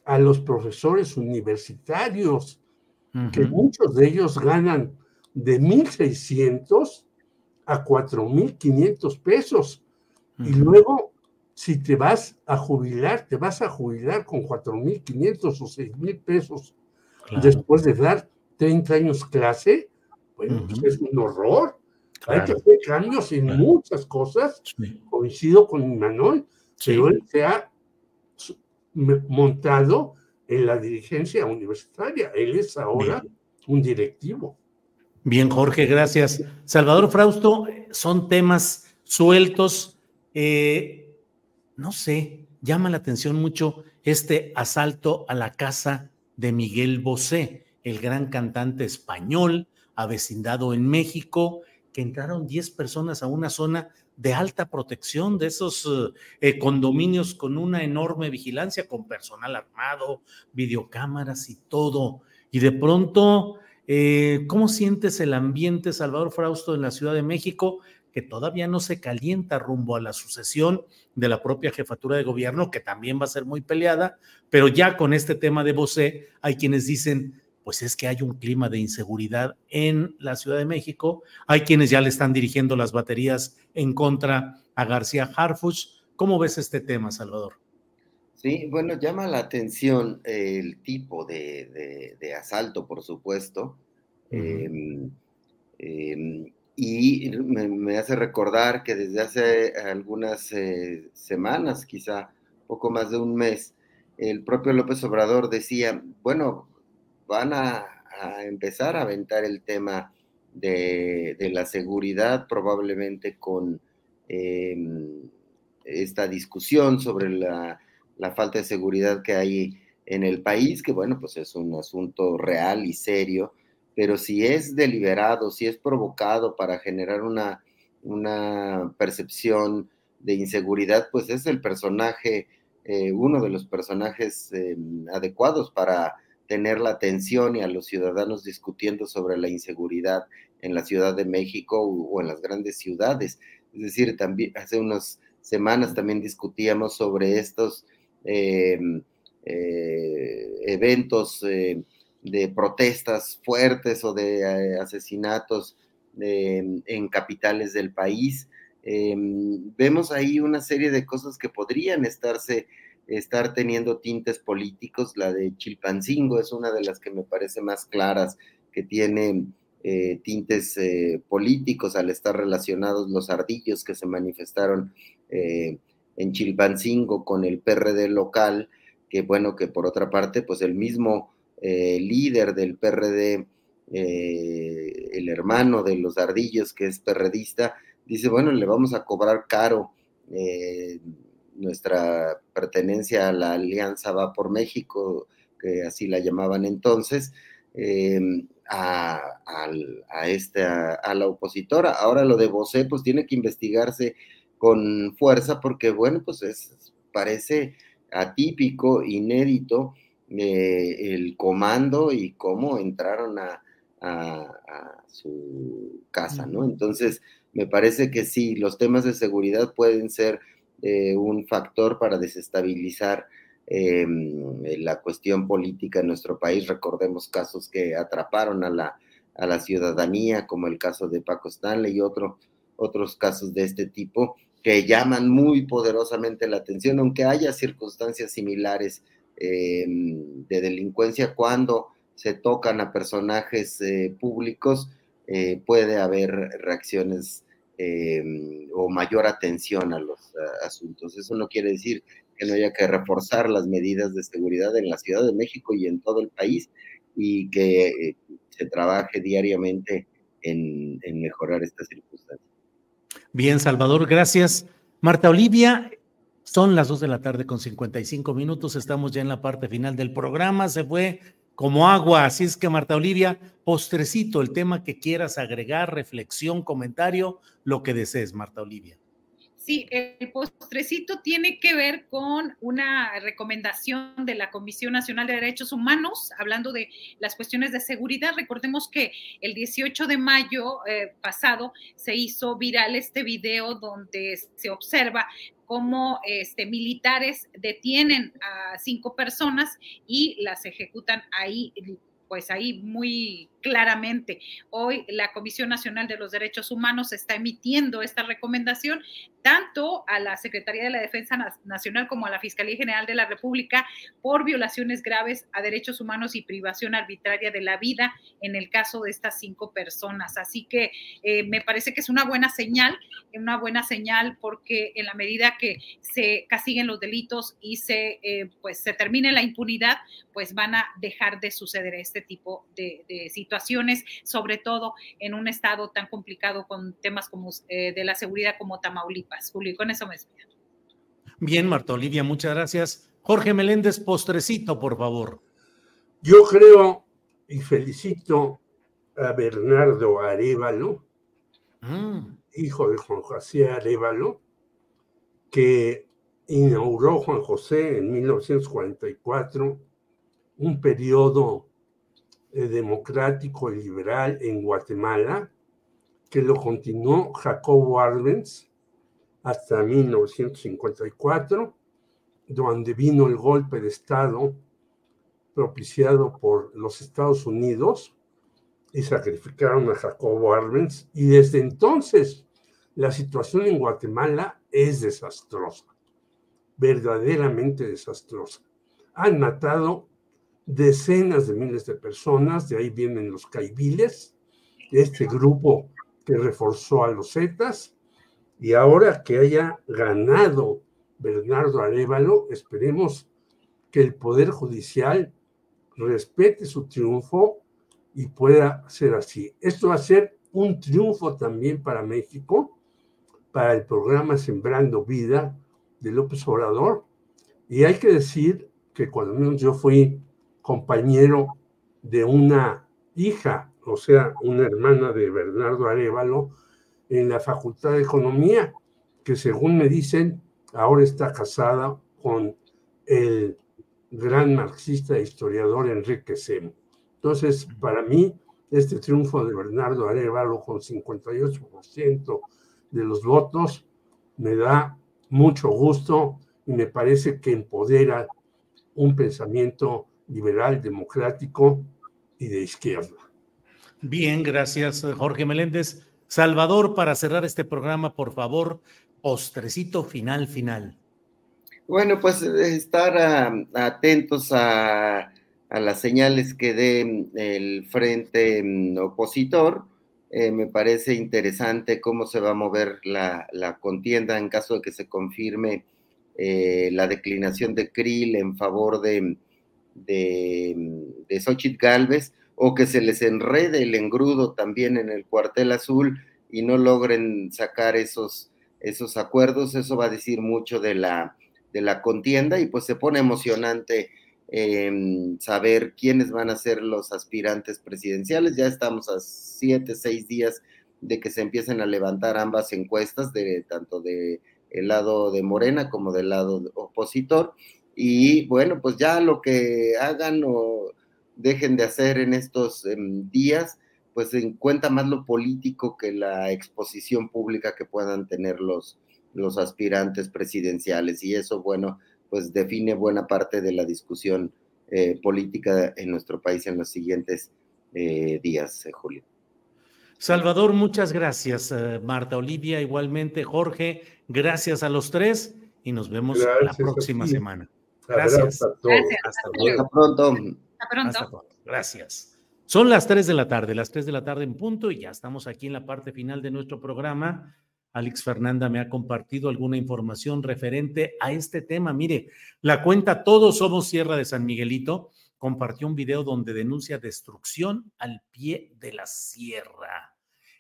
a los profesores universitarios, que muchos de ellos ganan de 1.600 a 4.500 pesos. Y luego, si te vas a jubilar, te vas a jubilar con 4.500 o 6.000 pesos después de dar 30 años clase. Bueno, pues es un horror. Hay que hacer cambios en muchas cosas. Coincido con Manuel, pero él se ha montado en la dirigencia universitaria. Él es ahora un directivo. Bien, Jorge, gracias. Salvador Frausto, son temas sueltos. Eh, no sé, llama la atención mucho este asalto a la casa de Miguel Bosé, el gran cantante español, avecindado en México, que entraron 10 personas a una zona de alta protección, de esos eh, condominios con una enorme vigilancia, con personal armado, videocámaras y todo. Y de pronto, eh, ¿cómo sientes el ambiente, Salvador Frausto, en la Ciudad de México? Que todavía no se calienta rumbo a la sucesión de la propia jefatura de gobierno, que también va a ser muy peleada, pero ya con este tema de Bosé, hay quienes dicen, pues es que hay un clima de inseguridad en la Ciudad de México, hay quienes ya le están dirigiendo las baterías en contra a García Harfuch. ¿Cómo ves este tema, Salvador? Sí, bueno, llama la atención el tipo de, asalto, por supuesto. Y me, hace recordar que desde hace algunas eh, semanas, quizá poco más de un mes, el propio López Obrador decía, bueno, van a, empezar a aventar el tema de, la seguridad, probablemente con em, esta discusión sobre la, la falta de seguridad que hay en el país, que bueno, pues es un asunto real y serio, pero si es deliberado, si es provocado para generar una, una percepción de inseguridad, pues es el personaje, eh, uno de los personajes eh, adecuados para tener la atención y a los ciudadanos discutiendo sobre la inseguridad en la Ciudad de México o, en las grandes ciudades. Es decir, también hace unas semanas también discutíamos sobre estos eh, eventos de protestas fuertes o de eh, asesinatos en capitales del país. Em, vemos ahí una serie de cosas que podrían estarse, estar teniendo tintes políticos. La de Chilpancingo es una de las que me parece más claras, que tiene eh, tintes eh, políticos al estar relacionados los ardillos que se manifestaron en Chilpancingo con el PRD local, que bueno, que por otra parte, pues el mismo eh, líder del PRD, eh, el hermano de los ardillos, que es perredista, dice, bueno, le vamos a cobrar caro eh, nuestra pertenencia a la Alianza Va por México, que así la llamaban entonces, a, a, esta, a la opositora. Ahora lo de Bosé, pues tiene que investigarse con fuerza porque, bueno, pues es, parece atípico, inédito, eh, el comando y cómo entraron a, su casa, ¿no? Entonces, me parece que sí, los temas de seguridad pueden ser eh, un factor para desestabilizar em, la cuestión política en nuestro país. Recordemos casos que atraparon a la, a la ciudadanía, como el caso de Paco Stanley y otro, otros casos de este tipo que llaman muy poderosamente la atención, aunque haya circunstancias similares Em, de delincuencia cuando se tocan a personajes eh, públicos, eh, puede haber reacciones em, o mayor atención a los asuntos. Eso no quiere decir que no haya que reforzar las medidas de seguridad en la Ciudad de México y en todo el país y que eh, se trabaje diariamente en, en mejorar estas circunstancias. Bien, Salvador, gracias. Marta Olivia, son las 2 de la tarde con 55 minutos. Estamos ya en la parte final del programa. Se fue como agua. Así es que, Marta Olivia, postrecito, el tema que quieras agregar, reflexión, comentario, lo que desees, Marta Olivia. Sí, el postrecito tiene que ver con una recomendación de la Comisión Nacional de Derechos Humanos, hablando de las cuestiones de seguridad. Recordemos que el 18 de mayo eh, pasado se hizo viral este video donde se observa cómo este, militares detienen a cinco personas y las ejecutan ahí pues ahí muy claramente. Hoy la Comisión Nacional de los Derechos Humanos está emitiendo esta recomendación tanto a la Secretaría de la Defensa Nacional como a la Fiscalía General de la República por violaciones graves a derechos humanos y privación arbitraria de la vida en el caso de estas cinco personas. Así que eh, me parece que es una buena señal, una buena señal porque en la medida que se castiguen los delitos y se, eh, pues, se termine la impunidad, pues van a dejar de suceder este tipo de, de situaciones sobre todo en un estado tan complicado con temas como eh, de la seguridad como Tamaulipas. Julio, con eso me despido. Bien, Marta Olivia, muchas gracias. Jorge Meléndez, postrecito, por favor. Yo creo y felicito a Bernardo Arevalo, Mm. hijo de Juan José Arevalo, que inauguró Juan José en 1944 un periodo democrático y liberal en Guatemala, que lo continuó Jacobo Arbenz hasta 1954, donde vino el golpe de Estado propiciado por los Estados Unidos y sacrificaron a Jacobo Arbenz. Y desde entonces la situación en Guatemala es desastrosa, verdaderamente desastrosa. Han matado decenas de miles de personas, de ahí vienen los caibiles, este grupo que reforzó a los Zetas, y ahora que haya ganado Bernardo Arevalo, esperemos que el Poder Judicial respete su triunfo y pueda ser así. Esto va a ser un triunfo también para México, para el programa Sembrando Vida de López Obrador. Y hay que decir que cuando yo fui compañero de una hija, o sea, una hermana de Bernardo Arevalo, en la Facultad de Economía, que según me dicen, ahora está casada con el gran marxista e historiador Enrique Semo. Entonces, para mí, este triunfo de Bernardo Arevalo con 58% de los votos me da mucho gusto y me parece que empodera un pensamiento liberal, democrático y de izquierda. Bien, gracias, Jorge Meléndez. Salvador, para cerrar este programa, por favor, postrecito final, final. Bueno, pues estar a, atentos a, a, las señales que dé el frente opositor. Eh, me parece interesante cómo se va a mover la, la contienda en caso de que se confirme eh, la declinación de Krill en favor de, de, de Xochitl Galvez o que se les enrede el engrudo también en el cuartel azul y no logren sacar esos, esos acuerdos, eso va a decir mucho de la, de la contienda y pues se pone emocionante eh, saber quiénes van a ser los aspirantes presidenciales. Ya estamos a siete, seis días de que se empiecen a levantar ambas encuestas, de, tanto de el lado de Morena como del lado opositor. Y bueno, pues ya lo que hagan o dejen de hacer en estos eh, días, pues en cuenta más lo político que la exposición pública que puedan tener los, los aspirantes presidenciales. Y eso, bueno, pues define buena parte de la discusión eh, política en nuestro país en los siguientes eh, días, eh, Julio. Salvador, muchas gracias. Marta Olivia, igualmente. Jorge, gracias a los tres y nos vemos gracias la próxima semana. Gracias. A todos. Gracias. Hasta, Hasta pronto. Hasta pronto. Hasta pronto. Gracias. Son las 3 de la tarde, las 3 de la tarde en punto y ya estamos aquí en la parte final de nuestro programa. Alex Fernanda me ha compartido alguna información referente a este tema. Mire, la cuenta Todos Somos Sierra de San Miguelito compartió un video donde denuncia destrucción al pie de la sierra.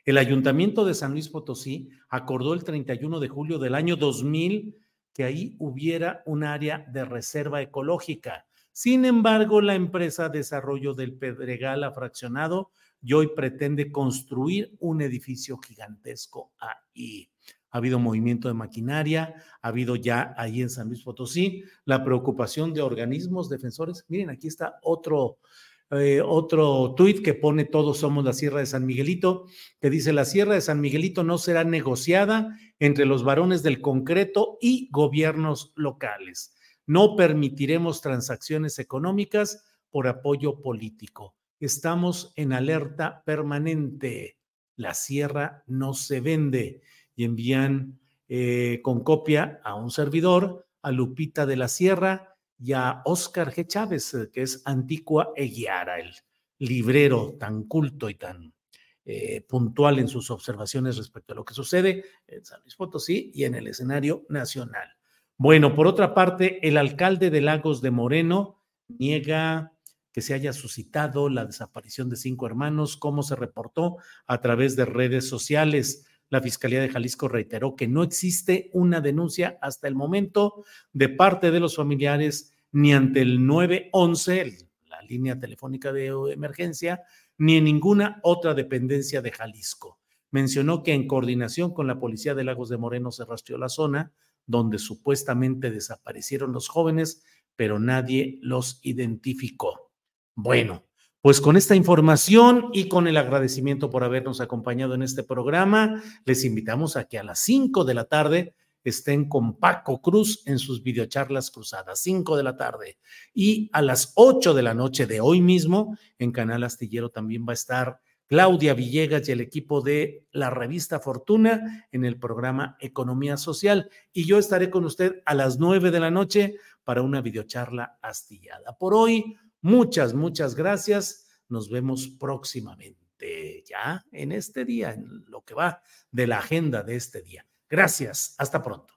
El ayuntamiento de San Luis Potosí acordó el 31 de julio del año 2000 que ahí hubiera un área de reserva ecológica. Sin embargo, la empresa Desarrollo del Pedregal ha fraccionado y hoy pretende construir un edificio gigantesco ahí. Ha habido movimiento de maquinaria, ha habido ya ahí en San Luis Potosí la preocupación de organismos defensores. Miren, aquí está otro, eh, otro tuit que pone todos somos la Sierra de San Miguelito, que dice la Sierra de San Miguelito no será negociada entre los varones del concreto y gobiernos locales. No permitiremos transacciones económicas por apoyo político. Estamos en alerta permanente. La sierra no se vende y envían eh, con copia a un servidor, a Lupita de la Sierra y a Oscar G. Chávez, eh, que es Antigua Eguiara, el librero tan culto y tan eh, puntual en sus observaciones respecto a lo que sucede en San Luis Potosí y en el escenario nacional. Bueno, por otra parte, el alcalde de Lagos de Moreno niega que se haya suscitado la desaparición de cinco hermanos, como se reportó a través de redes sociales. La Fiscalía de Jalisco reiteró que no existe una denuncia hasta el momento de parte de los familiares ni ante el 911, la línea telefónica de emergencia, ni en ninguna otra dependencia de Jalisco. Mencionó que en coordinación con la Policía de Lagos de Moreno se rastreó la zona donde supuestamente desaparecieron los jóvenes, pero nadie los identificó. Bueno, pues con esta información y con el agradecimiento por habernos acompañado en este programa, les invitamos a que a las 5 de la tarde estén con Paco Cruz en sus videocharlas cruzadas, 5 de la tarde. Y a las 8 de la noche de hoy mismo, en Canal Astillero también va a estar Claudia Villegas y el equipo de la revista Fortuna en el programa Economía Social. Y yo estaré con usted a las 9 de la noche para una videocharla astillada. Por hoy, muchas, muchas gracias. Nos vemos próximamente, ya en este día, en lo que va de la agenda de este día. Gracias, hasta pronto.